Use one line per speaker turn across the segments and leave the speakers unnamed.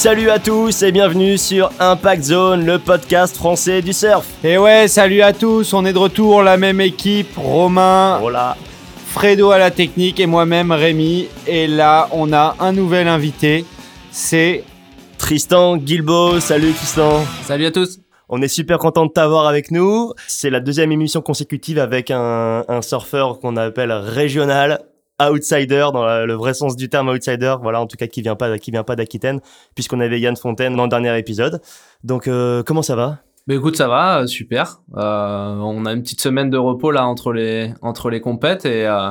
salut à tous et bienvenue sur Impact Zone, le podcast français du surf.
Et ouais, salut à tous, on est de retour, la même équipe, Romain,
Voilà.
Fredo à la technique et moi-même Rémi. Et là, on a un nouvel invité, c'est...
Tristan Guilbeault, salut Tristan.
Salut à tous.
On est super content de t'avoir avec nous. C'est la deuxième émission consécutive avec un, un surfeur qu'on appelle régional, outsider dans la- le vrai sens du terme outsider. Voilà, en tout cas qui vient pas qui vient pas d'Aquitaine, puisqu'on avait Yann Fontaine dans le dernier épisode. Donc euh, comment ça va?
Bah écoute, ça va, euh, super. Euh, on a une petite semaine de repos là entre les entre les compètes et euh,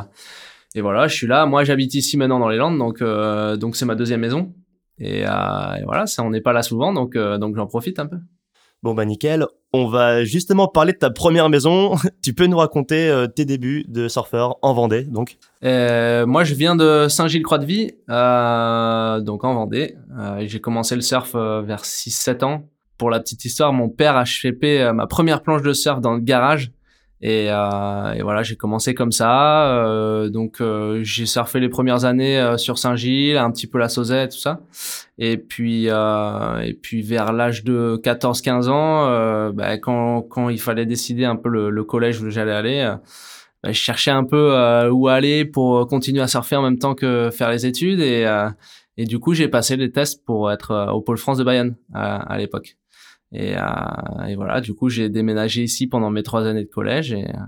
et voilà, je suis là. Moi, j'habite ici maintenant dans les Landes, donc euh, donc c'est ma deuxième maison. Et, euh, et voilà, ça on n'est pas là souvent, donc euh, donc j'en profite un peu.
Bon bah nickel. On va justement parler de ta première maison. tu peux nous raconter euh, tes débuts de surfeur en Vendée, donc.
Euh, moi, je viens de Saint-Gilles-Croix-de-Vie, euh, donc en Vendée. J'ai commencé le surf vers 6-7 ans. Pour la petite histoire, mon père a chépé ma première planche de surf dans le garage. Et, euh, et voilà, j'ai commencé comme ça. Euh, donc, euh, j'ai surfé les premières années sur Saint-Gilles, un petit peu la Sauzette, tout ça. Et puis, et puis vers l'âge de 14-15 ans, bah, quand, quand il fallait décider un peu le, le collège où j'allais aller, bah, je cherchais un peu euh, où aller pour continuer à surfer en même temps que faire les études. Et, euh, et du coup, j'ai passé les tests pour être au Pôle France de Bayonne à l'époque. Et, euh, et voilà, du coup, j'ai déménagé ici pendant mes trois années de collège. Et, euh,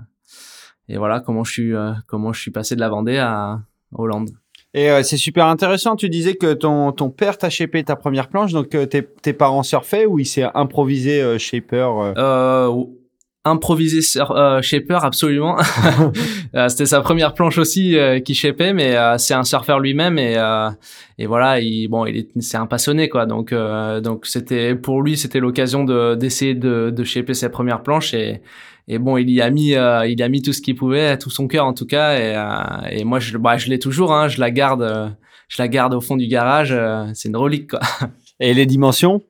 et voilà comment je suis, euh, comment je suis passé de la Vendée à Hollande.
Et euh, c'est super intéressant, tu disais que ton, ton père t'a shapé ta première planche, donc euh, tes, tes parents surfaient ou il s'est improvisé euh, shaper
improvisé sur euh, shaper absolument. Euh, C'était sa première planche aussi euh, qui shapait, mais euh, c'est un surfeur lui-même et euh, et voilà, il bon, il est c'est un passionné quoi. Donc euh, donc c'était pour lui c'était l'occasion de d'essayer de de shaper ses premières planches et et bon, il y a mis euh, il y a mis tout ce qu'il pouvait, tout son cœur en tout cas et euh, et moi je bah je l'ai toujours hein, je la garde je la garde au fond du garage, euh, c'est une relique quoi.
Et les dimensions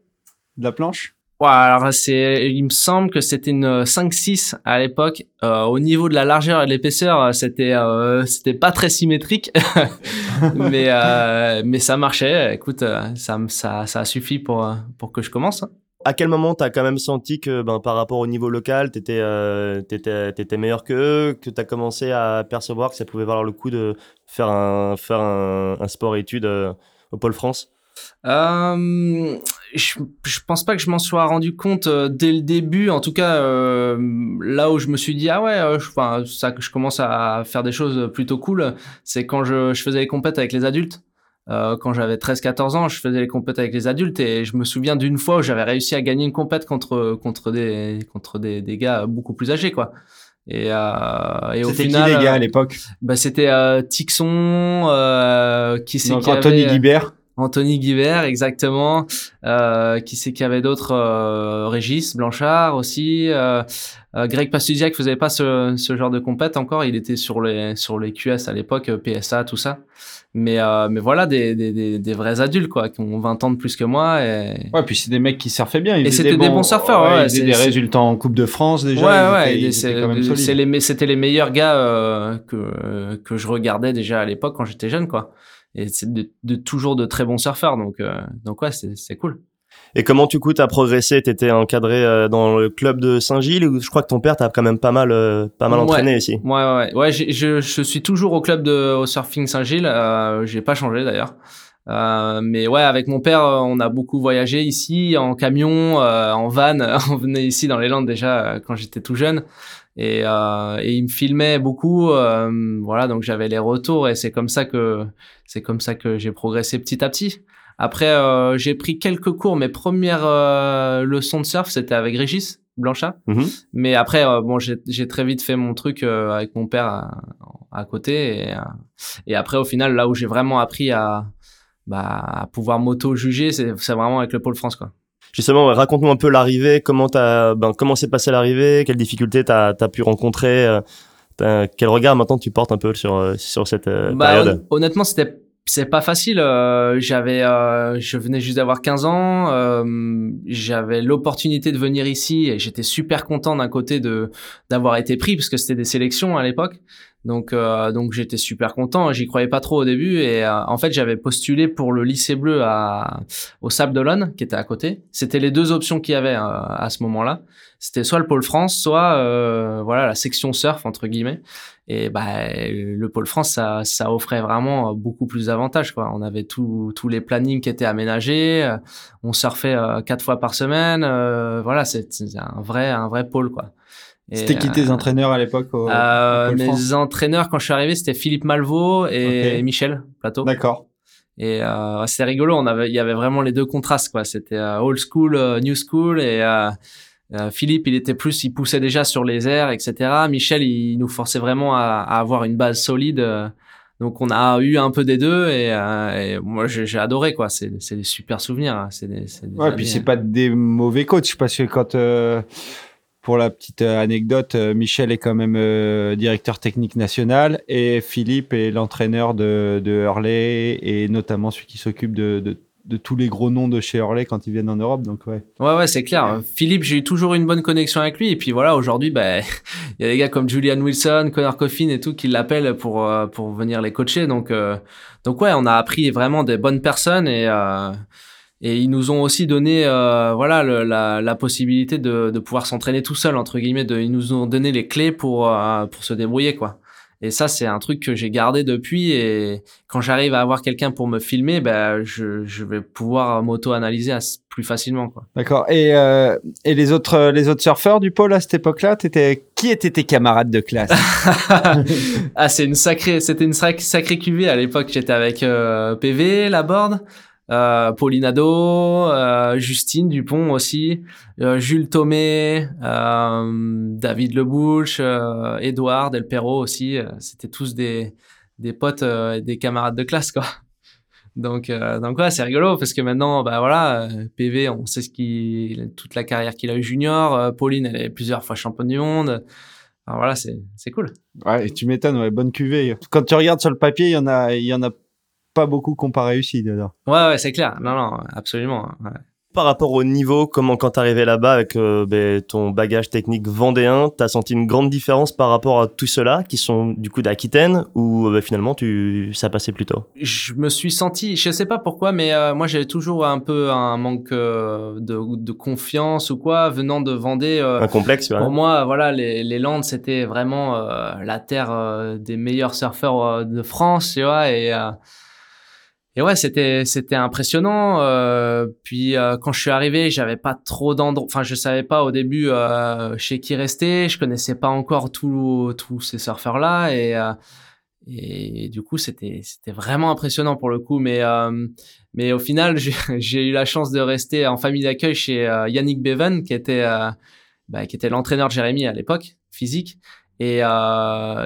de la planche?
Ouais, alors c'est, il me semble que c'était une 5-6 à l'époque. Euh, au niveau de la largeur et de l'épaisseur, euh, c'était, euh, c'était pas très symétrique, mais euh, mais ça marchait. Écoute, euh, ça, ça, ça a suffi pour euh, pour que je commence. hein.
À quel moment t'as quand même senti que ben, par rapport au niveau local, t'étais euh, t'étais meilleur qu'eux, que t'as commencé à percevoir que ça pouvait valoir le coup de faire un faire un, un sport études euh, au Pôle France?
Euh, je, je pense pas que je m'en sois rendu compte euh, dès le début. En tout cas, euh, là où je me suis dit ah ouais, euh, je, ça que je commence à faire des choses plutôt cool, c'est quand je, je faisais les compètes avec les adultes. Euh, quand j'avais 13-14 ans, je faisais les compètes avec les adultes et je me souviens d'une fois où j'avais réussi à gagner une compète contre contre des contre des, des gars beaucoup plus âgés quoi. Et, euh, et au
C'était qui
final,
les gars à l'époque?
bah c'était euh, Tixon, euh, qui c'est qui
Anthony
avait-
Guibert.
Anthony Guibert, exactement. Euh, qui c'est qu'il y avait d'autres euh, Régis Blanchard aussi. Euh, euh, Greg Pastusiak faisait pas ce, ce genre de compète encore. Il était sur les sur les QS à l'époque, euh, PSA, tout ça. Mais euh, mais voilà des, des, des, des vrais adultes quoi, qui ont 20 ans de plus que moi. Et...
Ouais, puis c'est des mecs qui surfaient bien. Ils
Et c'était des bons surfeurs, ouais,
ils
c'est-
des résultats en Coupe de France déjà.
ouais, ouais,
solides.
les c'était les meilleurs gars euh, que que je regardais déjà à l'époque quand j'étais jeune quoi. Et c'est de, de toujours de très bons surfeurs donc euh, donc ouais c'est cool.
Et comment du coup t'as progressé? T'étais encadré euh, dans le club de Saint-Gilles ou je crois que ton père t'a quand même pas mal euh, pas mal
Ouais.
entraîné ici.
Ouais, ouais, ouais. ouais je, je suis toujours au club de au surfing Saint-Gilles. Euh, j'ai pas changé d'ailleurs. Euh, mais ouais, avec mon père, euh, on a beaucoup voyagé ici en camion, euh, en van. on venait ici dans les Landes déjà quand j'étais tout jeune. Et, euh, et il me filmait beaucoup. euh, voilà, donc j'avais les retours et c'est comme ça que c'est comme ça que j'ai progressé petit à petit. Après, euh, j'ai pris quelques cours. Mes premières euh, leçons de surf, c'était avec Régis Blanchard.
Mhm.
Mais après, euh, bon, j'ai très vite fait mon truc euh, avec mon père à, à côté. Et, et après, au final, là où j'ai vraiment appris à, bah, à pouvoir m'auto-juger, c'est c'est vraiment avec le Pôle France, quoi.
Justement, raconte-nous un peu l'arrivée, comment t'as, ben, comment s'est passée l'arrivée, quelles difficultés t'as, t'as pu rencontrer, euh, quel regard maintenant tu portes un peu sur, euh, sur cette euh,
Bah,
période.
hon- honnêtement, c'était c'est pas facile. euh, j'avais, euh, je venais juste d'avoir 15 ans. euh, j'avais l'opportunité de venir ici et j'étais super content d'un côté de d'avoir été pris parce que c'était des sélections à l'époque. Donc, euh, donc j'étais super content. J'y croyais pas trop au début. Et euh, en fait, j'avais postulé pour le lycée bleu à, au Sable d'Olonne, qui était à côté. C'était les deux options qu'il y avait euh, à ce moment-là. C'était soit le pôle France, soit euh, voilà la section surf entre guillemets. Et bah, le pôle France, ça, ça offrait vraiment beaucoup plus d'avantages. Quoi. On avait tous tous les plannings qui étaient aménagés. On surfait quatre fois par semaine. voilà, c'est un vrai un vrai pôle quoi.
C'était qui tes entraîneurs à l'époque
euh, Mes entraîneurs quand je suis arrivé, c'était Philippe Malvaux et Michel Plateau.
D'accord.
Et euh, c'était rigolo. On avait, il y avait vraiment les deux contrastes quoi. C'était euh, old school, euh, new school et Philippe, il était plus, il poussait déjà sur les airs, etc. Michel, il nous forçait vraiment à, à avoir une base solide. Donc on a eu un peu des deux et, et moi j'ai adoré quoi. C'est c'est des super souvenirs. Hein. C'est des, des
ouais, puis c'est pas des mauvais coachs parce que quand pour la petite euh, anecdote, euh, Michel est quand même euh, directeur technique national et Philippe est l'entraîneur de, de, Hurley et notamment celui qui s'occupe de, tous les gros noms de chez Hurley quand ils viennent en Europe. Donc ouais.
Ouais ouais c'est clair. Philippe j'ai eu toujours une bonne connexion avec lui et puis voilà aujourd'hui bah il y a des gars comme Julian Wilson, Connor Coffin et tout qui l'appellent pour pour venir les coacher donc donc ouais on a appris vraiment des bonnes personnes et et ils nous ont aussi donné euh, voilà le, la, la, possibilité de, de pouvoir s'entraîner tout seul entre guillemets de, ils nous ont donné les clés pour euh, pour se débrouiller quoi. Et ça c'est un truc que j'ai gardé depuis. Et quand j'arrive à avoir quelqu'un pour me filmer ben je, je vais pouvoir m'auto analyser plus facilement quoi.
D'accord. Et euh, et les autres les autres surfeurs du pôle à cette époque là t'étais qui étaient tes camarades de classe?
Ah c'est une sacrée c'était une sacrée, sacrée cuvée à l'époque. J'étais avec euh, PV la board euh, Pauline Ado, euh, Justine Dupont aussi, euh, Jules Thomé, euh, David Lebouche, Edouard Del Perro aussi. C'était tous des, des potes et des camarades de classe, quoi. Donc, donc c'est rigolo parce que maintenant, bah voilà, PV, on sait ce qui, toute la carrière qu'il a eu junior. Pauline, elle est plusieurs fois championne du monde. Alors voilà, c'est, cool.
Ouais, tu m'étonnes, bonne cuvée. Quand tu regardes sur le papier, il y en a, il y en a pas beaucoup qu'on pas réussi dedans.
Ouais, ouais, c'est clair. Non, non, absolument. Ouais.
Par rapport au niveau, comment quand t'arrivais là-bas avec euh, ben, ton bagage technique vendéen, t'as senti une grande différence par rapport à tout cela qui sont du coup d'Aquitaine ou ben, finalement tu ça passait plutôt
Je me suis senti, je sais pas pourquoi, mais euh, moi j'avais toujours un peu un manque euh, de, de, confiance ou quoi venant de Vendée.
un complexe. Ouais.
Pour moi, voilà, les, les Landes c'était vraiment la terre des meilleurs surfeurs de France, tu vois, et et ouais, c'était c'était impressionnant. Euh, puis euh, quand je suis arrivé, j'avais pas trop d'endroits. Enfin, je savais pas au début euh, chez qui rester. Je connaissais pas encore tous tous ces surfeurs là et euh, et du coup c'était c'était vraiment impressionnant pour le coup. Mais euh, mais au final, j'ai eu la chance de rester en famille d'accueil chez Yannick Bevan, qui était bah, qui était l'entraîneur de Jérémy à l'époque physique. Et,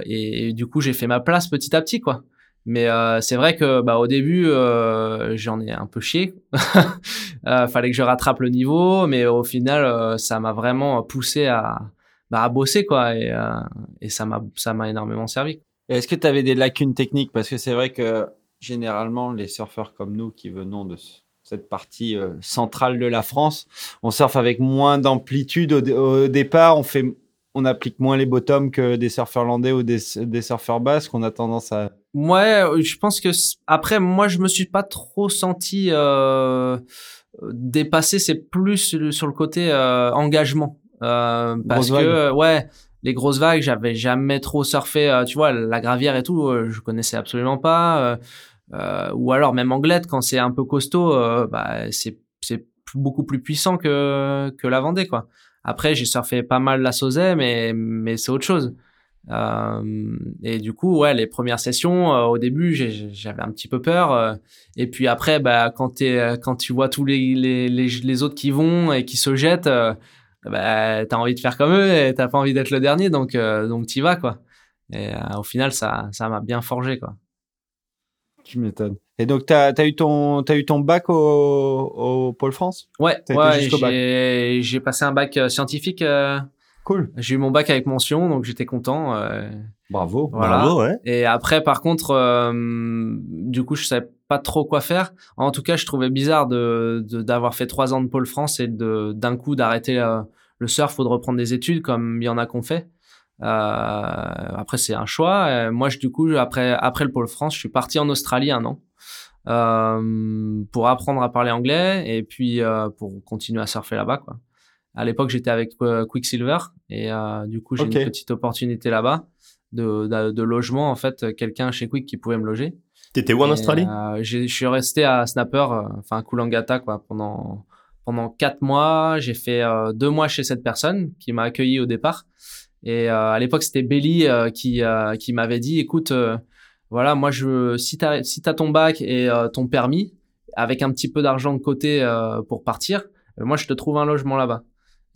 et, et du coup, j'ai fait ma place petit à petit, quoi. Mais euh, c'est vrai que bah, au début, euh, j'en ai un peu chié. euh, fallait que je rattrape le niveau, mais au final, euh, ça m'a vraiment poussé à, bah, à bosser quoi, et, euh, et ça m'a ça m'a énormément servi.
Est-ce que tu avais des lacunes techniques? Parce que c'est vrai que généralement les surfeurs comme nous qui venons de cette partie euh, centrale de la France, on surfe avec moins d'amplitude au, au départ, on fait on applique moins les bottoms que des surfeurs landais ou des, des surfeurs basques. On a tendance à.
Ouais, je pense que après, moi, je me suis pas trop senti euh, dépassé. C'est plus sur le côté euh, engagement, euh, parce que ouais, les grosses vagues, j'avais jamais trop surfé. Tu vois, la gravière et tout, je connaissais absolument pas. Ou alors même Anglette, quand c'est un peu costaud, bah c'est c'est beaucoup plus puissant que que la Vendée, quoi. Après, j'ai surfé pas mal la Sauzet, mais, mais c'est autre chose. Euh, et du coup, ouais, les premières sessions, euh, au début, j'avais un petit peu peur. Euh, et puis après, bah, quand, es, quand tu vois tous les, les, les, autres qui vont et qui se jettent, euh, bah, t'as envie de faire comme eux et t'as pas envie d'être le dernier, donc, euh, donc t'y vas, quoi. Et au final, ça, ça m'a bien forgé, quoi.
Tu m'étonnes. Et donc, tu as, as, eu ton, as eu ton bac au, au Pôle France?
Ouais, ouais j'ai passé un bac euh, scientifique. Euh,
cool.
J'ai eu mon bac avec mention, donc j'étais content. Euh,
Bravo.
Voilà.
Bravo, ouais.
Et après, par contre, euh, du coup, je savais pas trop quoi faire. En tout cas, je trouvais bizarre de d'avoir fait trois ans de Pôle France et de d'un coup d'arrêter le surf ou de reprendre des études comme il y en a qu'on fait. après, c'est un choix. moi, je, du coup, après, après le Pôle France, je suis parti en Australie un an. Pour apprendre à parler anglais et puis pour continuer à surfer là-bas quoi. À l'époque, j'étais avec Quicksilver et du coup, j'ai une petite opportunité là-bas de, de, de, logement en fait, quelqu'un chez Quick qui pouvait me loger.
T'étais où en Australie?
euh, Je suis resté à Snapper, euh, enfin à Coolangatta, quoi, pendant pendant quatre mois. J'ai fait euh, deux mois chez cette personne qui m'a accueilli au départ. Et à l'époque, c'était Belly qui qui m'avait dit, écoute, voilà, moi je si t'as si t'as ton bac et ton permis avec un petit peu d'argent de côté pour partir, moi je te trouve un logement là-bas.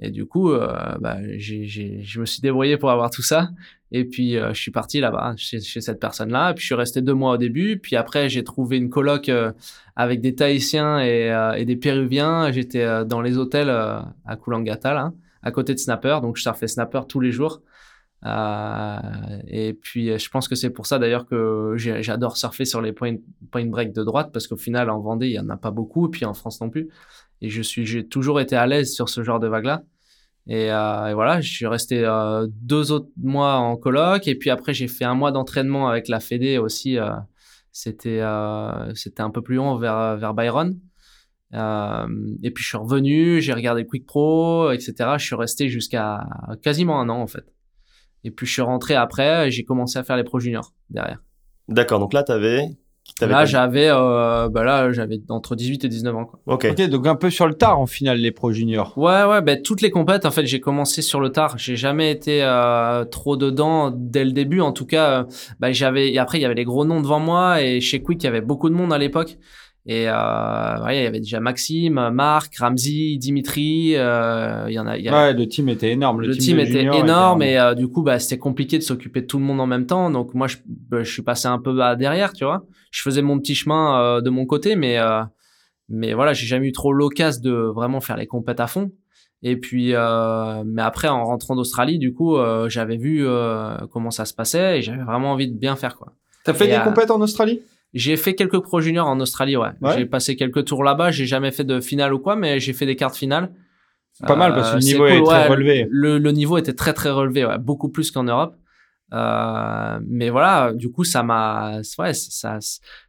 Et du coup, euh, bah, j'ai, j'ai, je me suis débrouillé pour avoir tout ça. Et puis, euh, je suis parti là-bas, chez, chez cette personne-là. Puis, je suis resté deux mois au début. Puis après, j'ai trouvé une coloc euh, avec des Tahitiens et, et des Péruviens. J'étais dans les hôtels à Kulangata, là, à côté de Snapper. Donc, je surfais Snapper tous les jours. Et puis, je pense que c'est pour ça d'ailleurs que j'adore surfer sur les point, point break de droite parce qu'au final, en Vendée, il y en a pas beaucoup. Et puis, en France non plus. Et je suis, j'ai toujours été à l'aise sur ce genre de vague-là. Et, euh, voilà, je suis resté euh, deux autres mois en coloc. Et puis après, j'ai fait un mois d'entraînement avec la Fédé aussi. Euh, c'était, euh, c'était un peu plus long vers, vers Byron. Euh, et puis je suis revenu, j'ai regardé Quick Pro, etc. Je suis resté jusqu'à quasiment un an en fait. Et puis je suis rentré après et j'ai commencé à faire les Pro Juniors derrière.
D'accord, donc là tu avais
Là, j'avais, euh, bah là, j'avais entre 18 et 19 ans. Quoi.
Ok. Ok, donc un peu sur le tard en final les pro juniors.
Ouais, ouais, bah, toutes les compètes, en fait, j'ai commencé sur le tard. J'ai jamais été euh, trop dedans dès le début. En tout cas, euh, bah, j'avais. Après, il y avait les gros noms devant moi et chez Quick, il y avait beaucoup de monde à l'époque. Et euh, ouais, il y avait déjà Maxime, Marc, Ramsey, Dimitri. Euh, il y en a, y
Ouais, le team était énorme.
Le, team, était énorme et euh, du coup, bah, c'était compliqué de s'occuper de tout le monde en même temps. Donc moi, je, bah, je suis passé un peu derrière, tu vois. Je faisais mon petit chemin de mon côté, mais mais voilà, j'ai jamais eu trop l'occasion de vraiment faire les compètes à fond. Et puis, mais après, en rentrant d'Australie, du coup, j'avais vu comment ça se passait et j'avais vraiment envie de bien faire, quoi.
T'as fait des compètes en Australie?
J'ai fait quelques pro juniors en Australie, ouais. J'ai passé quelques tours là-bas. J'ai jamais fait de finale ou quoi, mais j'ai fait des cartes finales.
Pas mal parce que le euh, niveau est, très relevé.
Le, le, niveau était très très relevé, ouais, beaucoup plus qu'en Europe. Euh, mais voilà, du coup, ça m'a, ouais, ça,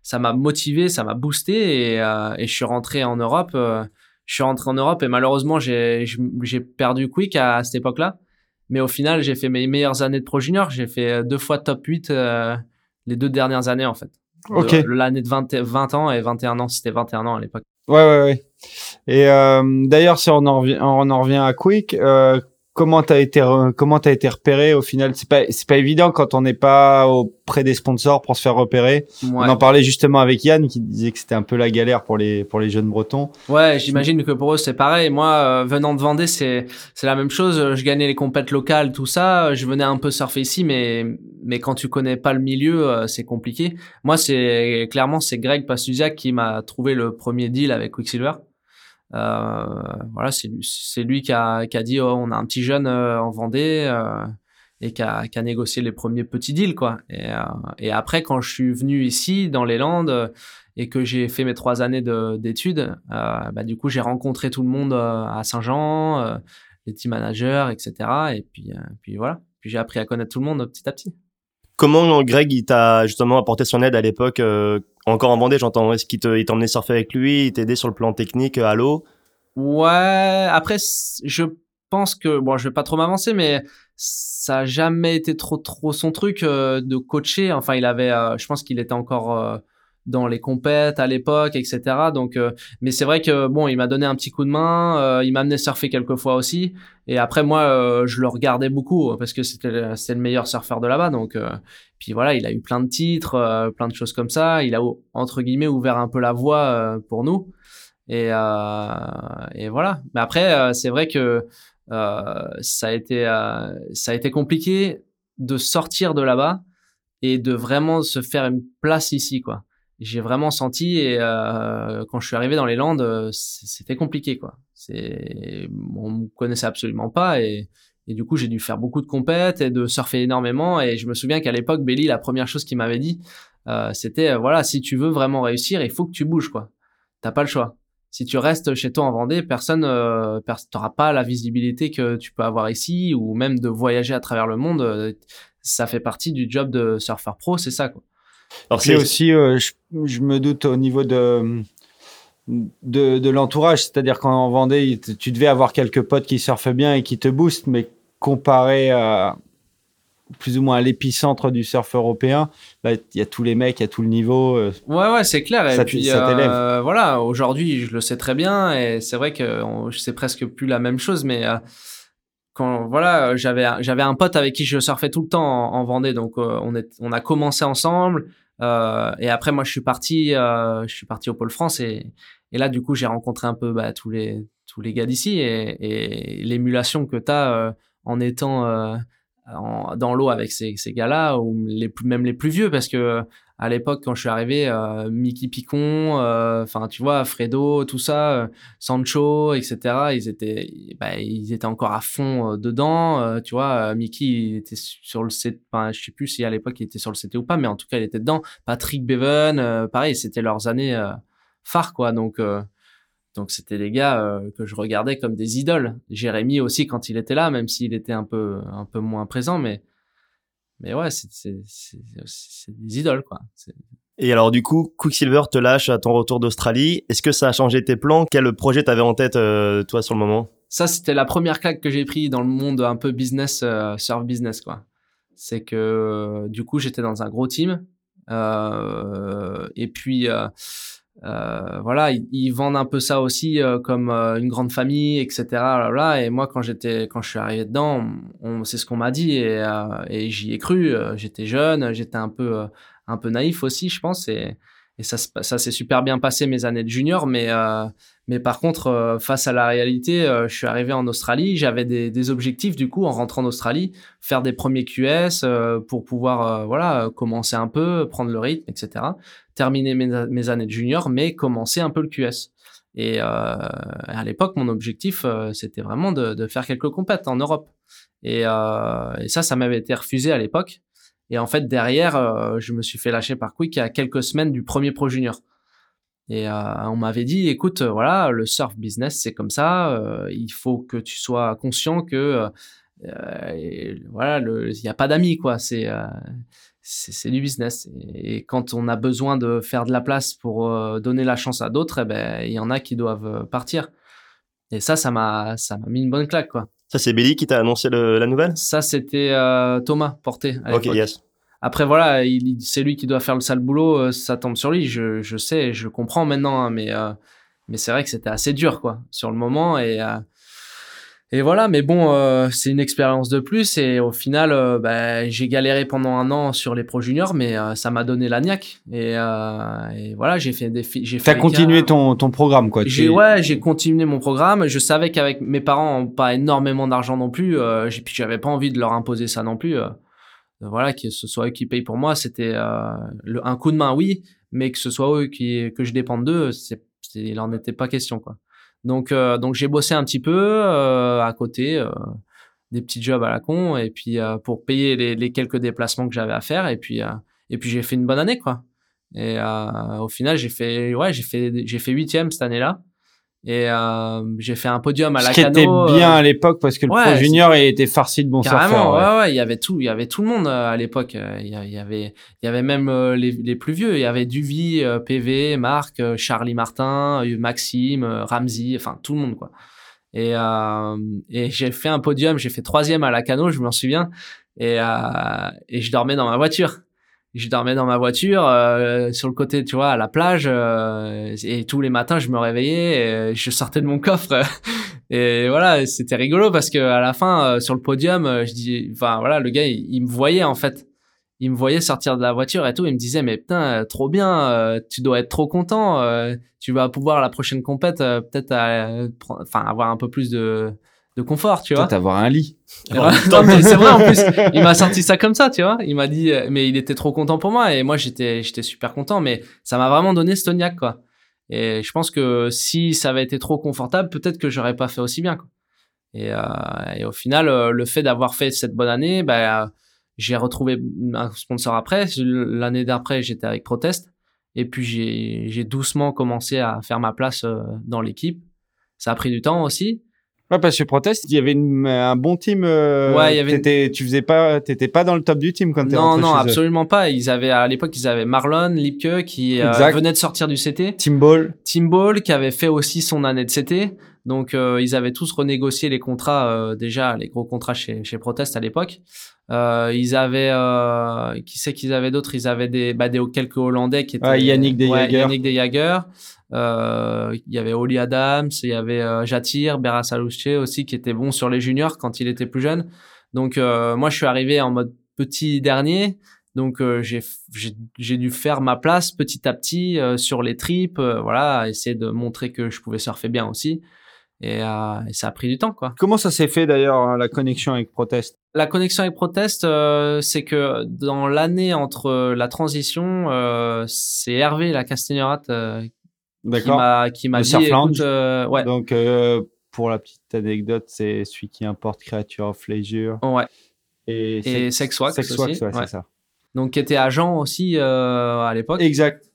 ça m'a motivé, ça m'a boosté et, euh, et, je suis rentré en Europe. Euh, je suis rentré en Europe et malheureusement, j'ai, j'ai perdu Quick à, à cette époque-là. Mais au final, j'ai fait mes meilleures années de pro junior. J'ai fait deux fois top 8 les deux dernières années en fait.
Ok.
L'année de 20, 20 ans et 21 ans, c'était 21 ans à l'époque.
Ouais, ouais, ouais. Et euh, d'ailleurs, si on en revient, on en revient à Quick, euh, comment t'as été comment t'as été repéré au final c'est pas c'est pas évident quand on n'est pas auprès des sponsors pour se faire repérer. On en parlait justement avec Yann qui disait que c'était un peu la galère pour les pour les jeunes bretons.
Ouais j'imagine que pour eux c'est pareil. Moi euh, venant de Vendée c'est c'est la même chose. Je gagnais les compètes locales tout ça. Je venais un peu surfer ici mais mais quand tu connais pas le milieu euh, c'est compliqué. Moi c'est clairement c'est Greg Pastusiak qui m'a trouvé le premier deal avec Quicksilver voilà, c'est lui qui a, qui a dit oh, on a un petit jeune euh, en Vendée euh, et qui a, qui a, négocié les premiers petits deals quoi. Et, après quand je suis venu ici dans les Landes et que j'ai fait mes trois années d'études, bah, du coup j'ai rencontré tout le monde à Saint-Jean, les team managers, etc. Et puis, puis voilà. Puis j'ai appris à connaître tout le monde petit à petit.
Comment Greg il t'a justement apporté son aide à l'époque euh, encore en Vendée j'entends est-ce qu'il t'emmenait surfer avec lui il t'aidait sur le plan technique euh, à l'eau?
Ouais après je pense que bon je vais pas trop m'avancer mais ça a jamais été trop trop son truc euh, de coacher. Enfin il avait je pense qu'il était encore dans les compètes à l'époque, etc. Donc, euh, mais c'est vrai que bon, il m'a donné un petit coup de main, euh, il m'a amené surfer quelques fois aussi. Et après moi, euh, je le regardais beaucoup parce que c'était le meilleur surfeur de là-bas. Donc, puis voilà, il a eu plein de titres, plein de choses comme ça. Il a entre guillemets ouvert un peu la voie pour nous. Et et voilà. Mais après, c'est vrai que ça a été ça a été compliqué de sortir de là-bas et de vraiment se faire une place ici, quoi j'ai vraiment senti et euh, quand je suis arrivé dans les Landes, euh, c'était compliqué quoi. C'est on me connaissait absolument pas et, du coup j'ai dû faire beaucoup de compètes et de surfer énormément et je me souviens qu'à l'époque Belly la première chose qu'il m'avait dit euh, c'était euh, voilà si tu veux vraiment réussir il faut que tu bouges quoi. T'as pas le choix. si tu restes chez toi en Vendée, personne, euh, t'auras pas la visibilité que tu peux avoir ici ou même de voyager à travers le monde. euh, ça fait partie du job de surfeur pro, c'est ça quoi.
Alors
C'est aussi, euh, je, je me doute au niveau de de, de l'entourage, c'est-à-dire qu'en Vendée, tu devais avoir quelques potes qui surfent bien et qui te boostent, mais comparé à plus ou moins à l'épicentre du surf européen, là, il y a tous les mecs, il y a tout le niveau. euh,
Ouais, ouais, c'est clair. Et
Ça t-
puis,
ça
euh, voilà, aujourd'hui, je le sais très bien, et c'est vrai que c'est presque plus la même chose, mais euh, quand voilà, j'avais j'avais un pote avec qui je surfais tout le temps en, en Vendée, donc euh, on est on a commencé ensemble, euh, et après moi je suis parti euh, je suis parti au pôle France et et là du coup j'ai rencontré un peu bah, tous les tous les gars d'ici et, et l'émulation que t'as euh, en étant euh, en- dans l'eau avec ces, ces gars-là ou les plus, même les plus vieux parce que à l'époque quand je suis arrivé euh, Mickey Picon euh, enfin tu vois Fredo tout ça euh, Sancho etc ils étaient bah, ils étaient encore à fond euh, dedans tu vois Mickey il était sur le CT enfin je sais plus si à l'époque il était sur le CT ou pas mais en tout cas il était dedans Patrick Bevan pareil c'était leurs années phares quoi donc donc c'était des gars que je regardais comme des idoles. Jérémy aussi quand il était là, même s'il était un peu un peu moins présent, mais mais ouais, c'est des idoles quoi.
Et alors du coup, Quicksilver te lâche à ton retour d'Australie. Est-ce que ça a changé tes plans? Quel projet t'avais en tête euh, toi sur le moment?
Ça c'était la première claque que j'ai pris dans le monde un peu business euh, surf business quoi. C'est que euh, du coup j'étais dans un gros team euh, et puis euh, voilà, ils, vendent un peu ça aussi euh, comme euh, une grande famille, etc. Là, là. Et moi, quand j'étais, quand je suis arrivé dedans, c'est ce qu'on m'a dit et, euh, et j'y ai cru. Euh, J'étais jeune, j'étais un peu, un peu naïf aussi, je pense. Et, et ça, se- ça s'est super bien passé mes années de junior, mais euh, par contre, euh, face à la réalité, euh, je suis arrivé en Australie. J'avais des, objectifs du coup en rentrant en Australie, faire des premiers QS pour pouvoir commencer un peu, prendre le rythme, etc terminer mes, années de junior, mais commencer un peu le QS. Et à l'époque, mon objectif, c'était vraiment de, faire quelques compètes en Europe. Et ça, ça m'avait été refusé à l'époque. Et en fait, derrière, euh, je me suis fait lâcher par Quick à quelques semaines du premier Pro Junior. Et euh, on m'avait dit, écoute, euh, voilà, le surf business, c'est comme ça. il faut que tu sois conscient que voilà, il n'y a pas d'amis, quoi. C'est c'est du business. Et, quand on a besoin de faire de la place pour donner la chance à d'autres, eh ben il y en a qui doivent partir. Et ça, ça m'a ça m'a mis une bonne claque, quoi.
Ça c'est Billy qui t'a annoncé le- la nouvelle?
Ça, c'était euh, Thomas Porté. à
Ok, yes.
Après, voilà, il, il- c'est lui qui doit faire le sale boulot, euh, ça tombe sur lui. Je, je sais, je comprends maintenant, hein, mais, euh, mais c'est vrai que c'était assez dur, quoi, sur le moment. Et, et voilà, mais bon, euh, c'est une expérience de plus. Et au final, euh, bah, j'ai galéré pendant un an sur les pro juniors, mais euh, ça m'a donné la niaque. Et, euh, et voilà, j'ai fait des j'ai fait
T'as continué ton, ton programme, quoi. Tu-
J'ai ouais, j'ai continué mon programme. Je savais qu'avec mes parents, pas énormément d'argent non plus. Euh, j'ai- puis j'avais pas envie de leur imposer ça non plus. euh. voilà, que ce soit eux qui payent pour moi, c'était euh, un coup de main, oui, mais que ce soit eux qui que je dépende d'eux, c'est, c'est- il en était pas question quoi. Donc euh, donc j'ai bossé un petit peu euh, à côté, euh, des petits jobs à la con, et puis euh, pour payer les, les quelques déplacements que j'avais à faire, et puis euh, et puis j'ai fait une bonne année quoi. Et euh, au final, j'ai fait, ouais, j'ai fait, j'ai fait huitième cette année-là. Et euh, j'ai fait un podium à
Ce
la
qui était bien
euh,
à l'époque parce que le
ouais,
pro junior il était farci de bons surfeurs. ouais.
ouais, ouais, il y avait tout, il y avait tout le monde euh, à l'époque. Euh, Il y, avait, il y avait même les, les plus vieux. Il y avait Duvy, PV, Marc, Charlie Martin, Maxime, Ramsey, enfin tout le monde quoi. Et, euh, et j'ai fait un podium, j'ai fait troisième à la cano, je m'en souviens. Et, euh, et je dormais dans ma voiture. Je dormais dans ma voiture euh, sur le côté, tu vois, à la plage. euh, et tous les matins, je me réveillais, et je sortais de mon coffre. et voilà, c'était rigolo parce que à la fin, euh, sur le podium, euh, je dis, enfin voilà, le gars, il, me voyait en fait. Il me voyait sortir de la voiture et tout. Il me disait, mais putain, euh, trop bien, euh, tu dois être trop content. tu vas pouvoir la prochaine compète peut-être, enfin, avoir un peu plus de de confort, tu vois.
Toi, t'avoir un lit.
C'est vrai en plus. Il m'a sorti ça comme ça, tu vois. Il m'a dit, euh, mais il était trop content pour moi et moi j'étais, j'étais super content. Mais ça m'a vraiment donné ce toniac, quoi. Et je pense que si ça avait été trop confortable, peut-être que j'aurais pas fait aussi bien, quoi. Et, euh, et au final, euh, le fait d'avoir fait cette bonne année, bah, j'ai retrouvé un sponsor après. L'année d'après, j'étais avec Protest Et puis j'ai j'ai doucement commencé à faire ma place euh, dans l'équipe. Ça a pris du temps aussi.
Ouais, parce que Protest, il y avait une- un bon team. euh,
Ouais, il y avait une-
t'étais- Tu faisais pas, t'étais pas dans le top du team quand t'es
Non, non,
chez eux.
absolument pas. Ils avaient à l'époque, ils avaient Marlon Lipke qui euh, venait de sortir du CT,
Team Ball.
Tim Ball qui avait fait aussi son année de CT. Donc euh, ils avaient tous renégocié les contrats euh, déjà, les gros contrats chez chez Protest à l'époque. Euh, ils avaient, euh, qui c'est qu'ils avaient d'autres? Ils avaient des, bah, des quelques Hollandais qui étaient
Ouais, Yannick De
Ouais,
Jager.
Yannick De Jager. Euh, il y avait Oli Adams, il y avait euh, Jatir, Beras Alouche aussi qui était bon sur les juniors quand il était plus jeune. Donc euh, moi je suis arrivé en mode petit dernier. Donc euh, j'ai j'ai dû faire ma place petit à petit euh, sur les tripes, euh, voilà, essayer de montrer que je pouvais surfer bien aussi. Et, euh, et ça a pris du temps quoi.
Comment ça s'est fait d'ailleurs hein, la connexion avec Protest?
La connexion avec Protest, euh, c'est que dans l'année entre la transition, euh, c'est Hervé la Castagnerat euh, qui m'a qui m'a dit écoute, euh, ouais
Donc euh, pour la petite anecdote, c'est celui qui importe Creature of Leisure
ouais
et,
et Sexwax
Sex
aussi
Wax, ouais,
ouais.
c'est ça.
donc qui était agent aussi euh, à l'époque
Exact.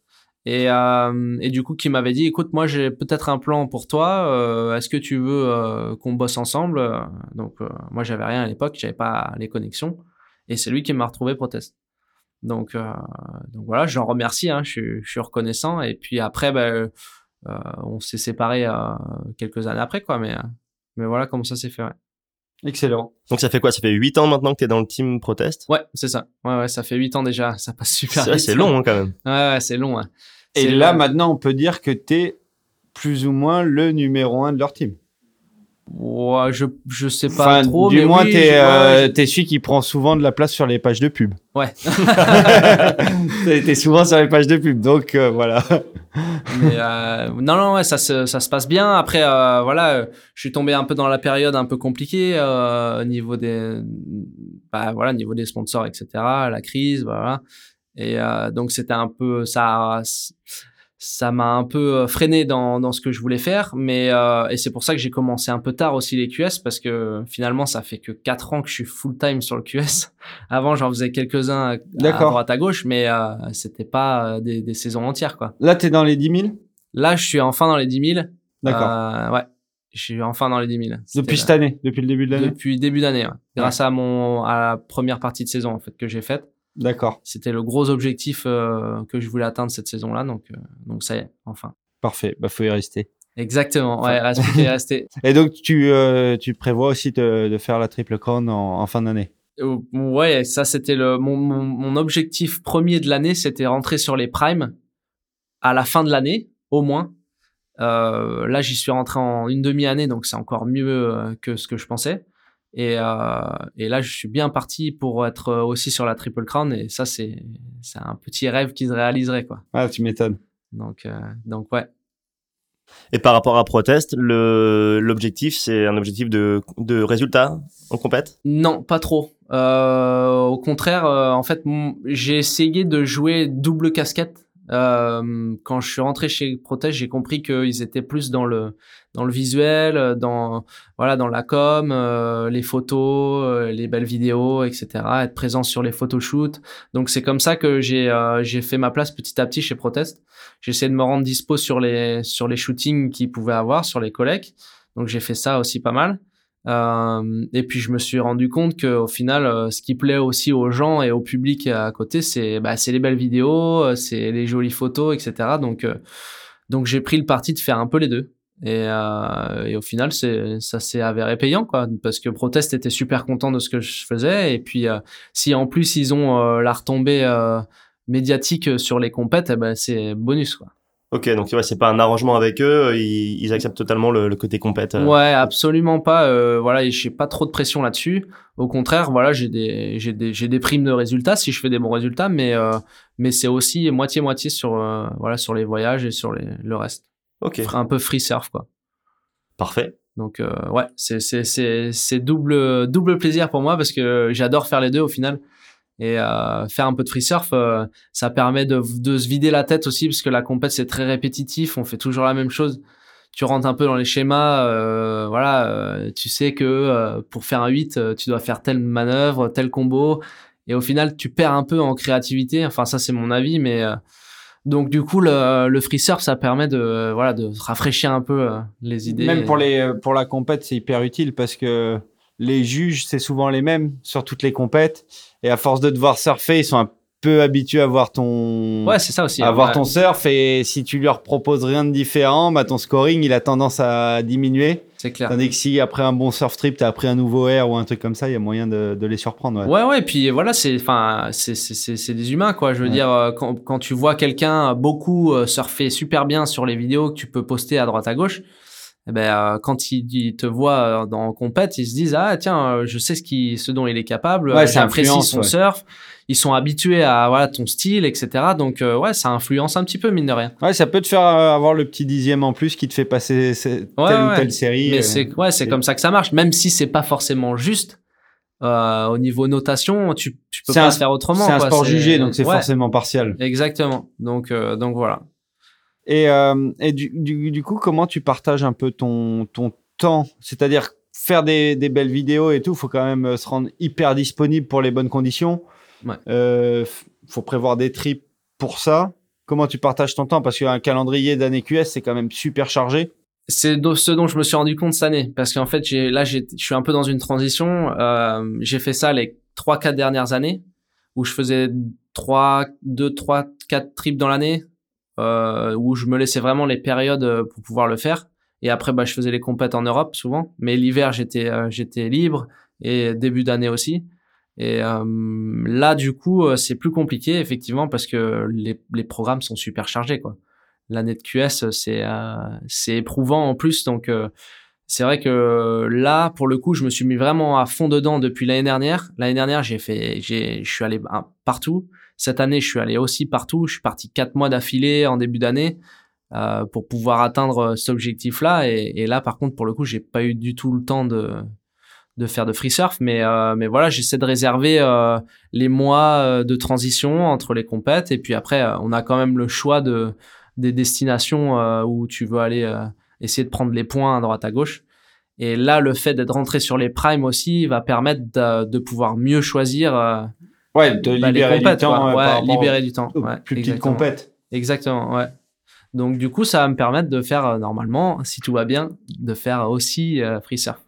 Et euh, et du coup qui m'avait dit écoute moi j'ai peut-être un plan pour toi euh, est-ce que tu veux euh, qu'on bosse ensemble? Euh, donc euh, moi j'avais rien à l'époque j'avais pas les connexions et c'est lui qui m'a retrouvé Protest donc euh, donc voilà j'en remercie hein, je suis je suis reconnaissant et puis après ben euh, on s'est séparés euh, quelques années après quoi mais euh, mais voilà comment ça s'est fait ouais.
Excellent.
Donc ça fait quoi? Ça fait 8 ans maintenant que t'es dans le team Protest?
Ouais, c'est ça. Ouais, ouais, ça fait 8 ans déjà. Ça passe super vite.
c'est long hein, quand même.
Ouais, ouais, c'est long. hein.
Et là maintenant, on peut dire que t'es plus ou moins le numéro un de leur team.
Ouais, je, je sais pas
Enfin,
trop,
du
mais
moins,
oui,
t'es euh,
je-
celui qui prend souvent de la place sur les pages de pub.
Ouais.
t'es souvent sur les pages de pub, donc euh, voilà.
mais, euh, non, non, ouais, ça se, ça se passe bien. Après, voilà, je suis tombé un peu dans la période un peu compliquée au niveau des, bah, voilà, niveau des sponsors, etc. La crise, voilà. Et euh, donc c'était un peu ça. Ça m'a un peu euh, freiné dans, dans ce que je voulais faire, mais euh, et c'est pour ça que j'ai commencé un peu tard aussi les QS parce que finalement ça fait que quatre ans que je suis full time sur le QS. Avant j'en faisais quelques-uns à, à droite à gauche, mais euh, c'était pas euh, des, des saisons entières quoi.
Là, t'es dans les 10 000
Là, je suis enfin dans les 10 000.
D'accord.
Euh, ouais, je suis enfin dans les 10 000. C'était
Depuis cette année, depuis le début de l'année?
Depuis début d'année, ouais. grâce à mon à la première partie de saison en fait que j'ai faite.
D'accord,
C'était le gros objectif euh, que je voulais atteindre cette saison-là, donc euh, donc ça y est, enfin.
parfait. Bah, faut y rester.
Exactement, ouais, reste plus qu'à y rester.
Et donc, tu, euh, tu prévois aussi de, de faire la triple crown en, en fin d'année?
Ouais, ça c'était le mon, mon, mon objectif premier de l'année, c'était rentrer sur les primes à la fin de l'année, au moins. Euh, là, j'y suis rentré en une demi-année, donc c'est encore mieux que ce que je pensais. Et, euh, et là, je suis bien parti pour être aussi sur la Triple Crown, et ça, c'est un petit rêve qui se réaliserait, quoi.
Ah, tu m'étonnes.
Donc, euh, donc ouais.
Et par rapport à Protest, le l'objectif c'est un objectif de de résultat en compète?
Non, pas trop. Euh, au contraire, euh, en fait, j'ai essayé de jouer double casquette. Euh, quand je suis rentré chez Protest, j'ai compris qu'ils étaient plus dans le dans le visuel, euh, dans voilà, dans la com, euh, les photos, euh, les belles vidéos, etc. Être présent sur les photoshoots. Donc c'est comme ça que j'ai euh, j'ai fait ma place petit à petit chez Protest. Essayé de me rendre dispo sur les sur les shootings qu'ils pouvaient avoir, sur les collègues. Donc j'ai fait ça aussi pas mal. Euh, et puis je me suis rendu compte que au final, euh, ce qui plaît aussi aux gens et au public à côté, c'est bah, c'est les belles vidéos, c'est les jolies photos, etc. Donc donc j'ai pris le parti de faire un peu les deux. Et, euh, et au final, ça s'est avéré payant quoi, parce que Protest était super content de ce que je faisais. Et puis euh, si en plus ils ont euh, la retombée euh, médiatique sur les compètes, eh ben c'est bonus quoi.
Ok, donc ouais, c'est pas un arrangement avec eux, ils, ils acceptent totalement le, le côté compète. euh.
Ouais, absolument pas. Euh, voilà, j'ai pas trop de pression là-dessus. Au contraire, voilà, j'ai des, des, des primes de résultats si je fais des bons résultats, mais euh, mais c'est aussi moitié moitié sur euh, voilà sur les voyages et sur les, le reste.
Ok,
Un peu free surf quoi.
parfait.
Donc euh, ouais, c'est double double plaisir pour moi parce que j'adore faire les deux au final. Et euh, faire un peu de free surf, euh, ça permet de, de se vider la tête aussi parce que la compète c'est très répétitif, on fait toujours la même chose. Tu rentres un peu dans les schémas, voilà, tu sais que pour faire un 8, euh, tu dois faire telle manœuvre, tel combo, et au final tu perds un peu en créativité. Enfin ça c'est mon avis, mais Donc du coup, le, le free surf, ça permet de voilà de rafraîchir un peu euh, les idées.
Même pour les pour la compète, c'est hyper utile parce que les juges, c'est souvent les mêmes sur toutes les compètes. Et à force de devoir surfer, ils sont un peu habitués à voir ton
Ouais, c'est ça aussi.
à voir
Ouais.
ton surf et si tu leur proposes rien de différent, bah ton scoring il a tendance à diminuer.
C'est clair.
Tandis que si après un bon surf trip, t'as appris un nouveau air ou un truc comme ça, il y a moyen de, de les surprendre. Ouais.
Ouais, ouais, puis voilà, c'est, enfin, c'est, des humains, quoi. Je veux
Ouais.
dire, euh, quand, quand tu vois quelqu'un beaucoup euh, surfer super bien sur les vidéos que tu peux poster à droite à gauche, eh ben, euh, quand ils, ils te voient dans compète, ils se disent, ah, tiens, euh, je sais ce qui, ce dont il est capable,
Ouais,
j'apprécie son
ouais.
surf, ils sont habitués à, voilà, ton style, etc. Donc, euh, ouais, ça influence un petit peu, mine de rien.
Ouais, ça peut te faire euh, avoir le petit dixième en plus qui te fait passer telle
Ouais,
ou telle série.
Mais
euh,
c'est, ouais, c'est comme ça que ça marche, même si c'est pas forcément juste. Au niveau notation, tu, tu peux pas
un-
le faire autrement.
C'est un sport jugé, donc c'est forcément partial.
Exactement. Donc, donc voilà.
Et, et du, du, du coup, comment tu partages un peu ton, ton temps? C'est-à-dire faire des, des belles vidéos et tout, il faut quand même se rendre hyper disponible pour les bonnes conditions.
Ouais.
Euh, faut prévoir des trips pour ça. Comment tu partages ton temps? Parce qu'un calendrier d'année QS, c'est quand même super chargé.
C'est de- ce dont je me suis rendu compte cette année, parce qu'en fait, là, j'ai- je suis un peu dans une transition. Euh, j'ai fait ça les trois, quatre dernières années, où je faisais trois, deux, trois, quatre trips dans l'année, euh, où je me laissais vraiment les périodes euh, pour pouvoir le faire. Et après, bah, je faisais les compètes en Europe souvent, mais l'hiver, j'étais, euh, j'étais libre et début d'année aussi. Et euh, là, du coup, euh, c'est plus compliqué effectivement parce que les, les programmes sont super chargés, l'année de QS, c'est euh, c'est éprouvant en plus. Donc, euh, c'est vrai que là, pour le coup, je me suis mis vraiment à fond dedans depuis l'année dernière. L'année dernière, j'ai fait, j'ai, je suis allé un- partout. Cette année, je suis allé aussi partout. Je suis parti quatre mois d'affilée en début d'année euh, pour pouvoir atteindre cet objectif-là. Et, et là, par contre, pour le coup, j'ai pas eu du tout le temps de de faire de free surf, mais euh, mais voilà, j'essaie de réserver euh, les mois euh, de transition entre les compètes et puis après, euh, on a quand même le choix de des destinations euh, où tu veux aller euh, essayer de prendre les points à droite à gauche. Et là, le fait d'être rentré sur les primes aussi va permettre de, de pouvoir mieux choisir euh,
Ouais, de
bah, les
libérer
compètes,
du temps. par
Ouais, libérer du temps. Ouais,
plus petites compètes.
Exactement, ouais. Donc du coup, ça va me permettre de faire normalement, si tout va bien, de faire aussi euh, free surf.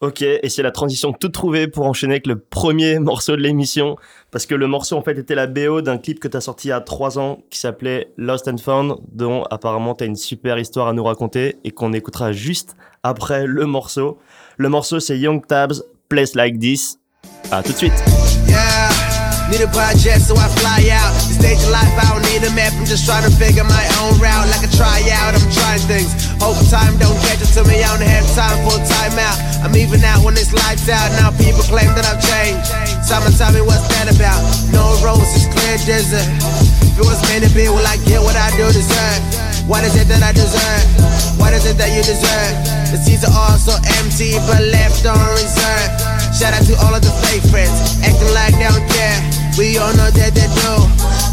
Ok, et c'est la transition toute trouvée pour enchaîner avec le premier morceau de l'émission, parce que le morceau en fait était la BO d'un clip que tu as sorti il y a trois ans qui s'appelait Lost and Found, dont apparemment tu as une super histoire à nous raconter et qu'on écoutera juste après le morceau. Le morceau c'est Young Tabs, Place Like This. À tout de suite.
A a a a. I'm even out when it's lights out. Now people claim that I've changed. Someone tell me what's that about? No roses, clear desert. If it was meant to be, will I get what I do deserve? What is it that I deserve? What is it that you deserve? The seats are all so empty, but left on reserve. Shout out to all of the fake friends, acting like they don't care. We all know that they do.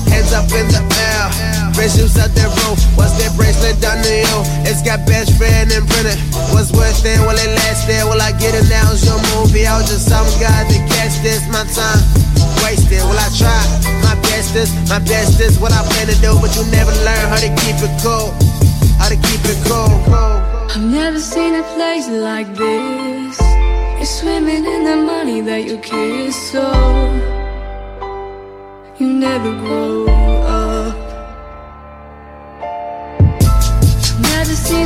Hands up in the air, shoes out the roof. What's that bracelet done to you? It's got best friend imprinted. What's worth it? Will it last there? Will I get it now? It's your movie. I was just some guy that catch this. My time wasted. Will I try? My best is, my best is what I plan to do. But you never learn how to keep it cool. How to keep it cool.
I've never seen a place like this. You're swimming in the money that you kiss, so you never grow I've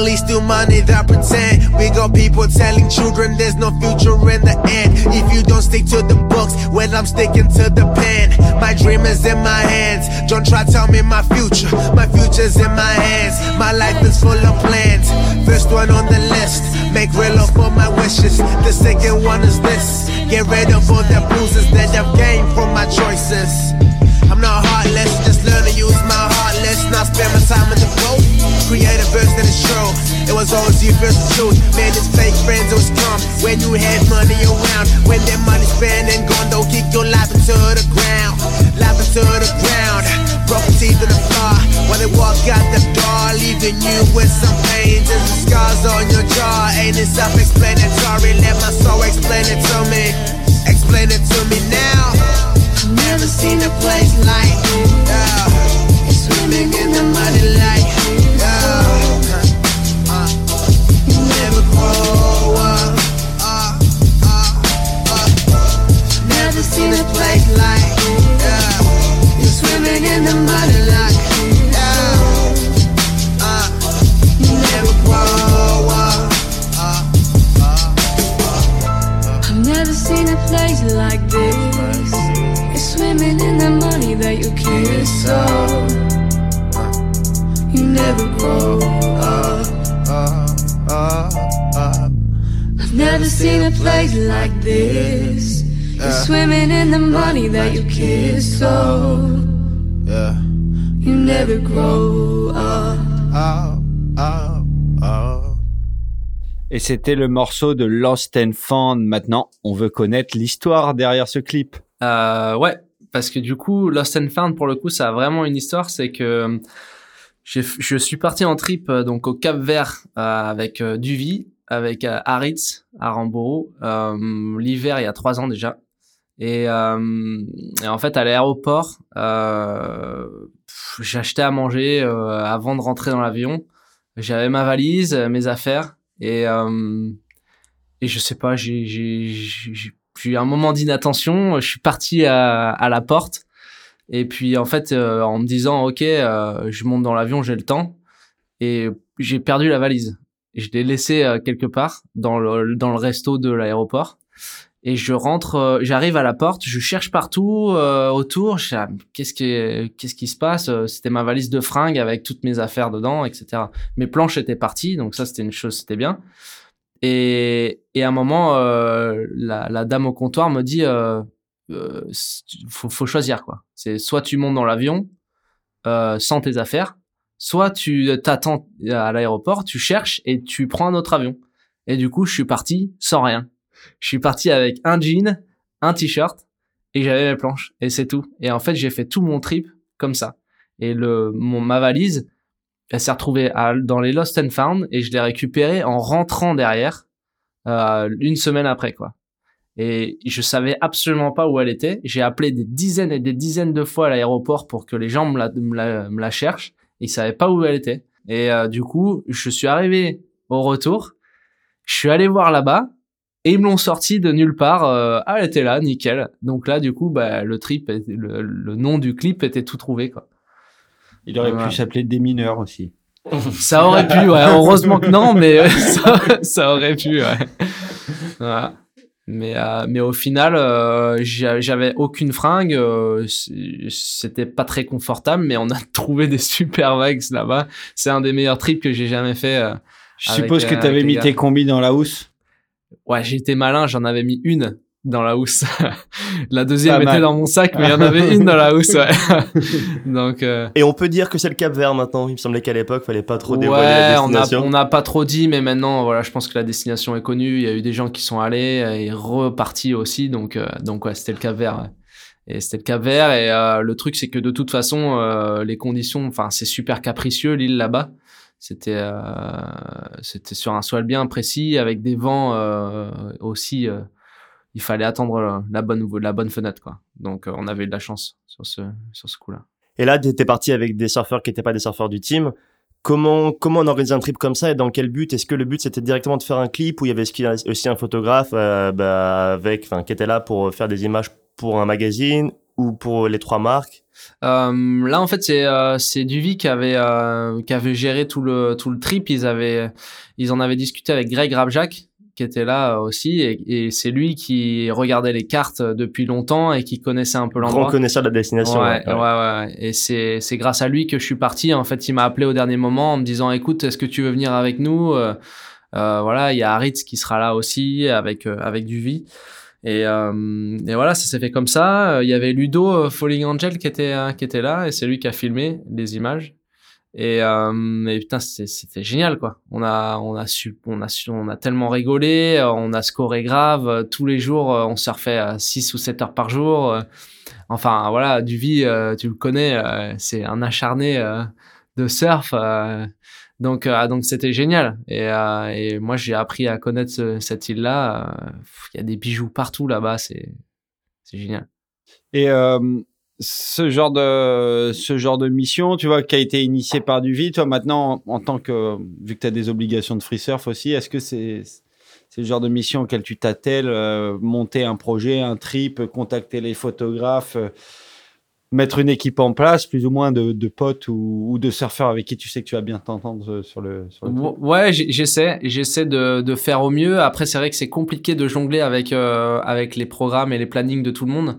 least do money that pretend. We got people telling children there's no future in the end. If you don't stick to the books, well, I'm sticking to the pen. My dream is in my hands. Don't try to tell me my future. My future's in my hands. My life is full of plans. First one on the list. Make real of all my wishes. The second one is this. Get rid of all the bruises that I've gained from my choices. I'm not heartless, Not spend my time in the boat. Create a verse that is true. It was always you versus truth. Man, it's fake friends always come when you have money around. When that money's spent and gone, they'll kick your life into the ground. Life into the ground. Broken teeth in the floor. While they walk out the door, leaving you with some pains and some scars on your jaw. Ain't it self-explanatory? Let my soul explain it to me. Explain it to me now.
Never seen a place like this.
Yeah.
The muddy like.
Yeah. Uh, you never grow up. Uh, uh, uh.
Never seen a place like.
Yeah.
You're swimming in the muddy like.
Yeah. Uh, you never grow up. Uh,
I've never seen a place like this. You're swimming in the money that you kiss. So you never grow up. I've never seen a place like this. You're swimming in the money that you kiss. So
Yeah.
you never grow up.
Et c'était le morceau de Lost and Found. Maintenant, on veut connaître l'histoire derrière ce clip.
Euh, ouais, parce que du coup, Lost and Found, pour le coup, ça a vraiment une histoire. C'est que euh, je suis parti en trip euh, donc au Cap Vert euh, avec euh, Duvy, avec euh, Aritz à Ramboro, euh, l'hiver il y a trois ans déjà. Et, euh, et en fait, à l'aéroport, euh, acheté à manger euh, avant de rentrer dans l'avion. J'avais ma valise, mes affaires, et et je sais pas, j'ai j'ai eu un moment d'inattention. Je suis parti à, à la porte, et puis en fait, euh, en me disant ok, euh, je monte dans l'avion, j'ai le temps, et j'ai perdu la valise. Je l'ai laissée euh, quelque part dans le dans le resto de l'aéroport. Et je rentre, euh, j'arrive à la porte, je cherche partout euh, autour. Ah, qu'est-ce qui qu'est-ce qui se passe? Euh, C'était ma valise de fringues avec toutes mes affaires dedans, etc. Mes planches étaient parties, donc ça c'était une chose, c'était bien. Et, et à un moment, la, la dame au comptoir me dit, euh, euh, faut, faut choisir quoi. C'est soit tu montes dans l'avion euh, sans tes affaires, soit tu t'attends à l'aéroport, tu cherches et tu prends un autre avion. Et du coup, je suis parti sans rien. Je suis parti avec un jean, un t-shirt et j'avais mes planches et c'est tout. Et en fait, j'ai fait tout mon trip comme ça. Et le mon ma valise, elle s'est retrouvée à, dans les Lost and Found et je l'ai récupérée en rentrant derrière euh, une semaine après quoi. Et je savais absolument pas où elle était. J'ai appelé des dizaines et des dizaines de fois à l'aéroport pour que les gens me la, me la, me la cherchent. Ils savaient pas où elle était. Et euh, du coup, je suis arrivé au retour. Je suis allé voir là-bas. Et ils me l'ont sorti de nulle part. Euh, ah, elle était là, nickel. Donc là, du coup, bah, le trip, le, le nom du clip était tout trouvé, quoi.
Il aurait pu s'appeler Des mineurs aussi.
Ça aurait pu, ouais. Heureusement que non, mais euh, ça, ça aurait pu, ouais. Voilà. Mais, euh, mais au final, euh, j'a- j'avais aucune fringue. euh, C'était pas très confortable, mais on a trouvé des super vibes là-bas. C'est un des meilleurs trips que j'ai jamais fait. euh.
Je
Avec,
suppose que tu avais mis
gars.
tes combis dans la housse.
Ouais, été malin, j'en avais mis une dans la housse. la deuxième était dans mon sac, mais il y en avait une dans la housse, ouais. Donc, euh,
Et on peut dire que c'est le Cap Vert maintenant. Il me semblait qu'à l'époque, fallait pas trop dévoiler
ouais,
la destination.
on n'a pas trop dit, mais maintenant, voilà, je pense que la destination est connue. Il y a eu des gens qui sont allés et repartis aussi, donc, euh, donc ouais, c'était le Cap Vert. ouais. Et c'était le Cap Vert. Et euh, le truc, c'est que de toute façon, euh, les conditions, enfin, c'est super capricieux l'île là-bas. C'était, euh, c'était sur un sol bien précis avec des vents euh, aussi. euh, il fallait attendre la- la bonne, la bonne fenêtre, quoi. Donc, euh, on avait eu de la chance sur ce, sur ce coup-là.
Et là, t'étais parti avec des surfeurs qui n'étaient pas des surfeurs du team. Comment, comment on organise un trip comme ça et dans quel but? Est-ce que le but c'était directement de faire un clip ou il y avait aussi un photographe euh, bah, avec, enfin, qui était là pour faire des images pour un magazine ou pour les trois marques?
Euh, là, en fait, c'est euh, c'est Duvy qui avait euh, qui avait géré tout le tout le trip. Ils avaient ils en avaient discuté avec Greg Rabjac qui était là euh, aussi et, et c'est lui qui regardait les cartes depuis longtemps et qui connaissait un peu
Grand
l'endroit.
connaisseur de la destination.
Ouais,
ouais.
ouais, ouais. Et c'est c'est grâce à lui que je suis parti. En fait, il m'a appelé au dernier moment en me disant "Écoute, est-ce que tu veux venir avec nous Euh, euh, Voilà, il y a Haritz qui sera là aussi avec euh, avec Duvy. Et, euh, et voilà, ça s'est fait comme ça. Euh, Il y avait Ludo euh, Falling Angel qui était euh, qui était là et c'est lui qui a filmé les images. Et, euh, et putain, c'était génial quoi. On a on a su on a su on a tellement rigolé, euh, on a scoré grave euh, tous les jours. euh, On surfait à 6 ou 7 heures par jour. Enfin voilà, euh, tu le connais, c'est un acharné de surf. donc, donc c'était génial. Et, euh, et moi, j'ai appris à connaître ce- cette île-là. Il y a des bijoux partout là-bas. C'est, c'est génial.
Et ce genre de ce genre de mission, tu vois, qui a été initié par Duvy, toi maintenant en, en tant que vu que tu as des obligations de free surf aussi, est-ce que c'est c'est le genre de mission auquel tu t'attelles, euh, monter un projet, un trip, contacter les photographes, euh, mettre une équipe en place, plus ou moins de, de potes ou, ou de surfeurs avec qui tu sais que tu vas bien t'entendre euh, sur le sur le
Ouais, j'essaie, j'essaie de, de faire au mieux. Après, c'est vrai que c'est compliqué de jongler avec euh, avec les programmes et les plannings de tout le monde.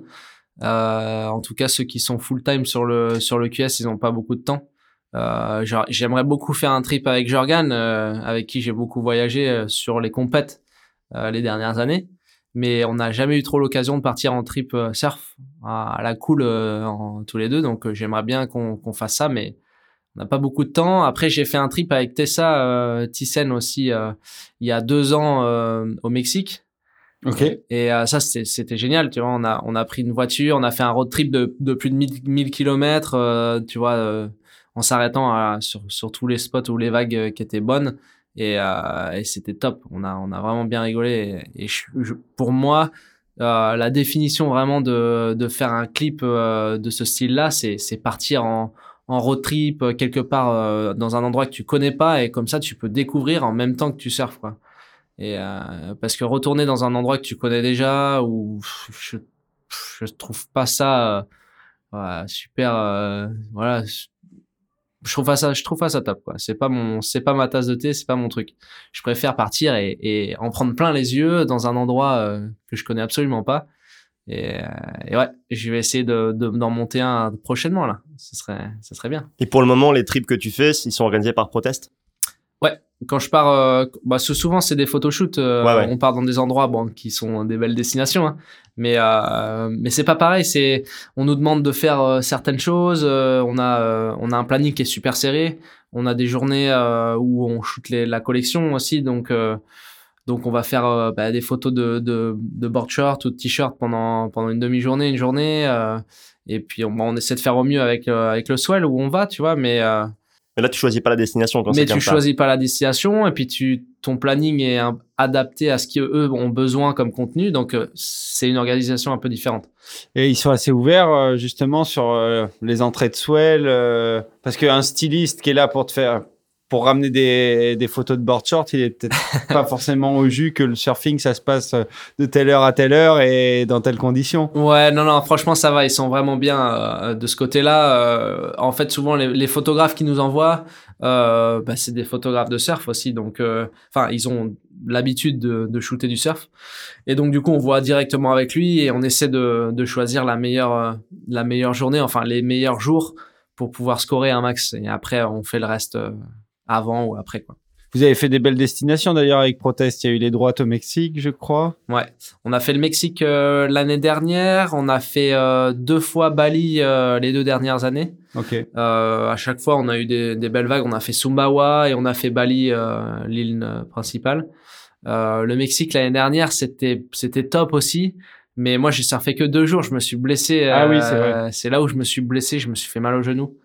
Euh, en tout cas, ceux qui sont full time sur le sur le QS, ils n'ont pas beaucoup de temps. Euh, j'aimerais beaucoup faire un trip avec Jorgan, euh, avec qui j'ai beaucoup voyagé euh, sur les compètes euh, les dernières années. Mais on n'a jamais eu trop l'occasion de partir en trip euh, surf à, la cool en, tous les deux. Donc, j'aimerais bien qu'on qu'on fasse ça, mais on n'a pas beaucoup de temps. Après, j'ai fait un trip avec Tessa Thyssen aussi il y a deux ans au Mexique.
Ok.
Et euh, ça, c'était génial, tu vois. On a, on a pris une voiture, on a fait un road trip de, plus de 1000, 1000 km, euh, tu vois, euh, en s'arrêtant sur, sur tous les spots où les vagues qui étaient bonnes. Et, c'était top. On a, on a vraiment bien rigolé. Et, pour moi, la définition vraiment de, de faire un clip de ce style-là, c'est partir en, en road trip quelque part dans un endroit que tu connais pas et comme ça tu peux découvrir en même temps que tu surfes quoi. Et euh, parce que retourner dans un endroit que tu connais déjà ou je je trouve pas ça euh, super euh, voilà je trouve pas ça je trouve pas ça top quoi. C'est pas mon c'est pas ma tasse de thé c'est pas mon truc. Je préfère partir et, et en prendre plein les yeux dans un endroit euh, que je connais absolument pas. Et, euh, et ouais je vais essayer de de- d'en monter un prochainement là. Ce serait ce serait bien.
Et pour le moment, les trips que tu fais, ils sont organisés par protest
quand je pars, euh, bah, souvent c'est des photoshoots. euh,
Ouais, ouais.
On part dans des endroits bon, qui sont des belles destinations, hein. mais euh, mais c'est pas pareil. C'est on nous demande de faire euh, certaines choses. on a on a un planning qui est super serré. On a des journées où on shoot les, la collection aussi, donc euh, donc on va faire bah, des photos de de, de board short ou de t-shirt pendant pendant une demi-journée, une journée. et puis on, on essaie de faire au mieux avec avec le swell où on va, tu vois, mais euh,
Mais là, tu choisis pas la destination quand
mais tu
ça.
choisis pas la destination et puis tu ton planning est un- adapté à ce qu'eux ont besoin comme contenu donc euh, c'est une organisation un peu différente
Et ils sont assez ouverts euh, justement sur euh, les entrées de swell euh, parce qu'un styliste qui est là pour te faire pour ramener des, des photos de board short, il est peut-être pas forcément au jus que le surfing ça se passe euh, de telle heure à telle heure et dans telles conditions.
ouais non non franchement ça va ils sont vraiment bien euh, de ce côté là en fait souvent les, les photographes qui nous envoient euh, bah, c'est des photographes de surf aussi donc euh, enfin ils ont l'habitude de, de shooter du surf. Et donc du coup on voit directement avec lui et on essaie de, de choisir la meilleure euh, la meilleure journée enfin les meilleurs jours pour pouvoir scorer un max. Et après on fait le reste euh, avant ou après quoi.
Vous avez fait des belles destinations d'ailleurs avec Protest. Il y a eu les droites au Mexique, je crois.
Ouais, on a fait le Mexique euh, l'année dernière, on a fait euh, deux fois Bali euh, les deux dernières années.
Ok.
Euh, à chaque fois, on a eu des, des belles vagues. On a fait Sumbawa et on a fait Bali, euh, l'île euh, principale. Euh, le Mexique l'année dernière, c'était c'était top aussi. Mais moi, j'ai surfé que deux jours. Je me suis blessé.
Ah oui, c'est vrai.
C'est là où je me suis blessé. Je me suis fait mal au genou.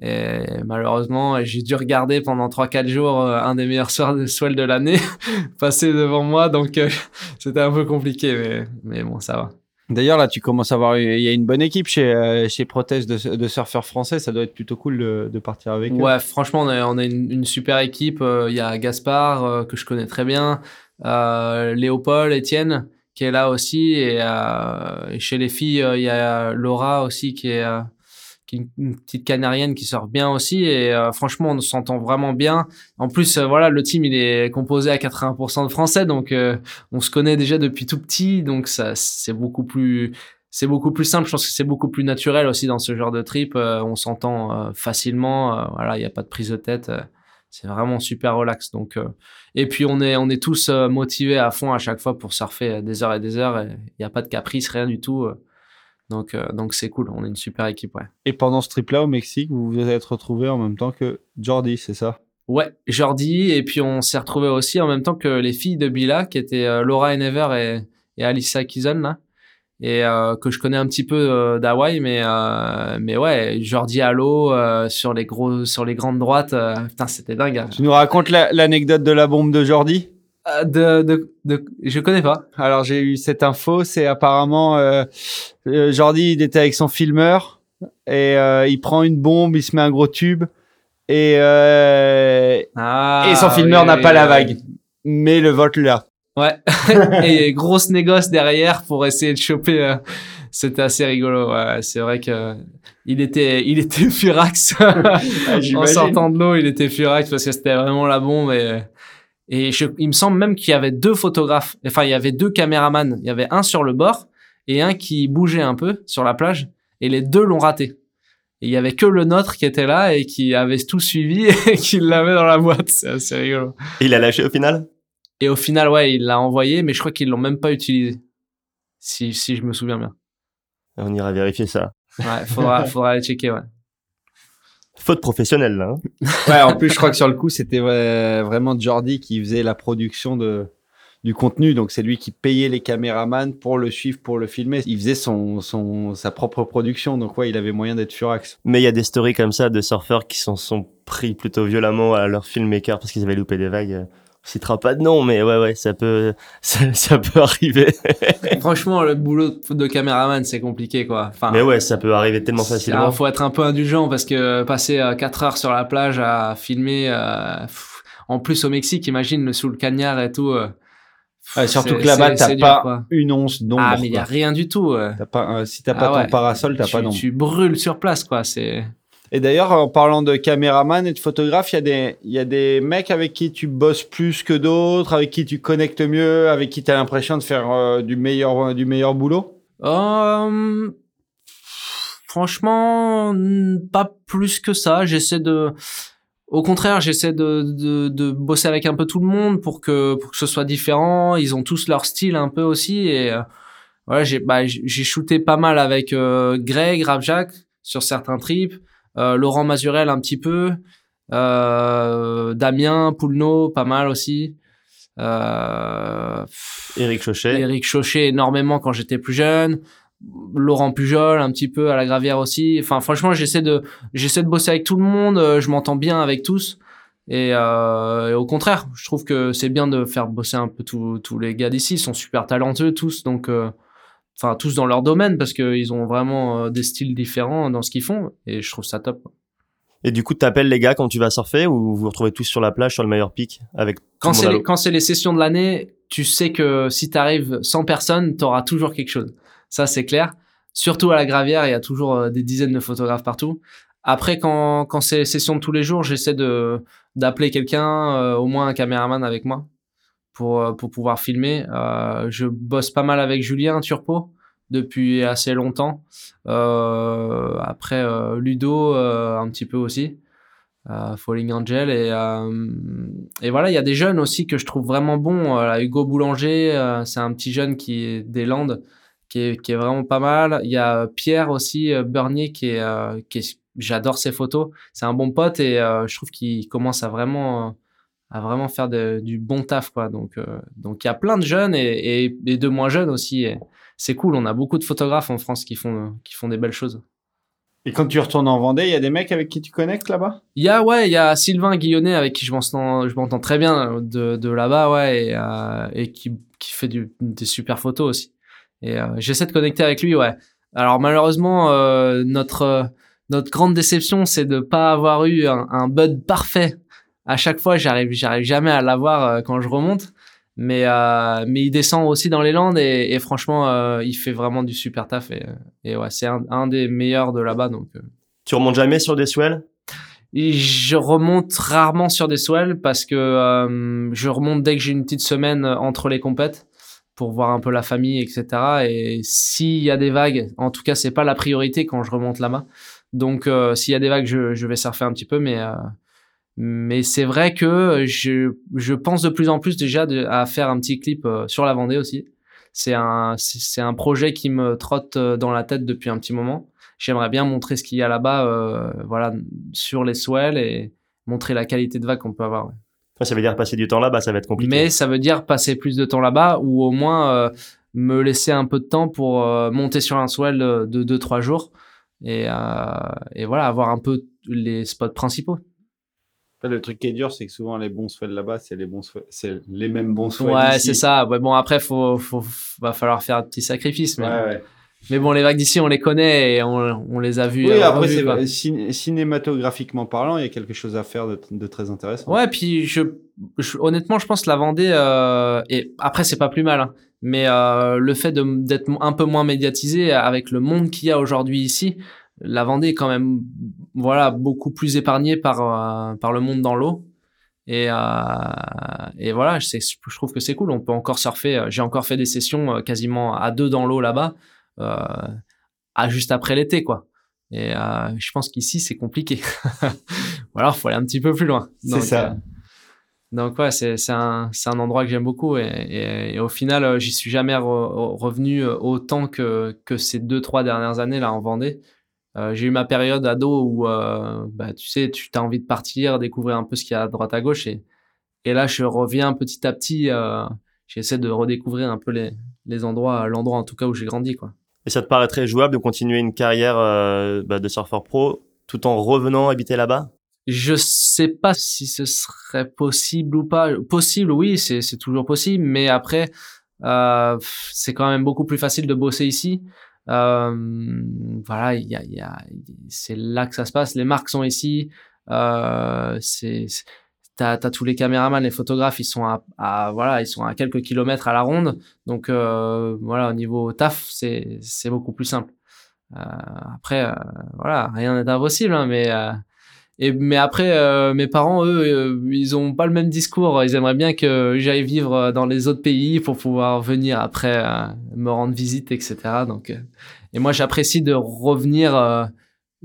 Et malheureusement, j'ai dû regarder pendant 3-4 jours euh, un des meilleurs soirs de swell de l'année passer devant moi. Donc, euh, c'était un peu compliqué. Mais, mais bon, ça va.
D'ailleurs, là, tu commences à voir, il y a une bonne équipe chez, euh, chez Protest de, de surfeurs français. Ça doit être plutôt cool de, de partir avec eux.
Ouais, franchement, on a, on a une, une super équipe. Euh, Il y a Gaspard, que je connais très bien, Léopold, Étienne, qui est là aussi. Et, et chez les filles, il y a Laura aussi, qui est, qui une, petite canarienne qui sort bien aussi. Et euh, franchement, on s'entend vraiment bien. En plus, euh, voilà, le team, il est composé à 80% de Français. Donc, euh, on se connaît déjà depuis tout petit. Donc, ça, c'est beaucoup plus c'est beaucoup plus simple. Je pense que c'est beaucoup plus naturel aussi dans ce genre de trip. Euh, on s'entend euh, facilement. Voilà, il n'y a pas de prise de tête. C'est vraiment super relax. Donc, et puis on est on est tous motivés à fond à chaque fois pour surfer des heures et des heures. Il n'y a pas de caprice, rien du tout. Donc euh, donc c'est cool. On est une super équipe, ouais.
Et pendant ce trip-là au Mexique, vous vous êtes retrouvés en même temps que Jordi, c'est ça?
Ouais, Jordi. Et puis on s'est retrouvés aussi en même temps que les filles de Bila, qui étaient euh, Laura Enever et, et Alyssa Kizon là. et euh, que je connais un petit peu euh, d'Hawaï, mais euh, mais ouais, Jordi Allo euh, sur les gros sur les grandes droites, putain, c'était dingue.
Tu nous racontes la- l'anecdote de la bombe de Jordi?
De, de, de, je connais pas.
Alors j'ai eu cette info, c'est apparemment euh, euh, Jordi, il était avec son filmeur et euh, il prend une bombe, il se met un gros tube et euh,
Ah,
et son filmeur
oui,
n'a
oui,
pas la vague, mais le vote là.
Ouais. et grosse négoce derrière pour essayer de choper. euh, C'était assez rigolo. Ouais, c'est vrai que il était, il était furax. en
j'imagine.
sortant de l'eau, il était furax parce que c'était vraiment la bombe. Et, et je- il me semble même qu'il y avait deux photographes. Enfin, il y avait deux caméramans. Il y avait un sur le bord et un qui bougeait un peu sur la plage. Et les deux l'ont raté. Et il y avait que le nôtre qui était là et qui avait tout suivi et qui l'avait dans la boîte. C'est assez rigolo.
Et il a lâché au final?
Et au final, ouais, il l'a envoyé, mais je crois qu'ils l'ont même pas utilisé. Si, si je me souviens bien.
On ira vérifier ça.
Ouais, faudra, faudra aller checker, ouais.
Faute professionnelle, là. hein.
Ouais, en plus je crois que sur le coup c'était vraiment Jordi qui faisait la production de du contenu, donc c'est lui qui payait les caméramans pour le suivre, pour le filmer. Il faisait son, son sa propre production, donc ouais, il avait moyen d'être furax.
Mais il y a des stories comme ça de surfeurs qui s'en sont pris plutôt violemment à leur filmmaker parce qu'ils avaient loupé des vagues. Citera pas de nom, mais ouais, ouais, ça peut, ça, ça peut arriver.
Franchement, le boulot de caméraman, c'est compliqué, quoi. Enfin,
mais ouais, ça peut arriver tellement
il
facilement.
faut être un peu indulgent parce que passer 4 heures sur la plage à filmer, euh, pff, en plus au Mexique, imagine, sous le cagnard et tout. euh, pff,
surtout que là-bas
c'est-
t'as pas
quoi.
une once d'ombre.
Ah, mais il y a rien du tout. euh.
Pas, euh, si t'as
Ah
pas
ouais.
ton parasol, t'as pas d'ombre.
tu brûles sur place, quoi. C'est.
Et d'ailleurs, en parlant de caméraman et de photographe, il y a des, il y a des mecs avec qui tu bosses plus que d'autres, avec qui tu connectes mieux, avec qui tu as l'impression de faire euh, du meilleur, du meilleur boulot?
Euh, franchement, n- pas plus que ça. J'essaie de, au contraire, j'essaie de, de, de bosser avec un peu tout le monde pour que pour que ce soit différent. Ils ont tous leur style un peu aussi et euh, voilà, j'ai bah, shooté pas mal avec euh, Greg, Rabjack sur certains trips, euh, Laurent Mazurel un petit peu, euh, Damien Poulneau pas mal aussi. Euh,
Eric Chauchet.
Eric Chauchet énormément quand j'étais plus jeune. Laurent Pujol un petit peu à la gravière aussi. Enfin franchement j'essaie de j'essaie de bosser avec tout le monde. euh, Je m'entends bien avec tous. Et, euh, et au contraire, je trouve que c'est bien de faire bosser un peu tous tous les gars d'ici. Ils sont super talentueux tous, donc euh, enfin tous dans leur domaine parce qu'ils ont vraiment euh, des styles différents dans ce qu'ils font. Et je trouve ça top.
Et du coup, t'appelles les gars quand tu vas surfer ou vous vous retrouvez tous sur la plage sur le meilleur pic avec
Quand c'est les, quand c'est les sessions de l'année, tu sais que si t'arrives 100 personnes, t'auras toujours quelque chose. Ça, c'est clair. Surtout à la gravière, il y a toujours euh, des dizaines de photographes partout. Après, quand, quand c'est les sessions de tous les jours, j'essaie de, d'appeler quelqu'un, euh, au moins un caméraman avec moi, pour, euh, pour pouvoir filmer. Euh, je bosse pas mal avec Julien Turpo depuis assez longtemps. Euh, après, Ludo, un petit peu aussi. Falling Angel et et voilà il y a des jeunes aussi que je trouve vraiment bons Hugo Boulanger c'est un petit jeune qui est des Landes qui est, qui est vraiment pas mal il y a Pierre aussi Bernier qui est, qui j'adore ses photos c'est un bon pote et je trouve qu'il commence à vraiment à vraiment faire de- du bon taf quoi donc euh, donc il y a plein de jeunes et, et, et de moins jeunes aussi c'est cool on a beaucoup de photographes en France qui font qui font des belles choses
Et quand tu retournes en Vendée, il y a des mecs avec qui tu connectes là-bas?
Il y a ouais, il y a Sylvain Guillonnet avec qui je m'entends je m'entends très bien de, de là-bas ouais et, euh, et qui qui fait du, des super photos aussi. Et euh, j'essaie de connecter avec lui ouais. Alors malheureusement euh, notre euh, notre grande déception c'est de pas avoir eu un, un bud parfait. À chaque fois, j'arrive j'arrive jamais à l'avoir euh, quand je remonte. Mais euh, mais il descend aussi dans les Landes et, et franchement euh, il fait vraiment du super taf et, et ouais, c'est un, un des meilleurs de là-bas donc euh,
Tu remontes jamais sur des swells
je remonte rarement sur des swells parce que je remonte dès que j'ai une petite semaine entre les compètes pour voir un peu la famille, etc. Et s'il y a des vagues, en tout cas, c'est pas la priorité quand je remonte là-bas. Donc, s'il y a des vagues, je, je vais surfer un petit peu, mais mais c'est vrai que je je pense de plus en plus déjà de- à faire un petit clip euh, sur la Vendée aussi. C'est un c'est un projet qui me trotte euh, dans la tête depuis un petit moment j'aimerais bien montrer ce qu'il y a là-bas, euh, voilà, sur les swells et montrer la qualité de vague qu'on peut avoir. ouais.
Ça veut dire passer du temps là-bas, ça va être compliqué.
Mais ça veut dire passer plus de temps là-bas ou au moins euh, me laisser un peu de temps pour euh, monter sur un swell de 2-3 jours et, euh, et voilà, avoir un peu les spots principaux.
Le truc qui est dur, c'est que souvent les bons swells là-bas, c'est les bons c'est les mêmes bons swells.
Ouais, c'est ça. Ouais, bon, après, faut, faut, va falloir faire un petit sacrifice. Mais,
Ouais, ouais.
mais bon, les vagues d'ici, on les connaît et on, on les a vues.
Oui,
euh,
après, cin- cinématographiquement parlant, il y a quelque chose à faire de, de très intéressant.
Ouais, puis je, je- honnêtement, je pense que la Vendée, euh, et après, c'est pas plus mal, hein, mais euh, le fait d'être un peu moins médiatisé avec le monde qu'il y a aujourd'hui ici, la Vendée est quand même, voilà, beaucoup plus épargnée par, euh, par le monde dans l'eau. Et, euh, et voilà, je trouve que c'est cool. On peut encore surfer. J'ai encore fait des sessions euh, quasiment à deux dans l'eau là-bas, euh, à juste après l'été, quoi. Et euh, je pense qu'ici, c'est compliqué. Ou alors, faut aller un petit peu plus loin.
C'est ça.
euh, donc ouais, c'est c'est un, c'est un endroit que j'aime beaucoup et, et, et au final, euh, j'y suis jamais re- revenu euh, autant que, que ces deux, trois dernières années là en Vendée. Euh, j'ai eu ma période ado où, euh, bah, tu sais, tu as envie de partir, découvrir un peu ce qu'il y a à droite à gauche et, et là, je reviens petit à petit. Euh, J'essaie de redécouvrir un peu les, les endroits, l'endroit en tout cas où j'ai grandi quoi.
Et ça te paraîtrait jouable de continuer une carrière bah, de surfeur pro tout en revenant habiter là-bas?
Je sais pas si ce serait possible ou pas. Possible, oui, c'est toujours possible, mais après, c'est quand même beaucoup plus facile de bosser ici. Euh, voilà, il y a, y a, c'est là que ça se passe. Les marques sont ici. Euh, c'est, t'as, tous les caméramans, les photographes, ils sont à, à- voilà, ils sont à quelques kilomètres à la ronde. Donc euh, voilà, au niveau taf, c'est, c'est beaucoup plus simple. Euh, après, euh, voilà, rien n'est impossible, hein, mais euh, et mais après, euh, mes parents, eux, euh, ils ont pas le même discours. Ils aimeraient bien que j'aille vivre dans les autres pays pour pouvoir venir après euh, me rendre visite, etc. Donc, euh, et moi, j'apprécie de revenir euh,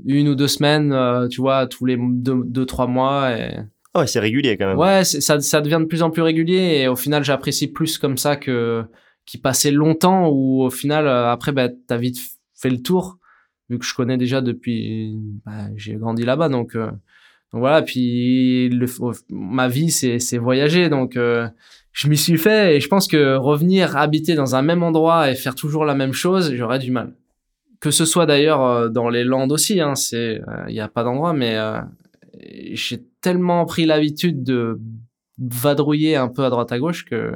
une ou deux semaines, euh, tu vois, tous les deux, deux trois mois. Et...
Ouais, c'est régulier quand même.
Ouais, ça, ça devient de plus en plus régulier et au final, j'apprécie plus comme ça que qui passait longtemps où au final, après, bah, t'as vite fait le tour vu que je connais déjà depuis, bah, j'ai grandi là-bas, donc, euh, voilà. Puis ma vie, c'est voyager, donc euh, je m'y suis fait et je pense que revenir habiter dans un même endroit et faire toujours la même chose, j'aurais du mal. Que ce soit d'ailleurs euh, dans les Landes aussi, hein, il n'y a pas d'endroit, mais euh, j'ai tellement pris l'habitude de vadrouiller un peu à droite à gauche que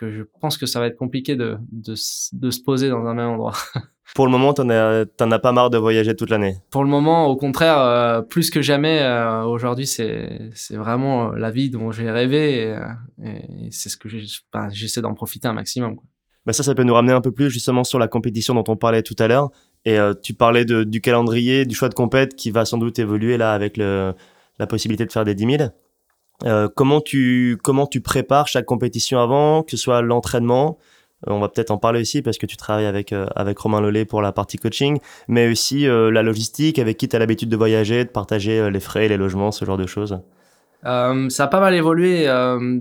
je pense que ça va être compliqué de se poser dans un même endroit.
Pour le moment, t'en as, t'en as pas marre de voyager toute l'année.
Pour le moment, au contraire, euh, plus que jamais, euh, aujourd'hui, c'est c'est vraiment euh, la vie dont j'ai rêvé et, et c'est ce que j'ai- j'essaie d'en profiter un maximum. Quoi.
Bah ça, ça peut nous ramener un peu plus justement sur la compétition dont on parlait tout à l'heure. Et euh, tu parlais de, du calendrier, du choix de compète qui va sans doute évoluer là avec le, la possibilité de faire des 10 000. Euh, comment tu comment tu prépares chaque compétition avant, que ce soit l'entraînement. On va peut-être en parler aussi parce que tu travailles avec euh, avec Romain Lelay pour la partie coaching, mais aussi euh, la logistique, avec qui tu as l'habitude de voyager, de partager euh, les frais, les logements, ce genre de choses.
Euh, ça a pas mal évolué. euh,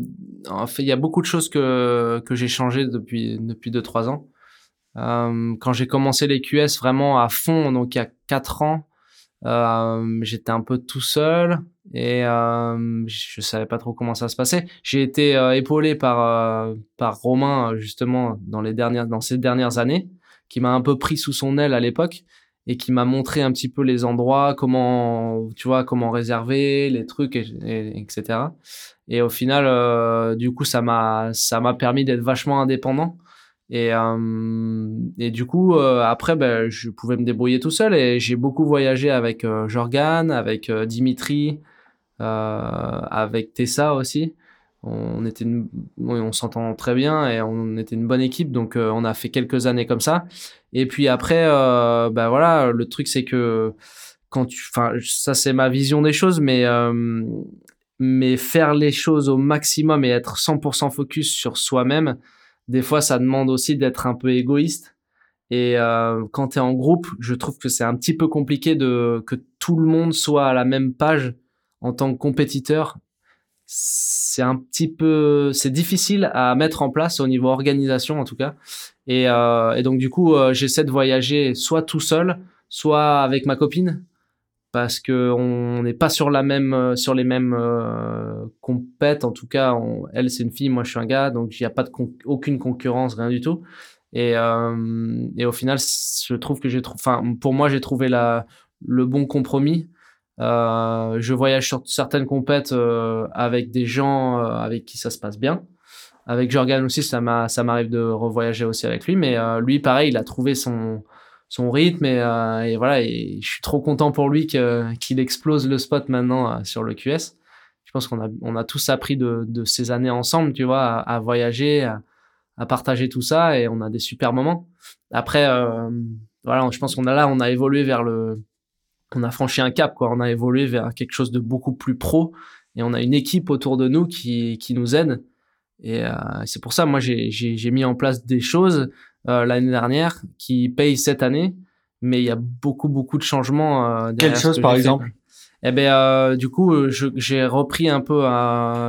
en fait, il y a beaucoup de choses que, que j'ai changé depuis, depuis 2-3 ans. Euh, quand j'ai commencé les QS vraiment à fond, donc il y a 4 ans, j'étais un peu tout seul et euh, je savais pas trop comment ça se passait. J'ai été euh, épaulé par, par Romain justement dans, les dernières, dans ces dernières années, qui m'a un peu pris sous son aile à l'époque et qui m'a montré un petit peu les endroits, comment, tu vois, comment réserver les trucs, et, et- etc. Et au final, du coup, ça m'a, ça m'a permis d'être vachement indépendant. Et, et du coup, après, ben, je pouvais me débrouiller tout seul et j'ai beaucoup voyagé avec Jorgan, avec Dimitri, avec Tessa aussi. On était, une- on s'entend très bien et on était une bonne équipe, donc euh, on a fait quelques années comme ça. Et puis après, euh, bah voilà, le truc c'est que quand tu, enfin, ça c'est ma vision des choses, mais euh, mais faire les choses au maximum et être 100% focus sur soi-même, des fois ça demande aussi d'être un peu égoïste. Et euh, quand tu es en groupe, je trouve que c'est un petit peu compliqué de que tout le monde soit à la même page en tant que compétiteur. C'est un petit peu, c'est difficile à mettre en place au niveau organisation en tout cas. Et, euh, donc du coup, euh, j'essaie de voyager soit tout seul, soit avec ma copine, parce que on n'est pas sur la même euh, sur les mêmes euh, compètes en tout cas elle c'est une fille moi je suis un gars donc il n'y a pas de aucune concurrence rien du tout et au final je trouve que j'ai enfin pour moi j'ai trouvé la le bon compromis Euh, je voyage sur certaines compètes euh, avec des gens euh, avec qui ça se passe bien. Avec Jorgan aussi ça m'a ça m'arrive de revoyager aussi avec lui mais euh, lui pareil il a trouvé son son rythme et, euh, et voilà et je suis trop content pour lui qu'il explose le spot maintenant sur le QS je pense qu'on a on a tous appris de, de ces années ensemble tu vois à, voyager à, partager tout ça et on a des super moments. Après voilà je pense qu'on a là on a évolué vers le on a franchi un cap quoi on a évolué vers quelque chose de beaucoup plus pro et on a une équipe autour de nous qui qui nous aide et euh, c'est pour ça moi j'ai mis en place des choses euh, l'année dernière qui payent cette année mais il y a beaucoup beaucoup de changements euh, derrière
Quelle
ce
chose,
que
par exemple?
Eh ben, euh, du coup, j'ai repris un peu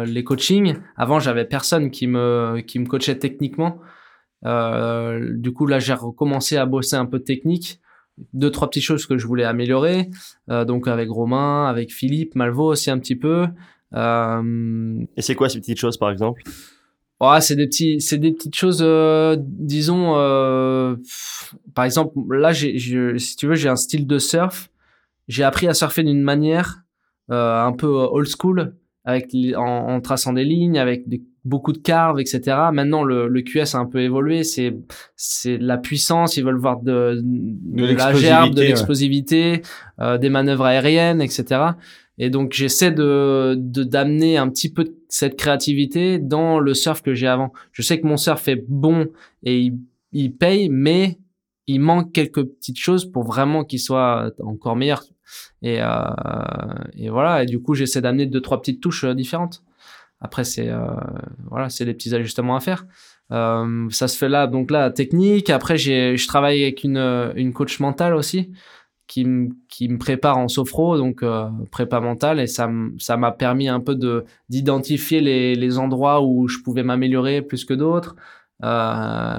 les coachings. Avant, j'avais personne qui me qui me coachait techniquement. Du coup, là, j'ai recommencé à bosser un peu technique. Deux trois petites choses que je voulais améliorer. Euh, donc avec Romain, avec Philippe, Malvo aussi un petit peu. Euh,
Et c'est quoi ces petites choses, par exemple?
Ouais, c'est des petits, c'est des petites choses, euh, disons, euh, pff, par exemple, là, j'ai, si tu veux, j'ai un style de surf. J'ai appris à surfer d'une manière euh, un peu old school, avec en, en traçant des lignes, avec des, beaucoup de carves, etc. Maintenant, le, le QS a un peu évolué. C'est, c'est la puissance. Ils veulent voir de, de, la gerbe, de
ouais.
l'explosivité, euh, des manœuvres aériennes, etc. Et donc j'essaie de de- d'amener un petit peu de cette créativité dans le surf que j'ai avant. Je sais que mon surf est bon et il, il paye, mais il manque quelques petites choses pour vraiment qu'il soit encore meilleur. Et, euh, et voilà. Et du coup, j'essaie d'amener deux trois petites touches euh, différentes. Après, c'est euh, voilà, c'est des petits ajustements à faire. Ça se fait là, donc là, technique. Après, je travaille avec une, une coach mentale aussi qui me prépare en sophro, donc prépa mentale, et ça m'a permis un peu de d'identifier les, les endroits où je pouvais m'améliorer plus que d'autres,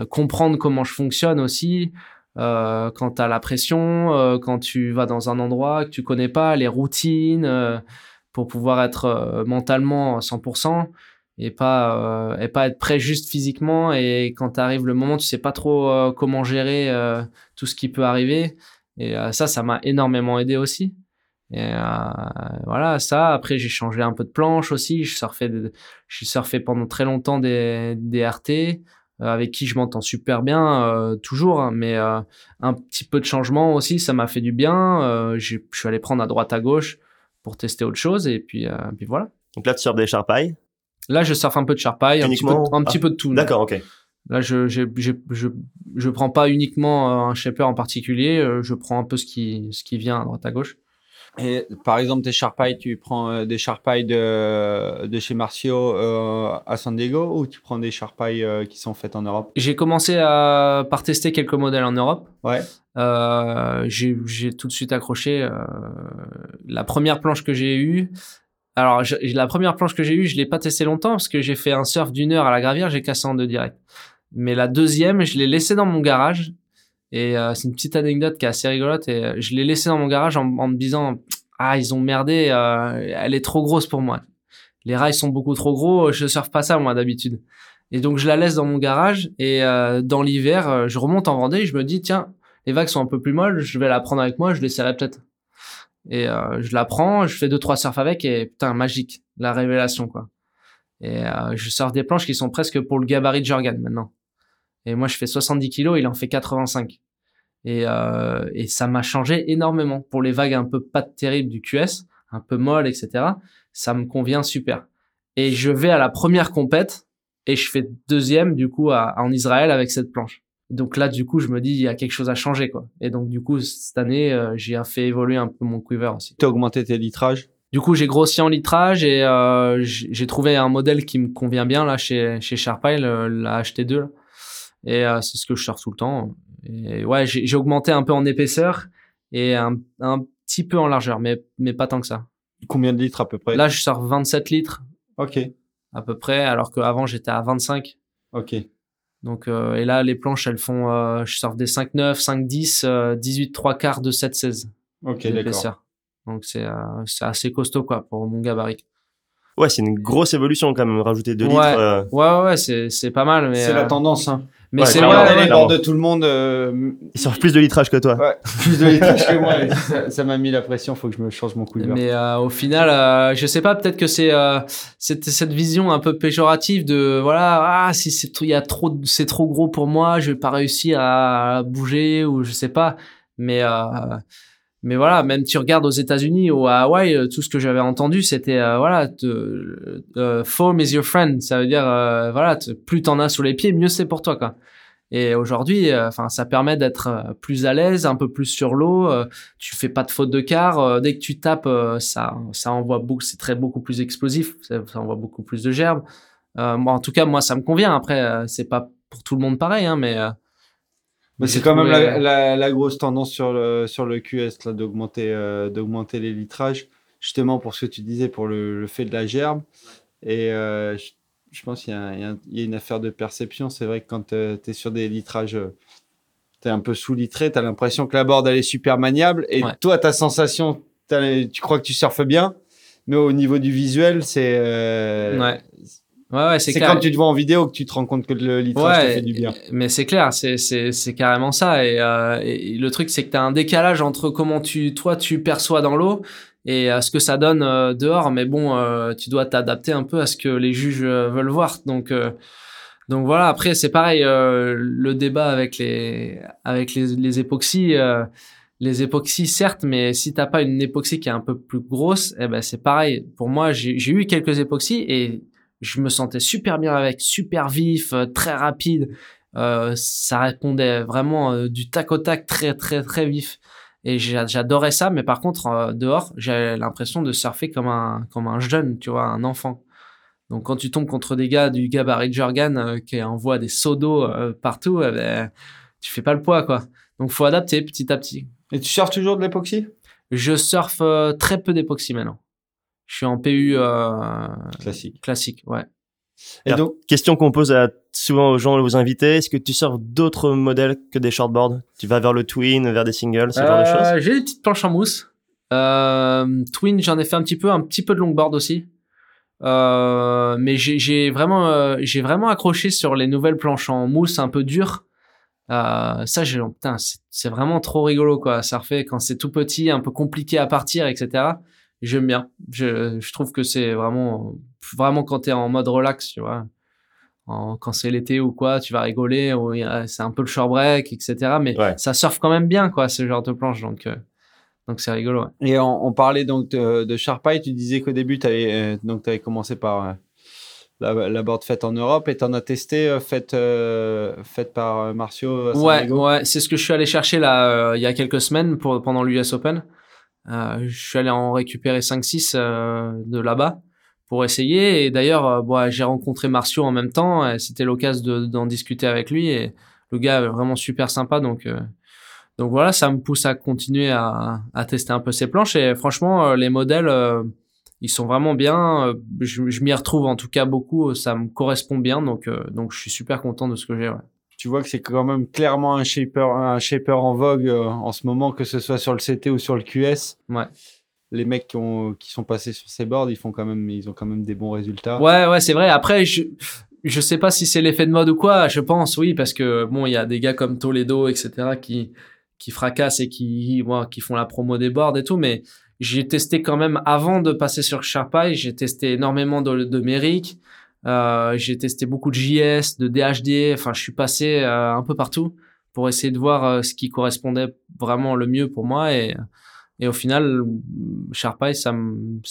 comprendre comment je fonctionne aussi. Euh, quand tu as la pression, euh, quand tu vas dans un endroit que tu connais pas, les routines, euh, pour pouvoir être mentalement à 100% et pas et pas être prêt juste physiquement et quand arrive le moment tu sais pas trop comment gérer tout ce qui peut arriver et ça ça m'a énormément aidé aussi. Et voilà ça après j'ai changé un peu de planche aussi je surfais pendant très longtemps des des RT avec qui je m'entends super bien euh, toujours hein, mais euh, un petit peu de changement aussi ça m'a fait du bien euh, je suis allé prendre à droite à gauche pour tester autre chose et puis euh, puis voilà
Donc là, tu surfes des charpailles?
Là, je surfe un peu de charpaille, un petit peu, un petit
Ah,
peu de tout.
D'accord, ok.
Là, je, je, je, je, je prends pas uniquement euh, un shaper en particulier, euh, je prends un peu ce qui, ce qui vient à droite à gauche.
Et par exemple, tes charpailles, tu prends euh, des charpailles de, de chez Marcio euh, à San Diego ou tu prends des charpailles euh, qui sont faites en Europe?
J'ai commencé à, par tester quelques modèles en Europe.
Ouais.
Euh, j'ai tout de suite accroché. la première planche que j'ai eue, alors je- la première planche que j'ai eue, je l'ai pas testé longtemps parce que j'ai fait un surf d'une heure à la gravière, j'ai cassé en deux direct. Mais la deuxième, je l'ai laissée dans mon garage et c'est une petite anecdote qui est assez rigolote et je l'ai laissée dans mon garage en, en me disant ah ils ont merdé, euh, elle est trop grosse pour moi. Les rails sont beaucoup trop gros, je surfe pas ça moi d'habitude. Et donc je la laisse dans mon garage et euh, dans l'hiver, euh, je remonte en Vendée et je me dis tiens les vagues sont un peu plus molles, je vais la prendre avec moi, je l'essaierai peut-être. Et je la prends, je fais deux trois surfs avec et putain magique, la révélation quoi. Et je surfe des planches qui sont presque pour le gabarit de Jorgan maintenant. Et moi je fais 70 kilos, il en fait 85. Et, euh, et ça m'a changé énormément pour les vagues un peu pas terribles du QS, un peu molles etc. Ça me convient super. Et je vais à la première compète et je fais deuxième du coup à, en Israël avec cette planche. Donc là, du coup, je me dis, il y a quelque chose à changer, quoi. Et donc, du coup, cette année, euh, j'ai fait évoluer un peu mon quiver aussi.
Tu as augmenté tes litrages?
Du coup, j'ai grossi en litrage et euh, j'ai trouvé un modèle qui me convient bien, là, chez, chez Sharpile, euh, la HT2, là. Et euh, c'est ce que je sors tout le temps. Et ouais, j'ai augmenté un peu en épaisseur et un, un petit peu en largeur, mais, mais pas tant que ça.
Combien de litres à peu près?
Là, je sors 27 litres,
Ok,
à peu près, alors qu'avant, j'étais à 25.
ok.
Donc, euh, et là, les planches, elles font, euh, je surfe des 5,9, 5,10, euh, 18 3 quarts de 7,16
Ok, d'accord.
d'épaisseur. Donc c'est euh, c'est assez costaud quoi pour mon gabarit.
Ouais, c'est une grosse évolution quand même, rajouter 2
Ouais.
litres. euh,
Ouais ouais, ouais c'est c'est pas mal mais
C'est la tendance. Hein.
Mais
Ouais,
c'est ouais,
les bords de tout le monde. euh,
Ils sortent plus de litrage que toi.
ouais, plus de litrage que moi. ça- m'a mis la pression. Faut que je me change mon couleur.
Mais euh, au final, euh, je sais pas, peut-être que c'est euh, cette, cette vision un peu péjorative de voilà, ah si c'est trop- il y a trop, c'est trop gros pour moi, je vais pas réussir à bouger ou je sais pas. Mais euh, mais voilà, même tu regardes aux États-Unis ou à Hawaï, euh, tout ce que j'avais entendu, c'était euh, voilà, te- euh, form is your friend. Ça veut dire voilà, te- plus t'en as sous les pieds, mieux c'est pour toi quoi. Et aujourd'hui, enfin, ça permet d'être plus à l'aise, un peu plus sur l'eau. tu fais pas de faute de quart. dès que tu tapes, ça, ça envoie beaucoup, c'est très beaucoup plus explosif. Ça, envoie beaucoup plus de gerbes. Moi, en tout cas, moi, ça me convient. Après, c'est pas pour tout le monde pareil, hein, mais
Mais
j'ai
c'est quand même la,
euh,
la, la grosse tendance sur le, sur le QS là, d'augmenter euh, d'augmenter les litrages, justement pour ce que tu disais, pour le, le fait de la gerbe. Et euh, je, je pense qu'il y, a il y a un- il y a une affaire de perception. C'est vrai que quand tu es sur des litrages, tu es un peu sous-litré, tu as l'impression que la board elle est super maniable. Et
Ouais.
toi, ta sensation, t'as- tu crois que tu surfes bien. Mais au niveau du visuel, c'est euh,
Ouais. Ouais, ouais, c'est
quand tu te vois en vidéo que tu te rends compte que le litrage te fait du bien.
Mais c'est clair, c'est c'est c'est carrément ça. Et, euh, et le truc, c'est que tu as un décalage entre comment tu toi tu perçois dans l'eau et euh, ce que ça donne euh, dehors. Mais bon, euh, tu dois t'adapter un peu à ce que les juges euh, veulent voir. Donc euh, donc voilà. Après, c'est pareil. euh, le débat avec les avec les, les époxys. euh, les époxys, certes, mais si t'as pas une époxy qui est un peu plus grosse, eh ben c'est pareil. Pour moi, j'ai j'ai eu quelques époxys et je me sentais super bien avec, super vif, euh, très rapide. Euh, ça répondait vraiment euh, du tac au tac, très très très vif. Et j'a- j'adorais ça, mais par contre euh, dehors, j'avais l'impression de surfer comme un comme un jeune, tu vois, un enfant. Donc quand tu tombes contre des gars du gabarit euh, qui envoient des seaux d'eau partout, eh ben, tu fais pas le poids quoi. Donc faut adapter petit à petit.
Et tu surfes toujours de l'époxy?
Je surfe très peu d'époxy maintenant. Je suis en PU euh,
Classique.
classique, ouais.
Et
Alors,
donc,
Question qu'on pose à, souvent aux gens, aux invités. Est-ce que tu surfes d'autres modèles que des shortboards? Tu vas vers le twin, vers des singles, ce genre de choses?
Euh, J'ai des petites planches en mousse. Euh, twin, j'en ai fait un petit peu, un petit peu de longboard aussi. Euh, mais j'ai vraiment, euh, j'ai vraiment accroché sur les nouvelles planches en mousse un peu dures. Euh, ça, j'ai, putain, c'est vraiment trop rigolo quoi. Surfer quand c'est tout petit, un peu compliqué à partir, etc. J'aime bien. Je, je trouve que c'est vraiment, vraiment quand t'es en mode relax, tu vois. En- quand c'est l'été ou quoi, tu vas rigoler, c'est un peu le short break, etc. Mais
Ouais.
ça surfe quand même bien, quoi, ce genre de planche. Donc, euh, donc c'est rigolo. ouais.
et on, on parlait donc de, de. Tu disais qu'au début, tu avais, donc avais commencé par euh, la, la board faite en Europe et tu en as testé euh, faite, euh, faite par euh, Marcio à San
Ouais, ouais, c'est ce que je suis allé chercher là euh, il y a quelques semaines pour pendant l'US Open. Euh, je suis allé en récupérer 5-6 euh, de là-bas pour essayer. Et d'ailleurs, euh, bon, j'ai rencontré Marcio en même temps. C'était l'occasion de- d'en discuter avec lui. Et le gars est vraiment super sympa. Donc, donc voilà, ça me pousse à continuer à, à tester un peu ces planches. Et franchement, les modèles, ils sont vraiment bien. Je, je m'y retrouve en tout cas beaucoup. Ça me correspond bien. Donc, donc je suis super content de ce que j'ai. ouais.
Tu vois que c'est quand même clairement un shaper, un shaper en vogue euh, en ce moment, que ce soit sur le CT ou sur le QS.
Ouais.
Les mecs qui, ont, qui sont passés sur ces boards, ils, font quand même, ils ont quand même des bons résultats.
Ouais, ouais, c'est vrai. Après, je, je sais pas si c'est l'effet de mode ou quoi. Je pense, oui, parce que bon, il y a des gars comme Toledo, etc., qui, qui fracassent et qui, qui font la promo des boards et tout. Mais j'ai testé quand même avant de passer sur Sharpeye. J'ai testé énormément de, de Merrick. Euh, j'ai testé beaucoup de JS, de DHD. Enfin, je suis passé euh, un peu partout pour essayer de voir euh, ce qui correspondait vraiment le mieux pour moi. Et, au final, Sharpeye, ça,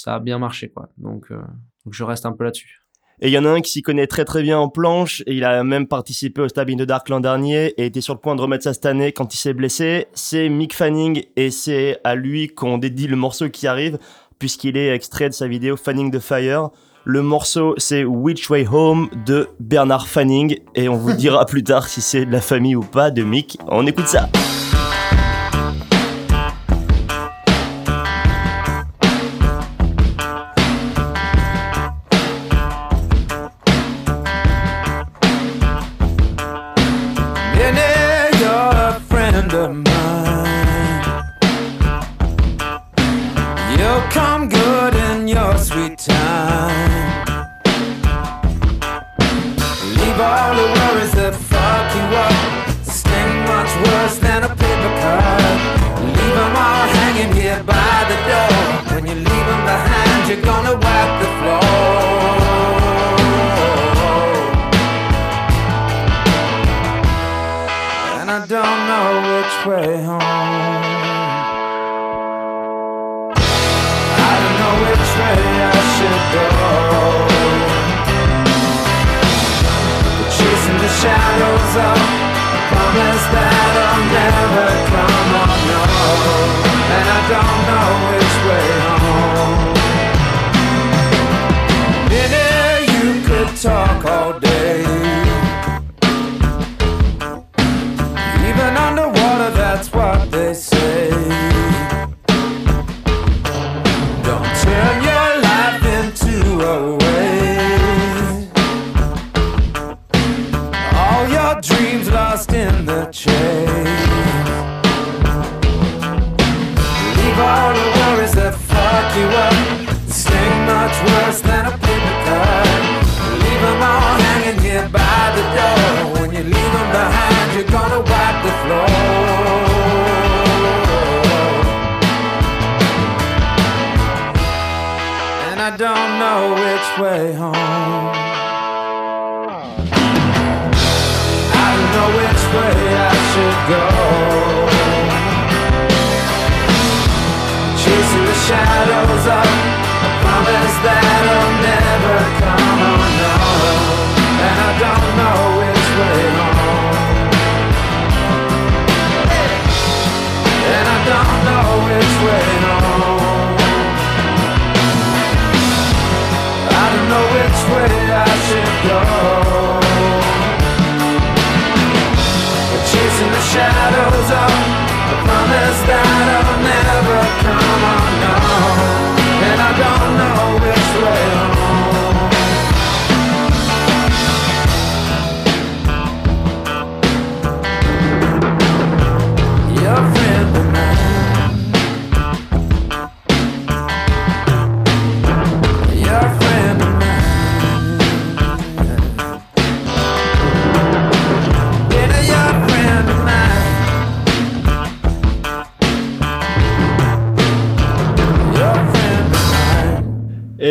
a bien marché, quoi. Donc, donc je reste un peu là-dessus.
Et il y en a un qui s'y connaît très très bien en planche, et il a même participé au Stab in the Dark l'an dernier, et était sur le point de remettre ça cette année quand il s'est blessé. C'est Mick Fanning, et c'est à lui qu'on dédie le morceau qui arrive, puisqu'il est extrait de sa vidéo Fanning the Fire. Le morceau, c'est Which Way Home de Bernard Fanning, et on vous dira plus tard si c'est la famille ou pas de Mick. On écoute ça.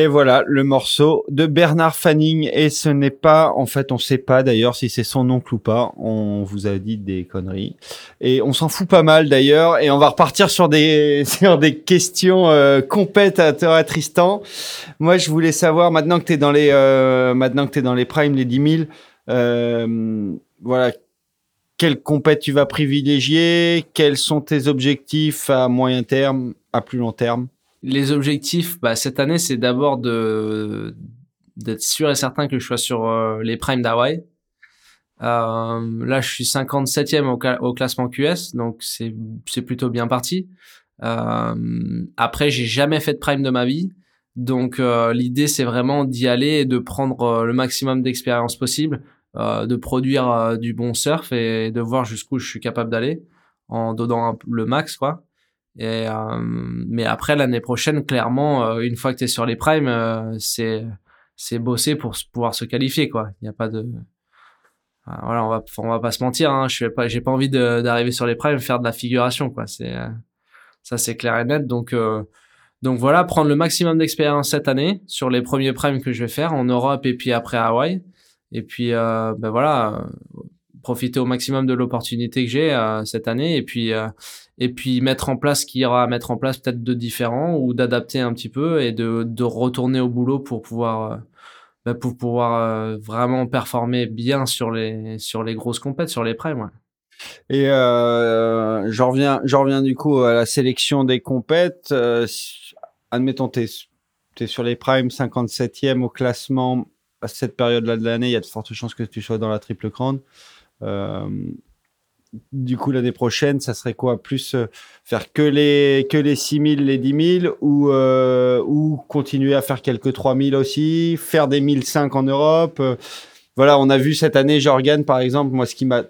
Et voilà le morceau de Bernard Fanning. Et ce n'est pas, en fait, on sait pas d'ailleurs si c'est son oncle ou pas. On vous a dit des conneries. Et on s'en fout pas mal d'ailleurs. Et on va repartir sur des, sur des questions euh, compètes à toi, Tristan. Moi, je voulais savoir, maintenant que tu es dans les, euh, maintenant que t'es dans les primes, les 10 000, euh, voilà, quelle compète tu vas privilégier? Quels sont tes objectifs à moyen terme, à plus long terme?
Les objectifs, bah, cette année, c'est d'abord de d'être sûr et certain que je sois sur euh, les primes d'Hawaï. Euh, là, je suis 57e au, classement QS, donc c'est c'est plutôt bien parti. Euh, après, j'ai jamais fait de prime de ma vie, donc euh, l'idée c'est vraiment d'y aller et de prendre euh, le maximum d'expérience possible, de produire du bon surf et de voir jusqu'où je suis capable d'aller en donnant le max quoi. Et euh, mais après l'année prochaine, clairement, euh, une fois que tu es sur les primes, euh, c'est c'est bosser pour pouvoir se qualifier quoi. Il y a pas de voilà, on va on va pas se mentir. Hein, je fais pas j'ai pas envie d'arriver sur les primes faire de la figuration quoi. C'est ça c'est clair et net. Donc euh, donc voilà, prendre le maximum d'expérience cette année sur les premiers primes que je vais faire en Europe et puis après à Hawaï. Et puis euh, ben voilà, profiter au maximum de l'opportunité que j'ai euh, cette année et puis euh, et puis mettre en place ce qu'il y aura à mettre en place peut-être de différent ou d'adapter un petit peu et de, de retourner au boulot pour pouvoir euh, bah, pour pouvoir vraiment performer bien sur les sur les grosses compètes sur les primes.
Et j'en reviens, j'en reviens du coup à la sélection des compètes. Admettons, t'es es sur les primes 57e au classement à cette période-là de l'année. Il y a de fortes chances que tu sois dans la triple grande. Euh, du coup, l'année prochaine, ça serait quoi? Plus euh, faire que les que les 6000, les 10 000 ou euh, ou continuer à faire quelques 3000 aussi, faire des 1005 en Europe? voilà, on a vu cette année Jorgan par exemple. Moi, ce qui m'a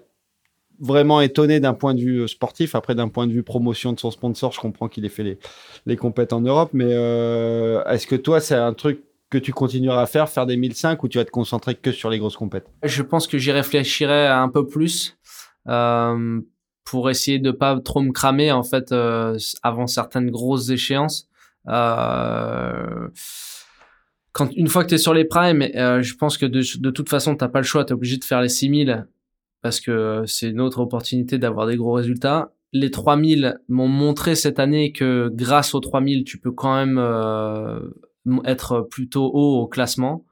vraiment étonné d'un point de vue sportif. Après, d'un point de vue promotion de son sponsor, je comprends qu'il ait fait les, les compètes en Europe. Mais euh, est-ce que toi, c'est un truc tu continueras à faire, faire des 1005 ou tu vas te concentrer que sur les grosses compètes
Je pense que j'y réfléchirai un peu plus euh, pour essayer de pas trop me cramer en fait euh, avant certaines grosses échéances. Euh, quand une fois que tu es sur les primes, je pense que de, toute façon t'as pas le choix, tu es obligé de faire les 6000 parce que c'est une autre opportunité d'avoir des gros résultats. Les 3000 m'ont montré cette année que grâce aux 3000, tu peux quand même être plutôt haut au classement.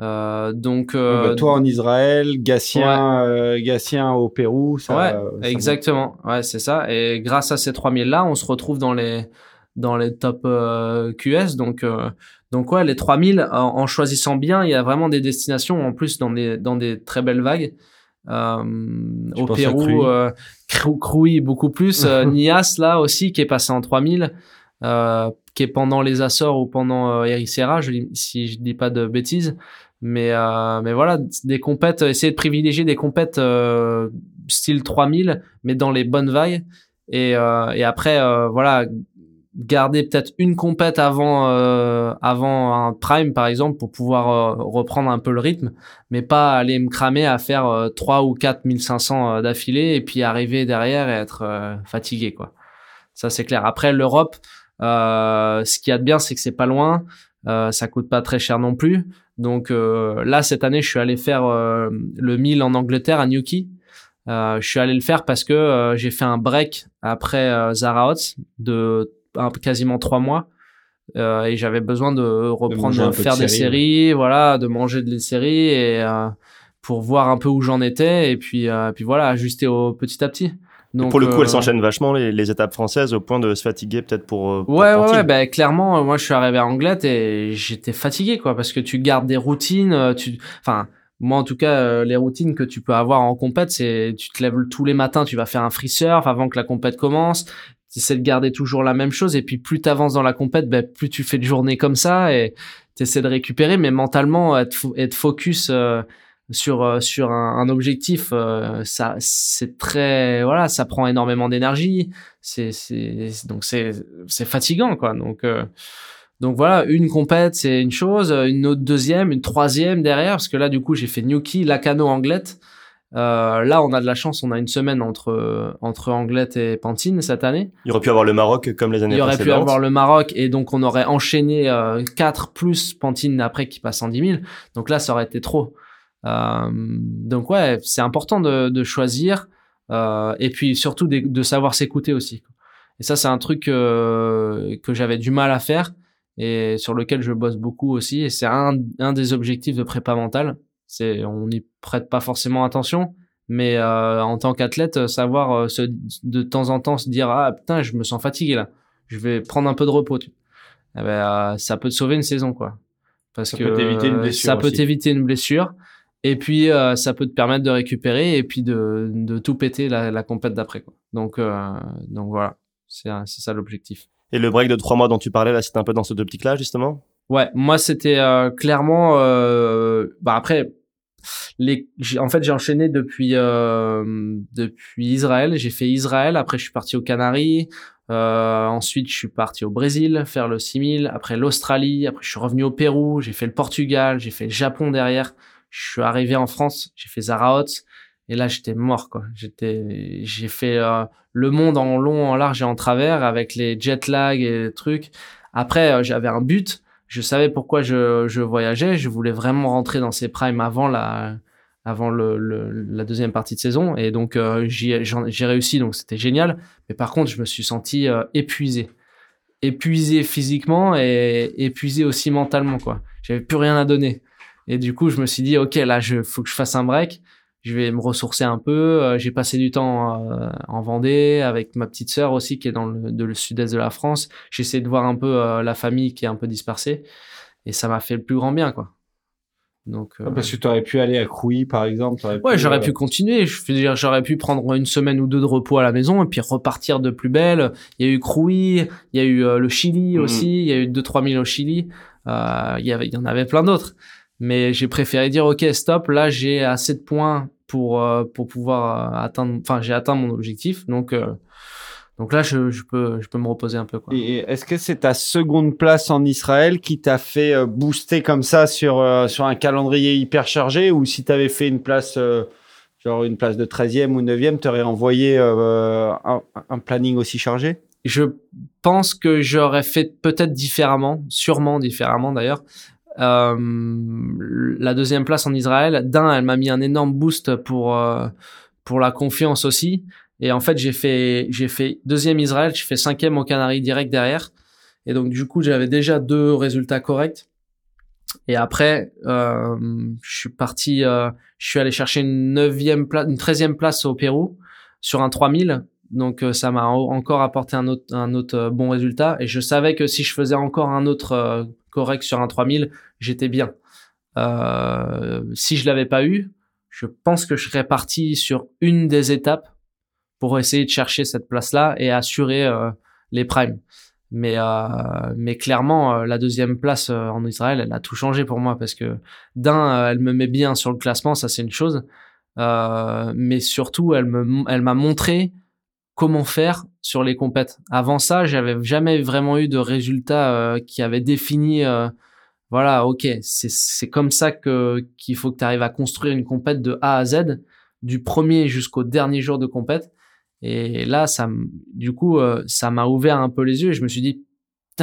Euh, donc euh,
Ouais, bah, Toi en Israël, Gatien, euh, Gatien au Pérou. Ça,
ouais,
ça
exactement. Ouais, c'est ça. Et grâce à ces 3000 là, on se retrouve dans les dans les top euh, QS. Donc euh, donc ouais, les 3000 en, en choisissant bien, il y a vraiment des destinations en plus dans des dans des très belles vagues. Euh, au Pérou, euh, Crou- Cruy beaucoup plus. Euh, Nias là aussi qui est passé en 3000. Euh, qui est pendant les Açores ou pendant euh, Ericeira, je, si je dis pas de bêtises. Mais, euh, mais voilà, des compètes, essayer de privilégier des compètes euh, style 3000, mais dans les bonnes vagues. Et, euh, et après, euh, voilà, garder peut-être une compète avant, euh, avant un prime, par exemple, pour pouvoir euh, reprendre un peu le rythme, mais pas aller me cramer à faire euh, 3 ou 4 1500 euh, d'affilée et puis arriver derrière et être euh, fatigué, quoi. Ça, c'est clair. Après, l'Europe, euh, ce qu'il y a de bien, c'est que c'est pas loin. Euh, ça coûte pas très cher non plus. Donc euh, là, cette année, je suis allé faire euh, le 1000 en Angleterre à Newquay. Euh, je suis allé le faire parce que euh, j'ai fait un break après euh, Zara Hotz de un- quasiment trois mois. Euh, et j'avais besoin de reprendre,
de
faire des
séries,
séries, voilà, de manger des séries et euh, pour voir un peu où j'en étais et puis, euh, puis voilà, ajuster au petit à petit. Donc,
pour le coup,
euh,
elles s'enchaînent vachement les, les étapes françaises au point de se fatiguer peut-être pour. euh, pour
Ouais, ouais, ouais, bah, clairement, euh, moi, je suis arrivé à Anglette et j'étais fatigué, quoi, parce que tu gardes des routines, euh, tu, enfin, moi, en tout cas, les routines que tu peux avoir en compète, c'est, tu te lèves tous les matins, tu vas faire un free surf avant que la compète commence, tu essaies de garder toujours la même chose, et puis plus t'avances dans la compète, ben, plus tu fais de journées comme ça, et t'essaies de récupérer, mais mentalement, être, être focus, euh, sur euh, sur un, un objectif euh, ça c'est très voilà ça prend énormément d'énergie c'est c'est donc c'est c'est fatigant quoi donc euh, donc voilà une compète c'est une chose une autre deuxième une troisième derrière parce que là du coup j'ai fait Newquay Lacano Anglette euh, là on a de la chance on a une semaine entre entre Anglette et Pantine cette année
Il aurait pu avoir le Maroc comme les années
il y aurait pu
précédentes.
avoir le Maroc et donc on aurait enchaîné euh, 4 plus Pantine après qui passe en 10 000. Donc là, ça aurait été trop. Euh, donc ouais, c'est important de, de choisir euh, et puis surtout de, de savoir s'écouter aussi. Et ça, c'est un truc euh, que j'avais du mal à faire et sur lequel je bosse beaucoup aussi. Et c'est un, un des objectifs de prépa mentale. C'est on n'y prête pas forcément attention, mais euh, en tant qu'athlète, savoir euh, se, de temps en temps se dire ah putain, je me sens fatigué là je vais prendre un peu de repos. Tu. Eh ben, euh, ça peut te sauver une saison, quoi. Parce
Ça
que
peut t'éviter une blessure
ça peut t'éviter une blessure. Et puis, euh, ça peut te permettre de récupérer et puis de, de tout péter la, la compète d'après, quoi. Donc, euh, donc voilà. C'est ça l'objectif.
Et le break de trois mois dont tu parlais là, c'était un peu dans cette optique-là justement?
Ouais, moi c'était euh, clairement. Euh, bah après, les, j'ai- en fait j'ai enchaîné depuis euh, depuis Israël. J'ai fait Israël. Après je suis parti aux Canaries. Euh, ensuite je suis parti au Brésil faire le 6000. Après l'Australie. Après je suis revenu au Pérou. J'ai fait le Portugal. J'ai fait le Japon derrière. Je suis arrivé en France. J'ai fait Zara Hotz. Et là j'étais mort quoi. J'étais, j'ai fait euh, le monde en long, en large et en travers avec les jet lag et les trucs. Après euh, j'avais un but je savais pourquoi je, voyageais. Je voulais vraiment rentrer dans ces primes avant la, avant la deuxième partie de saison. Et donc, euh, j'ai réussi, donc c'était génial. Mais par contre, je me suis senti épuisé. Épuisé physiquement et épuisé aussi mentalement, quoi. J'avais plus rien à donner. Et du coup, je me suis dit, OK, là, je, faut que je fasse un break. Je vais me ressourcer un peu. Euh, J'ai passé du temps euh, en Vendée avec ma petite sœur aussi qui est dans le, de le sud-est de la France. J'essaie de voir un peu euh, la famille qui est un peu dispersée. Et ça m'a fait le plus grand bien, quoi. Donc, euh,
Ah, Parce que tu aurais pu aller à Crouy, par exemple.
Ouais, j'aurais
euh,
pu continuer. Je veux dire, j'aurais pu prendre une semaine ou deux de repos à la maison et puis repartir de plus belle. Il y a eu Crouy, il y a eu euh, le Chili
Mhm.
aussi, il y a eu deux trois mille au Chili. Euh, il y avait, il y en avait plein d'autres. Mais j'ai préféré dire ok stop. Là, j'ai assez de points pour euh, pour pouvoir euh, atteindre. Enfin, j'ai atteint mon objectif, donc euh, donc là, je, je peux je peux me reposer un peu quoi.
Et est-ce que c'est ta seconde place en Israël qui t'a fait booster comme ça sur, euh, sur un calendrier hyper chargé? Ou si tu avais fait une place, genre une place de 13e ou 9e, tu aurais envoyé euh, un, un planning aussi chargé?
Je pense que j'aurais fait peut-être différemment, sûrement différemment d'ailleurs. Euh, la deuxième place en Israël, d'un, elle m'a mis un énorme boost pour euh, pour la confiance aussi. Et en fait, j'ai fait j'ai fait deuxième Israël, j'ai fait cinquième au Canaries direct derrière. Et donc du coup, j'avais déjà deux résultats corrects. Et après, euh, je suis parti, euh, je suis allé chercher une neuvième place, une treizième place au Pérou sur un 3000. Donc euh, ça m'a en- encore apporté un autre un autre bon résultat. Et je savais que si je faisais encore un autre correct sur un 3000, j'étais bien. Euh, si je l'avais pas eu, je pense que je serais parti sur une des étapes pour essayer de chercher cette place-là et assurer euh, les primes. Mais euh, mais clairement, euh, la deuxième place euh, en Israël, elle a tout changé pour moi parce que d'un, elle me met bien sur le classement, ça c'est une chose. Mais surtout, elle elle m'a montré comment faire sur les compètes. Avant ça, j'avais jamais vraiment eu de résultats euh, qui avaient défini euh, voilà, OK, c'est comme ça que qu'il faut que tu arrives à construire une compète de A à Z du premier jusqu'au dernier jour de compète. Et là, ça, du coup, euh, ça m'a ouvert un peu les yeux et je me suis dit,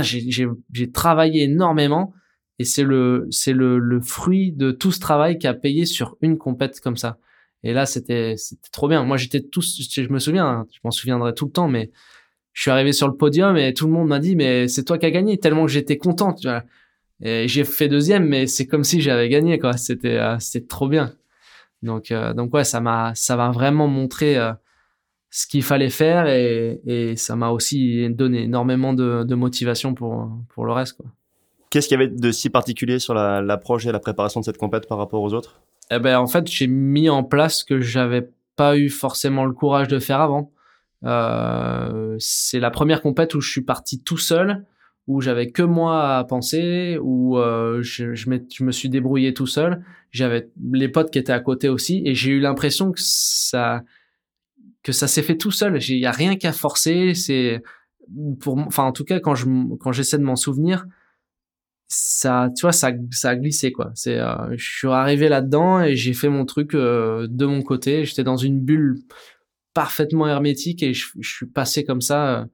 j'ai, travaillé énormément et c'est le, le, le fruit de tout ce travail qui a payé sur une compète comme ça. Et là, c'était, trop bien. Moi, j'étais tout, je me souviens, hein, je m'en souviendrai tout le temps, mais je suis arrivé sur le podium et tout le monde m'a dit, mais c'est toi qui as gagné, tellement que j'étais content. Et j'ai fait deuxième, mais c'est comme si j'avais gagné. C'était, euh, c'était trop bien. Donc, euh, donc ouais, ça m'a, ça m'a vraiment montré euh, ce qu'il fallait faire et, ça m'a aussi donné énormément de, motivation pour, pour le reste.
Qu'est-ce qu'il y avait de si particulier sur la- l'approche et la préparation de cette compète par rapport aux autres?
Eh ben, en fait, j'ai mis en place ce que j'avais pas eu forcément le courage de faire avant. Euh, c'est la première compète où je suis parti tout seul, où j'avais que moi à penser, où euh, je, je, me suis débrouillé tout seul. J'avais les potes qui étaient à côté aussi, et j'ai eu l'impression que ça que ça s'est fait tout seul. Il y a rien qu'à forcer. C'est pour, enfin en tout cas quand je quand j'essaie de m'en souvenir, ça, tu vois, ça, ça a glissé quoi. C'est, euh, je suis arrivé là-dedans et j'ai fait mon truc euh, de mon côté. J'étais dans une bulle parfaitement hermétique et je, suis passé comme ça euh,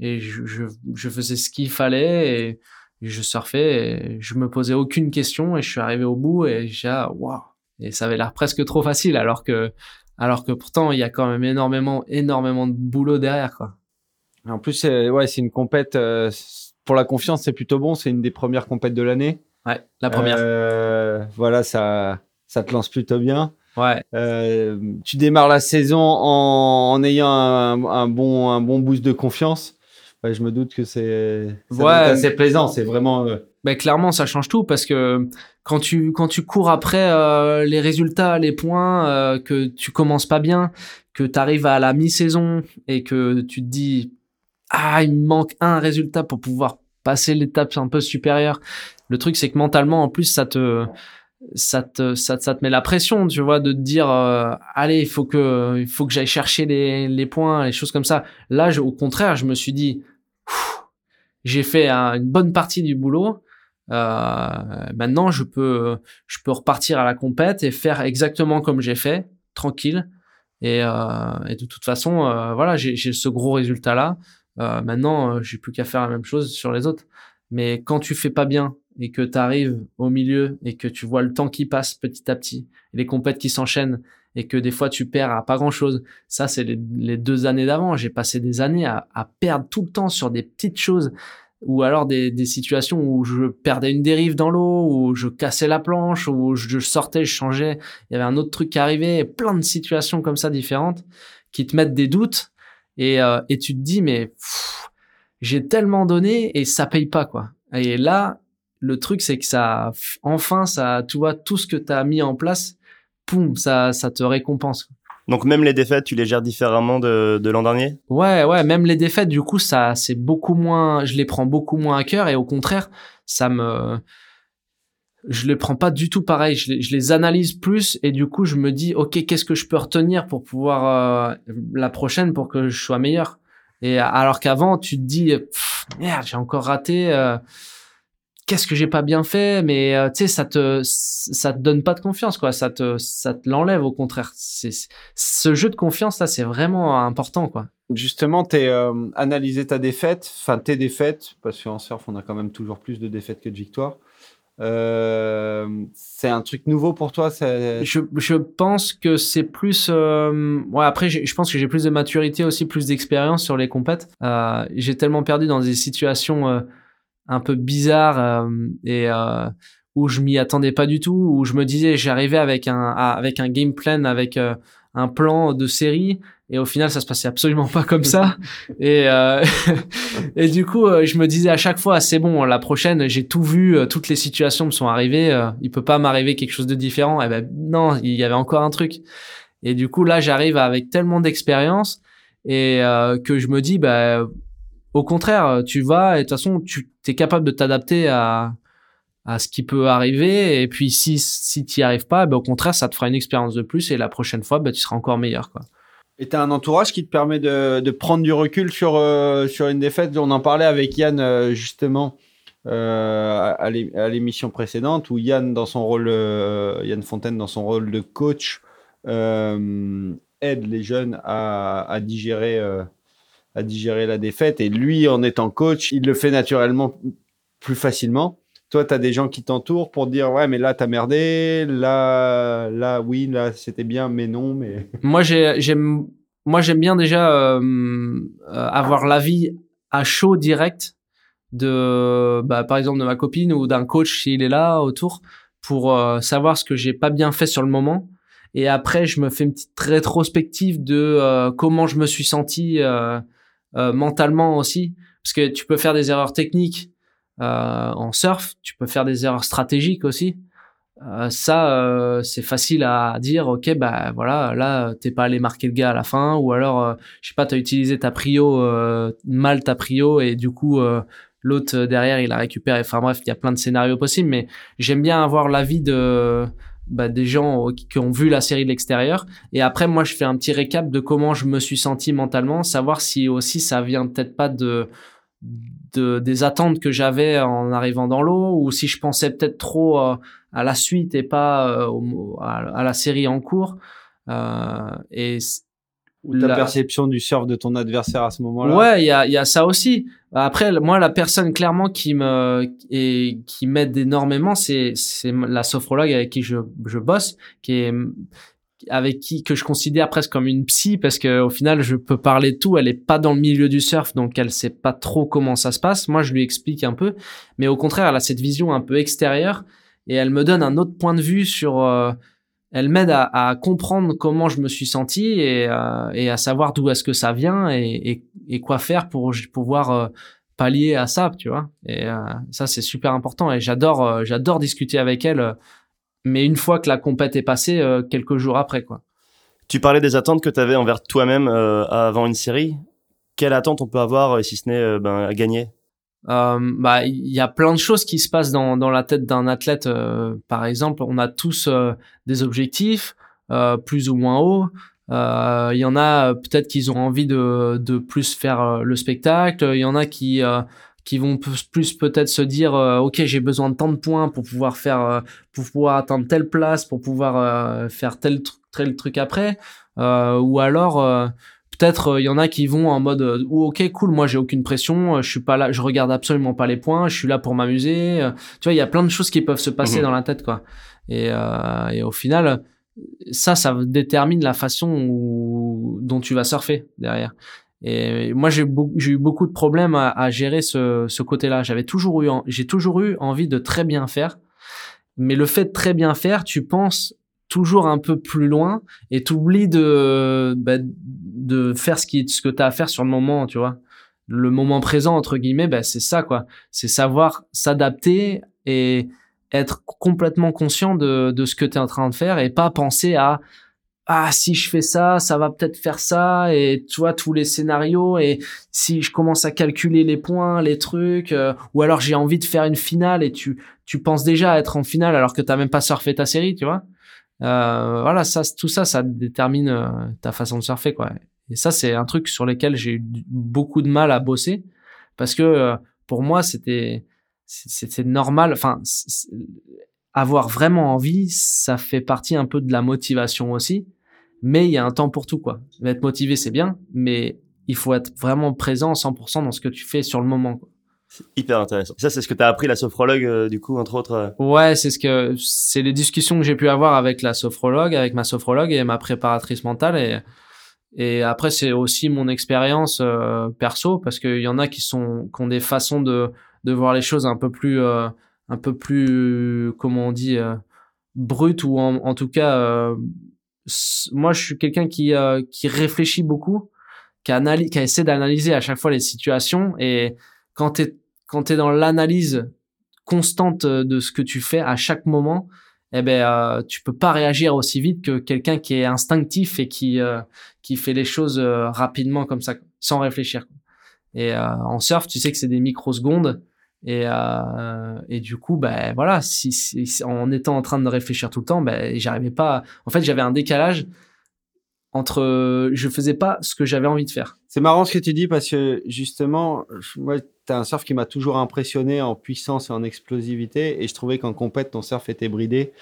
et je, je, je faisais ce qu'il fallait et je surfais et je me posais aucune question et je suis arrivé au bout et j'ai ah, waouh et ça avait l'air presque trop facile alors que alors que pourtant il y a quand même énormément énormément de boulot derrière quoi.
En plus, c'est ouais, c'est une compète euh, pour la confiance, c'est plutôt bon. C'est une des premières compètes de l'année.
Ouais, la première.
Euh, voilà, ça, ça te lance plutôt bien.
Ouais.
Euh, tu démarres la saison en, en ayant un, un bon, un bon boost de confiance. Ouais, je me doute que c'est
Ouais.
assez plaisant. C'est vraiment. euh,
Ben clairement, ça change tout parce que quand tu quand tu cours après euh, les résultats, les points, euh, que tu commences pas bien, que tu arrives à la mi-saison et que tu te dis ah il me manque un résultat pour pouvoir passer l'étape un peu supérieure. Le truc c'est que mentalement en plus ça te ça te ça, ça te met la pression, tu vois, de te dire euh, allez il faut que il faut que j'aille chercher les les points, les choses comme ça. Là, je- au contraire, je me suis dit j'ai fait un- une bonne partie du boulot. Euh, maintenant, je peux, je peux repartir à la compète et faire exactement comme j'ai fait, tranquille. Et, euh, et de toute façon, euh, voilà, j'ai ce gros résultat là. Euh, maintenant, euh, j'ai plus qu'à faire la même chose sur les autres. Mais quand tu fais pas bien et que tu arrives au milieu et que tu vois le temps qui passe petit à petit, et les compètes qui s'enchaînent et que des fois tu perds à pas grand chose. Ça, c'est les, deux années d'avant. J'ai passé des années à, perdre tout le temps sur des petites choses ou alors des, des situations où je perdais une dérive dans l'eau, où je cassais la planche, où je sortais, je changeais, il y avait un autre truc qui arrivait, plein de situations comme ça différentes qui te mettent des doutes et, euh, et tu te dis mais j'ai tellement donné et ça paye pas quoi. Et là, le truc c'est que ça, enfin ça, tu vois tout ce que tu as mis en place, poum, ça, ça te récompense.
Donc même les défaites, tu les gères différemment de, de l'an dernier?
Ouais, ouais, même les défaites, du coup, ça, c'est beaucoup moins, je les prends beaucoup moins à cœur et au contraire, ça me, je les prends pas du tout pareil. Je les, je les analyse plus et du coup, je me dis, ok, qu'est-ce que je peux retenir pour pouvoir euh, la prochaine pour que je sois meilleur? Et alors qu'avant, tu te dis, merde, j'ai encore raté. euh, Qu'est-ce que j'ai pas bien fait? Mais euh, tu sais, ça te ça te donne pas de confiance, quoi. Ça te ça te l'enlève au contraire. C'est ce jeu de confiance là, c'est vraiment important, quoi.
Justement, t'es euh, analysé ta défaite, enfin tes défaites, parce qu'en surf, on a quand même toujours plus de défaites que de victoires. Euh, c'est un truc nouveau pour toi
Je, pense que c'est plus. euh, ouais, après, je pense que j'ai plus de maturité aussi, plus d'expérience sur les compètes. Euh, j'ai tellement perdu dans des situations un peu bizarres et où je m'y attendais pas du tout, où je me disais, j'arrivais avec un avec un game plan, avec un plan de série. Et au final, ça se passait absolument pas comme ça. Et, euh, et du coup, euh, je me disais à chaque fois, c'est bon, la prochaine, j'ai tout vu, euh, toutes les situations me sont arrivées, euh, il peut pas m'arriver quelque chose de différent. Et ben non, il y avait encore un truc. Et du coup, là, j'arrive avec tellement d'expérience et euh, que je me dis, bah, au contraire, tu vas et de toute façon, tu es capable de t'adapter à à ce qui peut arriver. Et puis, si si t'y arrives pas, ben, au contraire, ça te fera une expérience de plus et la prochaine fois, ben, tu seras encore meilleur, quoi.
Et t'as un entourage qui te permet de, de prendre du recul sur, euh, sur une défaite. On en parlait avec Yann euh, justement euh, à l'é- à l'émission précédente où Yann dans son rôle, euh, Yann Fontaine dans son rôle de coach euh, aide les jeunes à, à digérer à digérer la défaite. Et lui, en étant coach, il le fait naturellement plus facilement. Toi, tu as des gens qui t'entourent pour dire ouais, mais là t'as merdé, là, là oui, là c'était bien, mais non, mais
moi j'ai- j'aime moi j'aime bien déjà euh, euh, avoir l'avis à chaud direct de bah, par exemple de ma copine ou d'un coach s'il est là autour pour euh, savoir ce que j'ai pas bien fait sur le moment. Et après je me fais une petite rétrospective de euh, comment je me suis senti euh, mentalement aussi. Parce que tu peux faire des erreurs techniques en surf tu peux faire des erreurs stratégiques aussi euh, ça, euh, c'est facile à dire. Ok, bah voilà, là, t'es pas allé marquer le gars à la fin, ou alors, euh, je sais pas, t'as utilisé ta prio euh, mal ta prio et du coup, euh, l'autre euh, derrière, il a récupéré. Enfin bref, il y a plein de scénarios possibles, mais j'aime bien avoir l'avis de bah, des gens euh, qui, qui ont vu la série de l'extérieur. Et après, moi, je fais un petit récap de comment je me suis senti mentalement, savoir si aussi ça vient peut-être pas de de, des attentes que j'avais en arrivant dans l'eau ou si je pensais peut-être trop euh, à la suite et pas euh, au- à, à la série en cours. Euh, et
Ou ta
la-
perception du surf de ton adversaire à ce moment-là.
Ouais, il y a, il y a ça aussi. Après, moi, la personne clairement qui me et qui m'aide énormément, c'est c'est la sophrologue avec qui je je bosse, qui est avec qui que je considère presque comme une psy parce que au final je peux parler de tout. Elle est pas dans le milieu du surf donc elle sait pas trop comment ça se passe. Moi je lui explique un peu. Mais au contraire elle a cette vision un peu extérieure. Et elle me donne un autre point de vue sur euh, elle m'aide à, à comprendre comment je me suis senti et, euh, et à savoir d'où est-ce que ça vient et, et, et quoi faire pour pouvoir euh, pallier à ça tu vois. Et euh, ça c'est super important. Et j'adore euh, j'adore discuter avec elle mais une fois que la compète est passée euh, quelques jours après quoi.
Tu parlais des attentes que tu avais envers toi-même euh, avant une série. Quelle attente on peut avoir, euh, si ce n'est euh, ben, à gagner?
Bah il y a plein de choses qui se passent dans dans la tête d'un athlète par exemple. On a tous des objectifs plus ou moins hauts. Il y en a peut-être qu'ils ont envie de de plus faire le spectacle. Il y en a qui qui vont plus, peut-être se dire euh, ok j'ai besoin de tant de points pour pouvoir faire euh, pour pouvoir atteindre telle place pour pouvoir euh, faire tel tr- tel truc après. Ou alors peut-être il y en a qui vont en mode euh, oh, ok cool moi j'ai aucune pression je suis pas là je regarde absolument pas les points je suis là pour m'amuser tu vois il y a plein de choses qui peuvent se passer
Mhm.
dans la tête quoi. Et, et au final ça ça détermine la façon où, dont tu vas surfer derrière et moi j'ai eu beaucoup de problèmes à, gérer ce, côté-là. J'avais toujours eu j'ai toujours eu envie de très bien faire. Mais le fait de très bien faire tu penses toujours un peu plus loin et t'oublies de bah, de faire ce qui ce que t'as à faire sur le moment tu vois. Le moment présent entre guillemets bah, c'est ça quoi. C'est savoir s'adapter et être complètement conscient de de ce que tu es en train de faire et pas penser à ah si je fais ça, ça va peut-être faire ça. Et tu vois tous les scénarios. Et si je commence à calculer les points, les trucs euh, ou alors j'ai envie de faire une finale et tu tu penses déjà à être en finale alors que t'as même pas surfé ta série, tu vois. Euh, voilà, ça tout ça ça détermine euh, ta façon de surfer quoi. Et ça c'est un truc sur lequel j'ai eu beaucoup de mal à bosser. Parce que euh, pour moi c'était c'était normal. Enfin avoir vraiment envie ça fait partie un peu de la motivation aussi mais il y a un temps pour tout quoi être motivé c'est bien mais il faut être vraiment présent 100% dans ce que tu fais sur le moment quoi.
Hyper intéressant. Ça, c'est ce que t'as appris la sophrologue, euh, du coup, entre autres. euh.
ouais c'est ce que c'est les discussions que j'ai pu avoir avec la sophrologue avec ma sophrologue et ma préparatrice mentale et et après c'est aussi mon expérience euh, perso parce qu'il y en a qui sont qui ont des façons de de voir les choses un peu plus un peu plus comment on dit brutes ou en, en tout cas moi je suis quelqu'un qui euh, réfléchit beaucoup qui essaie d'analyser à chaque fois les situations et quand quand t'es dans l'analyse constante de ce que tu fais à chaque moment eh ben euh, tu peux pas réagir aussi vite que quelqu'un qui est instinctif et qui euh, qui fait les choses euh, rapidement comme ça sans réfléchir. Et euh, en surf tu sais que c'est des microsecondes et euh, et du coup ben voilà si, si- en étant en train de réfléchir tout le temps ben j'arrivais pas en fait j'avais un décalage entre je faisais pas ce que j'avais envie de faire
C'est marrant ce que tu dis parce que justement, moi, t'as un surf qui m'a toujours impressionné en puissance et en explosivité et je trouvais qu'en compète, ton surf était bridé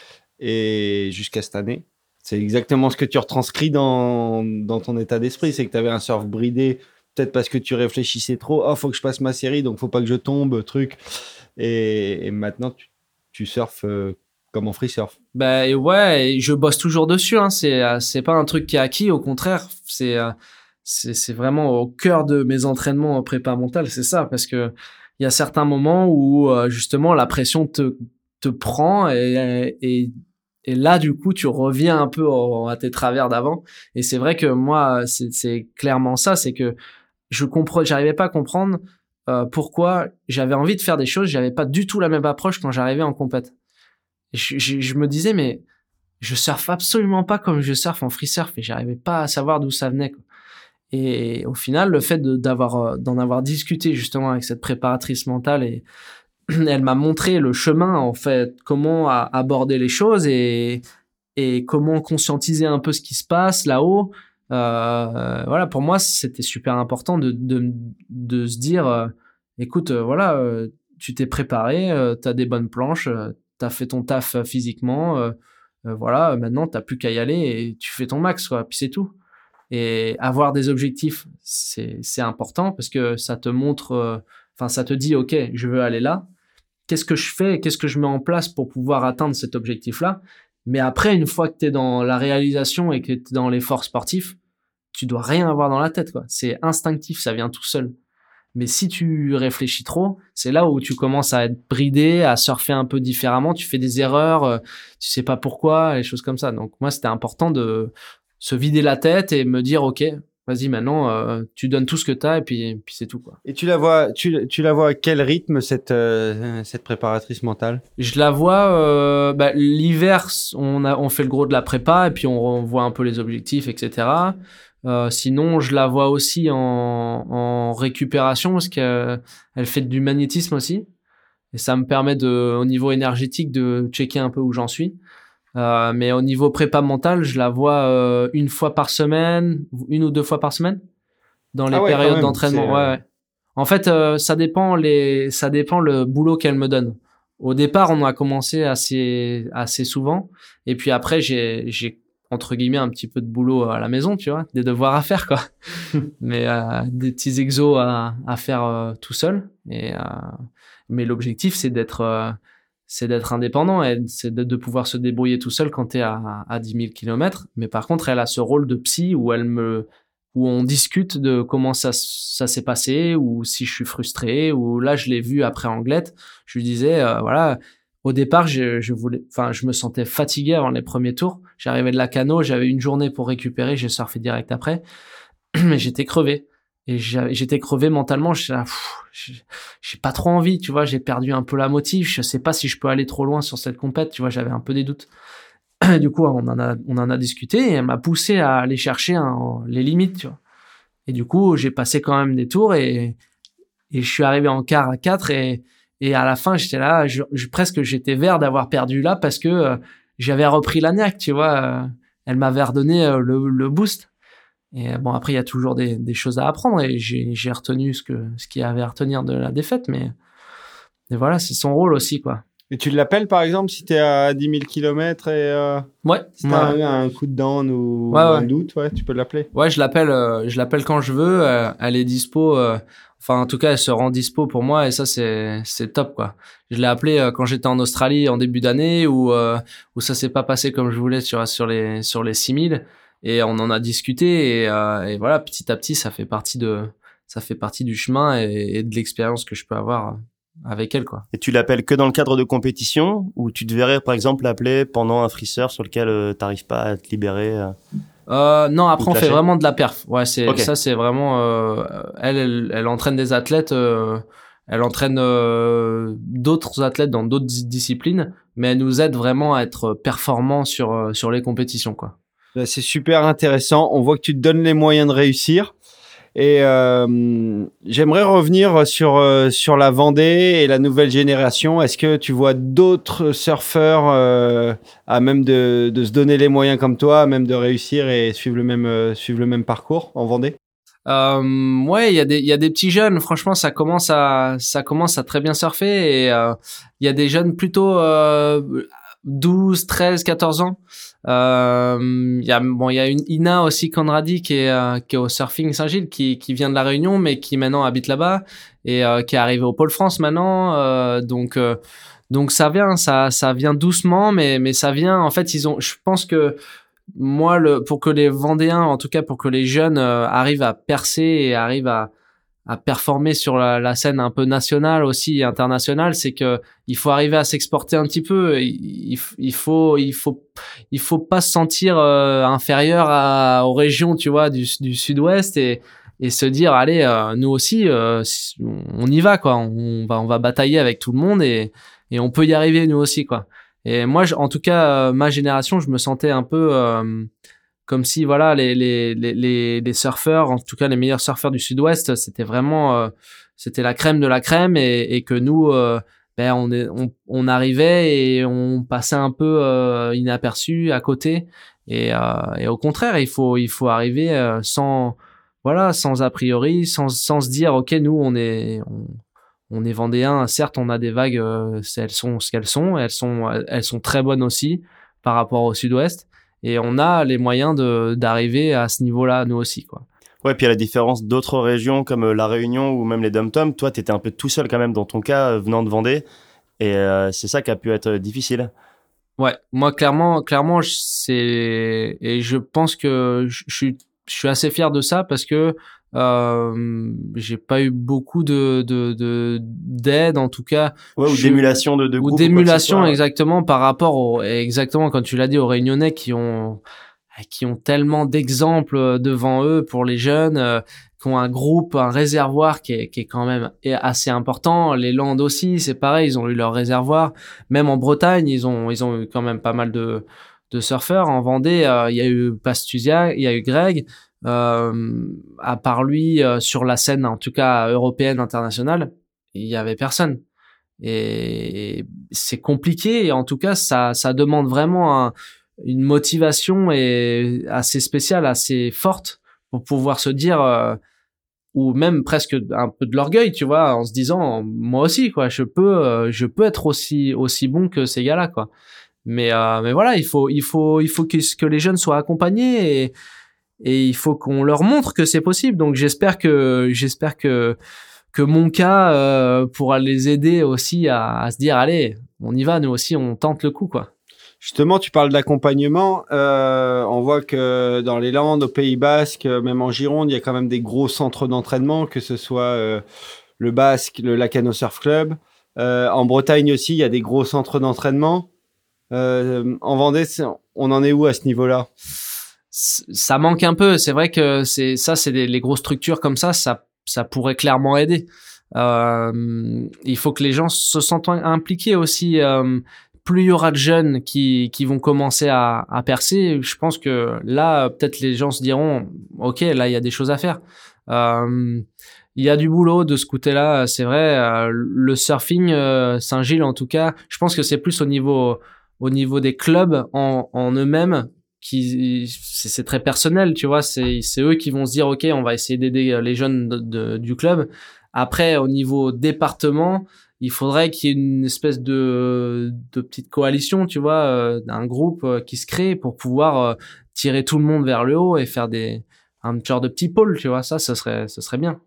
et jusqu'à cette année. C'est exactement ce que tu retranscris dans, dans ton état d'esprit, c'est que tu avais un surf bridé, peut-être parce que tu réfléchissais trop, oh, faut que je passe ma série, donc faut pas que je tombe, truc. Et, maintenant, tu, surfes euh, comme en free surf.
Ben ouais, je bosse toujours dessus. Hein. C'est euh, c'est pas un truc qui est acquis. Au contraire, c'est euh, c'est c'est vraiment au cœur de mes entraînements en prépa mentale. C'est ça, parce que il y a certains moments où justement la pression te te prend et et et là du coup tu reviens un peu à tes travers d'avant. Et c'est vrai que moi c'est clairement ça, c'est que je comprends, j'arrivais pas à comprendre euh, pourquoi j'avais envie de faire des choses, j'avais pas du tout la même approche quand j'arrivais en compète. Je, me disais, mais je surfe absolument pas comme je surfe en free surf et j'arrivais pas à savoir d'où ça venait. Et au final, le fait d'avoir euh, d'en avoir discuté justement avec cette préparatrice mentale et elle m'a montré le chemin en fait, comment aborder les choses et et comment conscientiser un peu ce qui se passe là-haut. Euh, voilà, pour moi, c'était super important de de, de se dire, euh, écoute, euh, voilà, tu t'es préparé, euh, t'as des bonnes planches, euh, t'as fait ton taf physiquement, voilà, maintenant t'as plus qu'à y aller et tu fais ton max, quoi, puis c'est tout. Et avoir des objectifs, c'est important parce que ça te montre, enfin ça te dit, ok, je veux aller là. Qu'est-ce que je fais, qu'est-ce que je mets en place pour pouvoir atteindre cet objectif-là? Mais après, une fois que t'es dans la réalisation et que t'es dans l'effort sportif, tu dois rien avoir dans la tête, quoi. C'est instinctif, ça vient tout seul. Mais si tu réfléchis trop, c'est là où tu commences à être bridé, à surfer un peu différemment, tu fais des erreurs, euh, tu sais pas pourquoi, les choses comme ça. Donc moi, c'était important de se vider la tête et me dire, ok, vas-y maintenant, euh, tu donnes tout ce que t'as et puis, puis c'est tout quoi.
Et tu la vois, tu, tu la vois à quel rythme cette, euh, cette préparatrice mentale?
Je la vois euh, bah, l'hiver, on a on fait le gros de la prépa et puis on, voit un peu les objectifs, etc. Euh, sinon, je la vois aussi en, en récupération parce qu'elle elle fait du magnétisme aussi. Et ça me permet de, au niveau énergétique de checker un peu où j'en suis. Euh, mais au niveau prépa mentale, je la vois euh, une fois par semaine, une ou deux fois par semaine, dans les
Ah ouais,
périodes d'entraînement. Ouais, ouais. En fait, euh, ça dépend les, ça dépend le boulot qu'elle me donne. Au départ, on a commencé assez, assez souvent, et puis après, j'ai, j'ai entre guillemets un petit peu de boulot à la maison, tu vois, des devoirs à faire quoi. mais euh, des petits exos à, à faire euh, tout seul. Et euh, mais l'objectif, c'est d'être euh, c'est d'être indépendant et c'est de, pouvoir se débrouiller tout seul quand tu es à, à 10 000 kilomètres. Mais par contre, elle a ce rôle de psy où elle me où on discute de comment ça, ça s'est passé ou si je suis frustré ou là je l'ai vu après Anglette. Je lui disais euh, voilà au départ je, je voulais enfin je me sentais fatigué avant les premiers tours. J'arrivais de la cano j'avais une journée pour récupérer j'ai surfé direct après. Mais j'étais crevé et j'étais crevé mentalement pff, j'ai pas trop envie tu vois j'ai perdu un peu la motive je sais pas si je peux aller trop loin sur cette compète tu vois j'avais un peu des doutes du coup, on en a, on en a discuté et elle m'a poussé à aller chercher les limites, tu vois. Et du coup, j'ai passé quand même des tours et, et je suis arrivé en quart à 4 et, et à la fin, j'étais là, je, je- presque j'étais vert d'avoir perdu là parce que euh, j'avais repris la niaque, tu vois. euh, elle m'avait redonné euh, le boost. Et euh, bon, après, il y a toujours des, des choses à apprendre et j'ai retenu ce, qu'il y avait à retenir de la défaite, mais, mais voilà, c'est son rôle aussi, quoi.
Et tu l'appelles par exemple si tu es à 10 000 km et euh,
Ouais,
si
ouais.
t'as un, un coup de down ou
Ouais,
un
ouais.
doute, ouais, tu peux l'appeler.
Ouais, je l'appelle, euh, je l'appelle quand je veux. euh, elle est dispo. enfin, en tout cas, elle se rend dispo pour moi et ça, c'est top quoi. Je l'ai appelée quand j'étais en Australie en début d'année où où ça s'est pas passé comme je voulais sur sur les sur les 6000 et on en a discuté et, euh, et voilà, petit à petit, ça fait partie de ça fait partie du chemin et, et de l'expérience que je peux avoir euh, avec elle quoi.
Et tu l'appelles que dans le cadre de compétition ou tu te verrais par exemple l'appeler pendant un freezer sur lequel euh, t'arrives pas à te libérer euh
Euh, non, après on fait vraiment de la perf. Ouais, c'est ça, c'est vraiment. euh, elle, elle, elle entraîne des athlètes. euh, elle entraîne euh, d'autres athlètes dans d'autres dis- disciplines, mais elle nous aide vraiment à être performants sur sur les compétitions, quoi.
Là, C'est super intéressant. On voit que tu te donnes les moyens de réussir. Et euh, j'aimerais revenir sur, euh, sur la Vendée et la nouvelle génération. Est-ce que tu vois d'autres surfeurs euh, à même de, se donner les moyens comme toi, à même de réussir et suivre le même, suivre le même parcours en Vendée?
Euh, ouais, il y a des y a des petits jeunes. Franchement, ça commence à ça commence à très bien surfer et il y a des jeunes plutôt euh, 12, 13, 14 ans. Euh, Il y a bon, il y a une Ina aussi Conradi qui est euh, qui est au Surfing Saint-Gilles qui qui vient de la Réunion mais qui maintenant habite là-bas et euh, qui est arrivé au Pôle France maintenant. Euh, donc euh, donc ça vient, ça ça vient doucement mais mais ça vient. En fait, ils ont. Je pense que moi, le, pour que les Vendéens, en tout cas pour que les jeunes euh, arrivent à percer et arrivent à, à performer sur la, scène un peu nationale aussi et internationale, c'est que il faut arriver à s'exporter un petit peu. Il, il, faut, il faut, il faut pas se sentir euh, inférieur aux régions, tu vois, du, du Sud-Ouest et et se dire allez, euh, nous aussi, euh, on y va quoi. On va, on va batailler avec tout le monde et et on peut y arriver nous aussi quoi. Et moi, en tout cas, ma génération, je me sentais un peu comme si, voilà, les, les, les, les, surfeurs, en tout cas les meilleurs surfeurs du Sud-Ouest, c'était vraiment, euh, c'était la crème de la crème et, et que nous, euh, ben, on, est, on, on arrivait et on passait un peu euh, inaperçu à côté. Et, euh, et au contraire, il faut, il faut arriver euh, sans, voilà, sans a priori, sans, sans se dire, ok, nous, on est, on, on est vendéen. Certes, on a des vagues, elles sont ce qu'elles sont. Elles sont, elles sont très bonnes aussi par rapport au Sud-Ouest. Et on a les moyens d'arriver à ce niveau-là, nous aussi, quoi.
Ouais, puis à la différence d'autres régions comme euh, la Réunion ou même les Dom-Tom, toi, t'étais un peu tout seul quand même dans ton cas, euh, venant de Vendée. Et euh, c'est ça qui a pu être difficile.
Ouais, moi clairement, clairement, c'est et je pense que je suis, je suis assez fier de ça parce que euh, j'ai pas eu beaucoup de de de- d'aide en tout cas.
Ouais, ou d'émulation de, de
ou
groupe.
d'émulation exactement par rapport au exactement comme tu l'as dit aux Réunionnais qui ont qui ont tellement d'exemples devant eux pour les jeunes euh, qui ont un groupe un réservoir qui est qui est quand même assez important. Les Landes aussi c'est pareil ils ont eu leur réservoir. Même en Bretagne ils ont ils ont eu quand même pas mal de de surfeurs en Vendée. Euh, il y a eu Pastusia il y a eu Greg à part lui euh, sur la scène en tout cas européenne internationale il y avait personne. Et c'est compliqué et en tout cas ça ça demande vraiment un- une motivation et assez spéciale assez forte pour pouvoir se dire euh, ou même presque un peu de l'orgueil tu vois en se disant moi aussi quoi je peux euh, je peux être aussi aussi bon que ces gars-là quoi. Mais euh, mais voilà il faut il faut il faut que, que les jeunes soient accompagnés et et il faut qu'on leur montre que c'est possible donc j'espère que j'espère que que mon cas euh, pourra les aider aussi à, à se dire allez on y va nous aussi on tente le coup quoi
Justement, tu parles d'accompagnement. Euh, on voit que dans les Landes, au Pays Basque, même en Gironde, il y a quand même des gros centres d'entraînement, que ce soit euh, le Basque, le Lacano Surf Club. Euh, en Bretagne aussi, il y a des gros centres d'entraînement. Euh, en Vendée, on en est où à ce niveau-là?
Ça manque un peu c'est vrai que c'est ça c'est les grosses structures comme ça ça ça pourrait clairement aider euh, il faut que les gens se sentent impliqués aussi euh, plus il y aura de jeunes qui, qui vont commencer à, à percer, je pense que là, peut-être les gens se diront, OK, là, il y a des choses à faire. Euh, il y a du boulot de ce côté-là, c'est vrai. Euh, le surfing, euh, Saint-Gilles en tout cas, je pense que c'est plus au niveau, au niveau des clubs en, en eux-mêmes c'est très personnel, tu vois. C'est eux qui vont se dire, ok, on va essayer d'aider les jeunes du club. Après, au niveau département, il faudrait qu'il y ait une espèce de, petite coalition, tu vois, euh, d'un groupe euh, qui se crée pour pouvoir euh, tirer tout le monde vers le haut et faire des un genre de petit pôle, tu vois. Ça, ce serait, ce serait bien.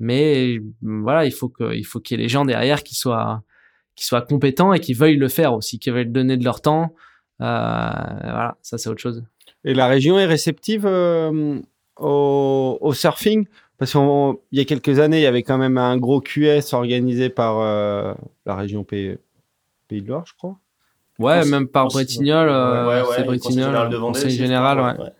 Mais voilà, il faut faut qu'il y ait les gens derrière qui soient, qui soient compétents et qui veuillent le faire aussi, qui veuillent donner de leur temps. Euh, voilà, ça c'est autre chose.
Et la région est réceptive euh, au, au surfing? Parce qu'il y a quelques années, il y avait quand même un gros QS organisé par euh, la région Pays, Pays de Loire, je crois.
Ouais, même par euh,
Ouais, ouais,
c'est
le Conseil général de Vendée
conseil
aussi, je
général, ouais.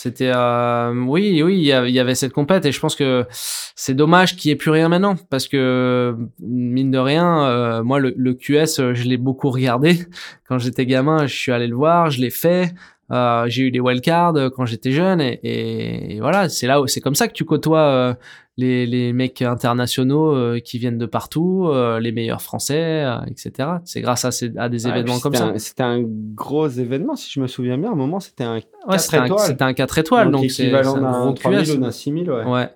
C'était euh, oui oui il y avait- cette compète et je pense que c'est dommage qu'il y ait plus rien maintenant parce que mine de rien euh, moi le, le QS euh, je l'ai beaucoup regardé. Quand j'étais gamin je suis allé le voir je l'ai fait euh, j'ai eu des wildcards euh, quand j'étais jeune et, et, et voilà c'est là c'est comme ça que tu côtoies euh, les, les mecs internationaux euh, qui viennent de partout euh, les meilleurs français euh, etc c'est grâce à, ces, à des
Ouais,
événements comme ça
C'était un gros événement, si je me souviens bien. À un moment, c'était un
ouais,
4
c'était un,
étoiles.
c'était un 4 étoiles donc, c'est
équivalent
un
d'un
gros
3000
QS
ou d'un 6000, ouais.
Ouais.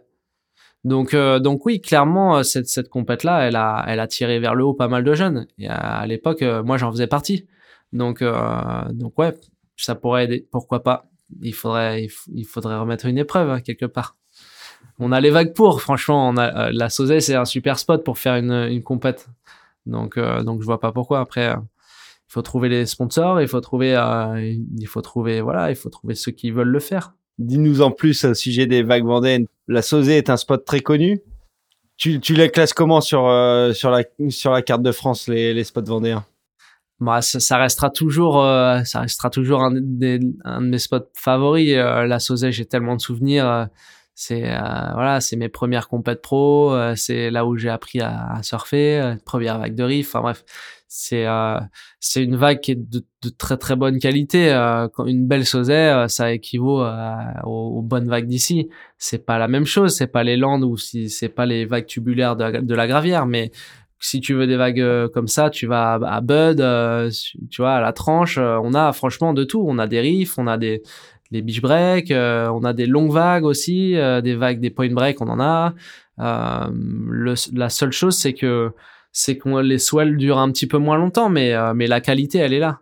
Donc, euh, donc oui, clairement, cette, cette compète-là, elle a, elle a tiré vers le haut pas mal de jeunes. Et à, à l'époque, moi, j'en faisais partie. Donc, donc ouais, ça pourrait aider. Pourquoi pas? Il faudrait, il faudrait remettre une épreuve hein, quelque part. On a les vagues pour. Franchement, on a, euh, la Sauzet, c'est un super spot pour faire une, une compète. Donc, euh, donc je vois pas pourquoi. Après, euh, il faut trouver les sponsors. Il faut trouver, euh, il faut trouver, voilà, il faut trouver ceux qui veulent le faire.
Dis-nous en plus au sujet des vagues vendéennes. La Sauzée est un spot très connu. Tu, tu les classes comment sur, sur, la, sur la carte de France, les, les spots vendéens?
Bah, ça, ça restera toujours, ça restera toujours un, des, un de mes spots favoris. La Sauzet, j'ai tellement de souvenirs. C'est euh, voilà, c'est mes premières compètes pro. euh, c'est là où j'ai appris à, surfer. euh, première vague de riff. Enfin bref, c'est euh, c'est une vague qui est de, très très bonne qualité. Euh, une belle Sauzet, ça équivaut aux, bonnes vagues d'ici. C'est pas la même chose. C'est pas les Landes ou si c'est pas les vagues tubulaires de, la- de la Gravière, mais si tu veux des vagues comme ça, tu vas à, Bud, tu vois, à la tranche. on a franchement de tout. On a des riffs, on a des les beach breaks, euh, on a des longues vagues aussi, euh, des vagues, des point break, on en a. Euh, le, la seule chose, c'est que c'est que les swells durent un petit peu moins longtemps, mais mais la qualité, elle est là.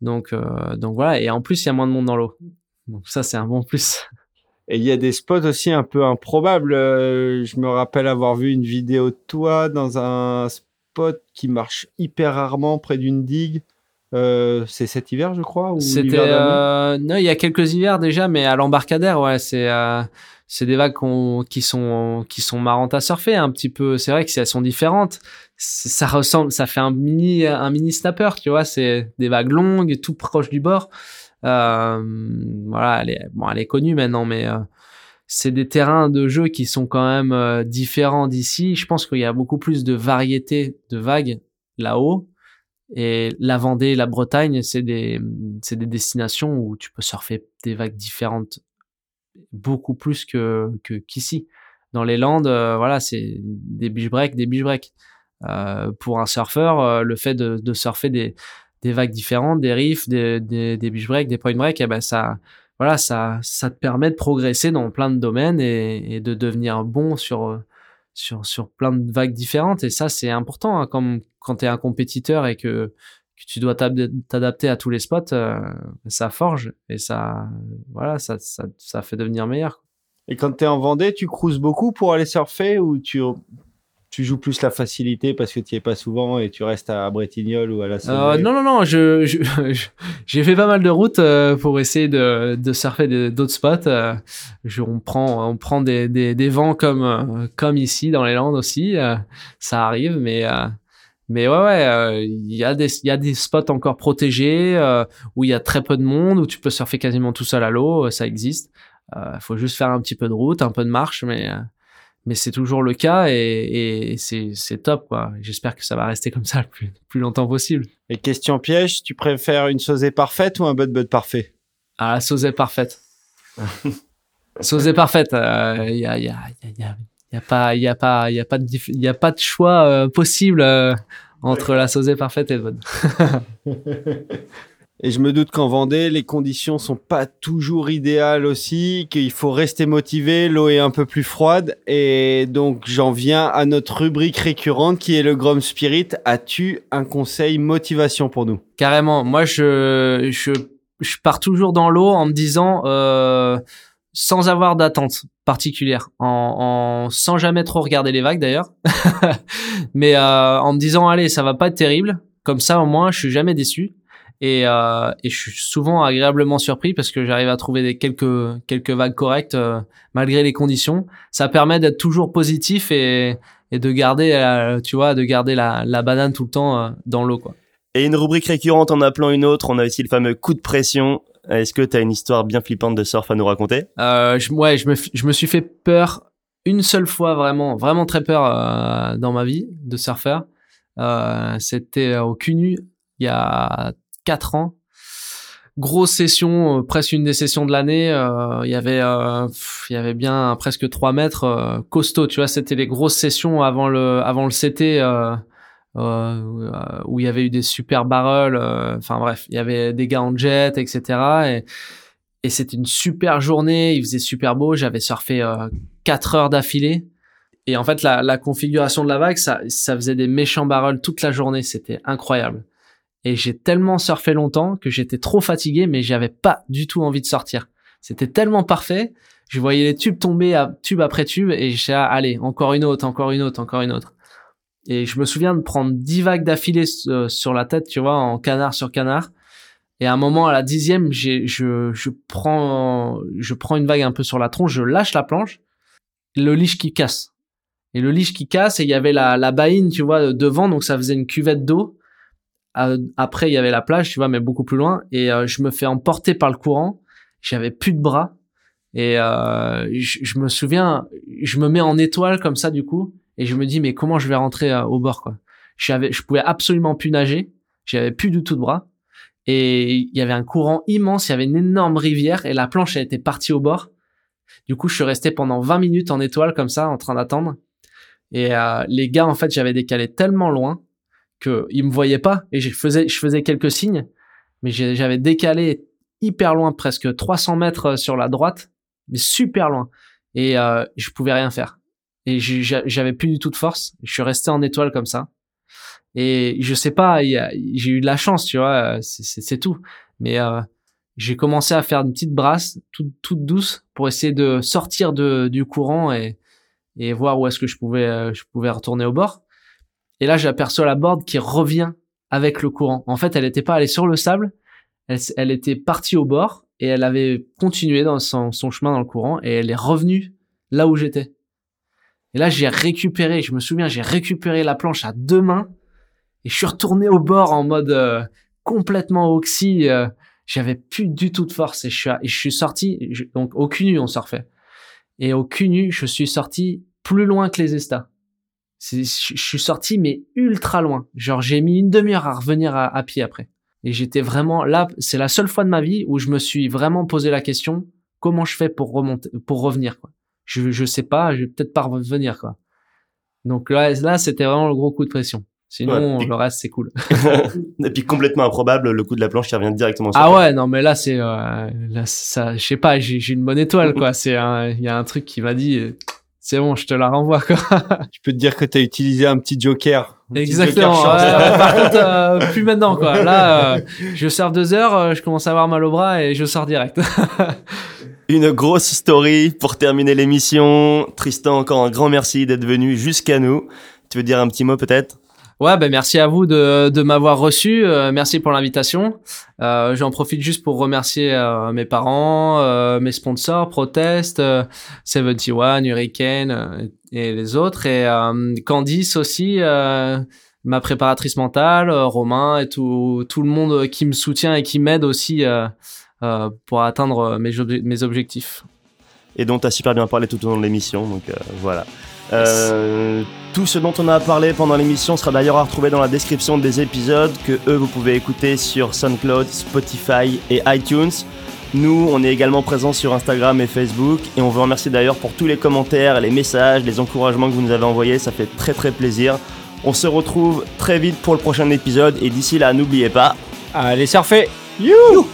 Donc donc voilà. Et en plus, il y a moins de monde dans l'eau. Donc ça, c'est un bon plus.
Et il y a des spots aussi un peu improbables. Je me rappelle avoir vu une vidéo de toi dans un spot qui marche hyper rarement près d'une digue. Euh, c'est cet hiver, je crois ou
C'était euh, non, il y a quelques hivers déjà, mais à l'embarcadère, ouais, c'est euh, c'est des vagues qui sont qui sont marrantes à surfer un petit peu. C'est vrai que si elles sont différentes, ça ressemble, ça fait un mini un mini snapper, tu vois. C'est des vagues longues, tout proche du bord. Euh, voilà, elle est bon, elle est connue maintenant, mais euh, c'est des terrains de jeu qui sont quand même différents d'ici. Je pense qu'il y a beaucoup plus de variété de vagues là-haut. Et la Vendée, la Bretagne, c'est des, c'est des destinations où tu peux surfer des vagues différentes beaucoup plus que, que qu'ici. Dans les Landes, euh, voilà, c'est des beach breaks, des beach breaks. Euh, pour un surfeur, euh, le fait de, de surfer des, des vagues différentes, des riffs, des, des, des beach breaks, des point breaks, eh ben ça, voilà, ça, ça te permet de progresser dans plein de domaines et, et de devenir bon sur, euh, sur, sur plein de vagues différentes. Et ça, c'est important hein, comme, quand tu es un compétiteur et que, que tu dois t'adapter à tous les spots, euh, ça forge et ça, voilà, ça, ça, ça fait devenir meilleur.
Et quand tu es en Vendée, tu cruises beaucoup pour aller surfer ou tu, tu joues plus la facilité parce que tu y es pas souvent et tu restes à Bretignolles ou à la
Euh, non, non, non, je, je, je- j'ai fait pas mal de routes euh, pour essayer de, de surfer d'autres spots. euh, je, on prend, on prend des, des, des vents comme, euh, comme ici dans les Landes aussi. euh, ça arrive, mais, euh, mais ouais, ouais, euh, il y a des, il y a des spots encore protégés euh, où il y a très peu de monde, où tu peux surfer quasiment tout seul à l'eau. Ça existe. Il faut juste faire un petit peu de route, un peu de marche, mais, euh, mais c'est toujours le cas et, et c'est top quoi. J'espère que ça va rester comme ça le plus, plus longtemps possible.
Et question piège, tu préfères une sausée parfaite ou un bud bud parfait?
Ah, est parfaite. sauce est parfaite. Il y a, y, a, y, a, y a pas, y a pas, a pas de, dif- y a pas de choix euh, possible euh, entre la sauce est parfaite et le bonne.
Et je me doute qu'en Vendée, les conditions sont pas toujours idéales aussi, qu'il faut rester motivé, l'eau est un peu plus froide. Et donc, j'en viens à notre rubrique récurrente qui est le Grom Spirit. As-tu un conseil motivation pour nous?
Carrément. Moi, je, je, je pars toujours dans l'eau en me disant, euh, sans avoir d'attente particulière, en, en, sans jamais trop regarder les vagues d'ailleurs, mais euh, en me disant, allez, ça va pas être terrible. Comme ça, au moins, je suis jamais déçu. Et, euh, et je suis souvent agréablement surpris parce que j'arrive à trouver des quelques quelques vagues correctes euh, malgré les conditions. Ça permet d'être toujours positif et, et de garder, euh, tu vois, de garder la, la banane tout le temps euh, dans l'eau, quoi.
Et une rubrique récurrente en appelant une autre, on a aussi le fameux coup de pression. Est-ce que tu as une histoire bien flippante de surf à nous raconter?
Euh, je, ouais, je me, je me suis fait peur une seule fois vraiment, vraiment très peur euh, dans ma vie de surfeur. Euh, C'était au CUNU il y a quatre ans. Grosse session, euh, presque une des sessions de l'année. euh, il y avait, euh, il y avait bien presque 3 mètres costaud. Tu vois, c'était les grosses sessions avant le, avant le CT. Où il y avait eu des super barrels, enfin bref, il y avait des gars en jet, etc. Et, et c'était une super journée, il faisait super beau, j'avais surfé euh, 4 heures d'affilée. Et en fait, la, la configuration de la vague, ça, ça faisait des méchants barrels toute la journée, c'était incroyable. Et j'ai tellement surfé longtemps que j'étais trop fatigué, mais j'avais pas du tout envie de sortir. C'était tellement parfait, je voyais les tubes tomber à tube après tube, et j'ai ah, allez, encore une autre, encore une autre, encore une autre. Et je me souviens de prendre 10 vagues d'affilée euh, sur la tête, tu vois, en canard sur canard. Et à un moment, à la dixième, j'ai, je, je prends, je prends une vague un peu sur la tronche, je lâche la planche, le leash qui casse. Et le leash qui casse, et il y avait la, la baïne, tu vois, devant, donc ça faisait une cuvette d'eau. Euh, Après, il y avait la plage, tu vois, mais beaucoup plus loin. Et euh, je me fais emporter par le courant. J'avais plus de bras. Et euh, je, je me souviens, je me mets en étoile comme ça, du coup. Et je me dis, mais comment je vais rentrer euh, au bord, quoi? J'avais, je pouvais absolument plus nager. J'avais plus du tout de bras. Et il y avait un courant immense, il y avait une énorme rivière et la planche elle était partie au bord. Du coup, je suis resté pendant 20 minutes en étoile comme ça, en train d'attendre. Et euh, les gars, en fait, j'avais décalé tellement loin que ils me voyaient pas et je faisais, je faisais quelques signes, mais j'avais décalé hyper loin, presque 300 mètres sur la droite, mais super loin. Et euh, je pouvais rien faire. Et j'avais plus du tout de force. Je suis resté en étoile comme ça. Et je sais pas, j'ai eu de la chance, tu vois, c'est- c'est c'est tout. Mais euh, j'ai commencé à faire une petite brasse toute, toute douce pour essayer de sortir de, du courant et, et voir où est-ce que je pouvais, euh, je pouvais retourner au bord. Et là, j'aperçois la board qui revient avec le courant. En fait, elle n'était pas allée sur le sable, elle, était partie au bord et elle avait continué dans son, chemin dans le courant et elle est revenue là où j'étais. Et là, j'ai récupéré, je me souviens, j'ai récupéré la planche à deux mains et je suis retourné au bord en mode euh, complètement oxy. euh, j'avais plus du tout de force et je suis, sorti. donc au cunu, on surfait. Et au cunu, je suis sorti plus loin que les Estas. Je suis sorti mais ultra loin. Genre j'ai mis une demi-heure à revenir à, à pied après. Et j'étais vraiment là. C'est la seule fois de ma vie où je me suis vraiment posé la question comment je fais pour remonter, pour revenir quoi. Je je sais pas, je vais peut-être pas revenir quoi. Donc là là c'était vraiment le gros coup de pression. Sinon
Ouais.
le reste c'est cool.
Et puis complètement improbable, le coup de la planche qui revient directement sur
Ah ouais, non, mais là, c'est, euh, là, ça, je sais pas, j'ai, une bonne étoile, quoi. C'est il y a un truc qui m'a dit, euh, c'est bon, je te la renvoie, quoi.
Je peux te dire que tu as utilisé un petit joker. Un petit
Exactement.
joker
ouais, par contre, euh, plus maintenant, quoi. Là, euh, je sers deux heures, euh, je commence à avoir mal au bras et je sors direct.
Une grosse story pour terminer l'émission. Tristan, encore un grand merci d'être venu jusqu'à nous. Tu veux dire un petit mot peut-être?
Ouais, ben merci à vous de, de m'avoir reçu. euh, merci pour l'invitation. Euh, J'en profite juste pour remercier euh, mes parents, euh, mes sponsors, Protest, euh, 71, Hurricane euh, et les autres. Et euh, Candice aussi, euh, ma préparatrice mentale, euh, Romain et tout, tout le monde qui me soutient et qui m'aide aussi euh, euh, pour atteindre mes, mes objectifs.
Et dont tu as super bien parlé tout au long de l'émission. Donc euh, voilà. Euh, tout ce dont on a parlé pendant l'émission sera d'ailleurs à retrouver dans la description des épisodes que eux vous pouvez écouter sur SoundCloud, Spotify et iTunes. Nous, on est également présents sur Instagram et Facebook et on vous remercie d'ailleurs pour tous les commentaires, les messages, les encouragements que vous nous avez envoyés, ça fait très très plaisir. On se retrouve très vite pour le prochain épisode et d'ici là, n'oubliez pas,
Allez surfer.
You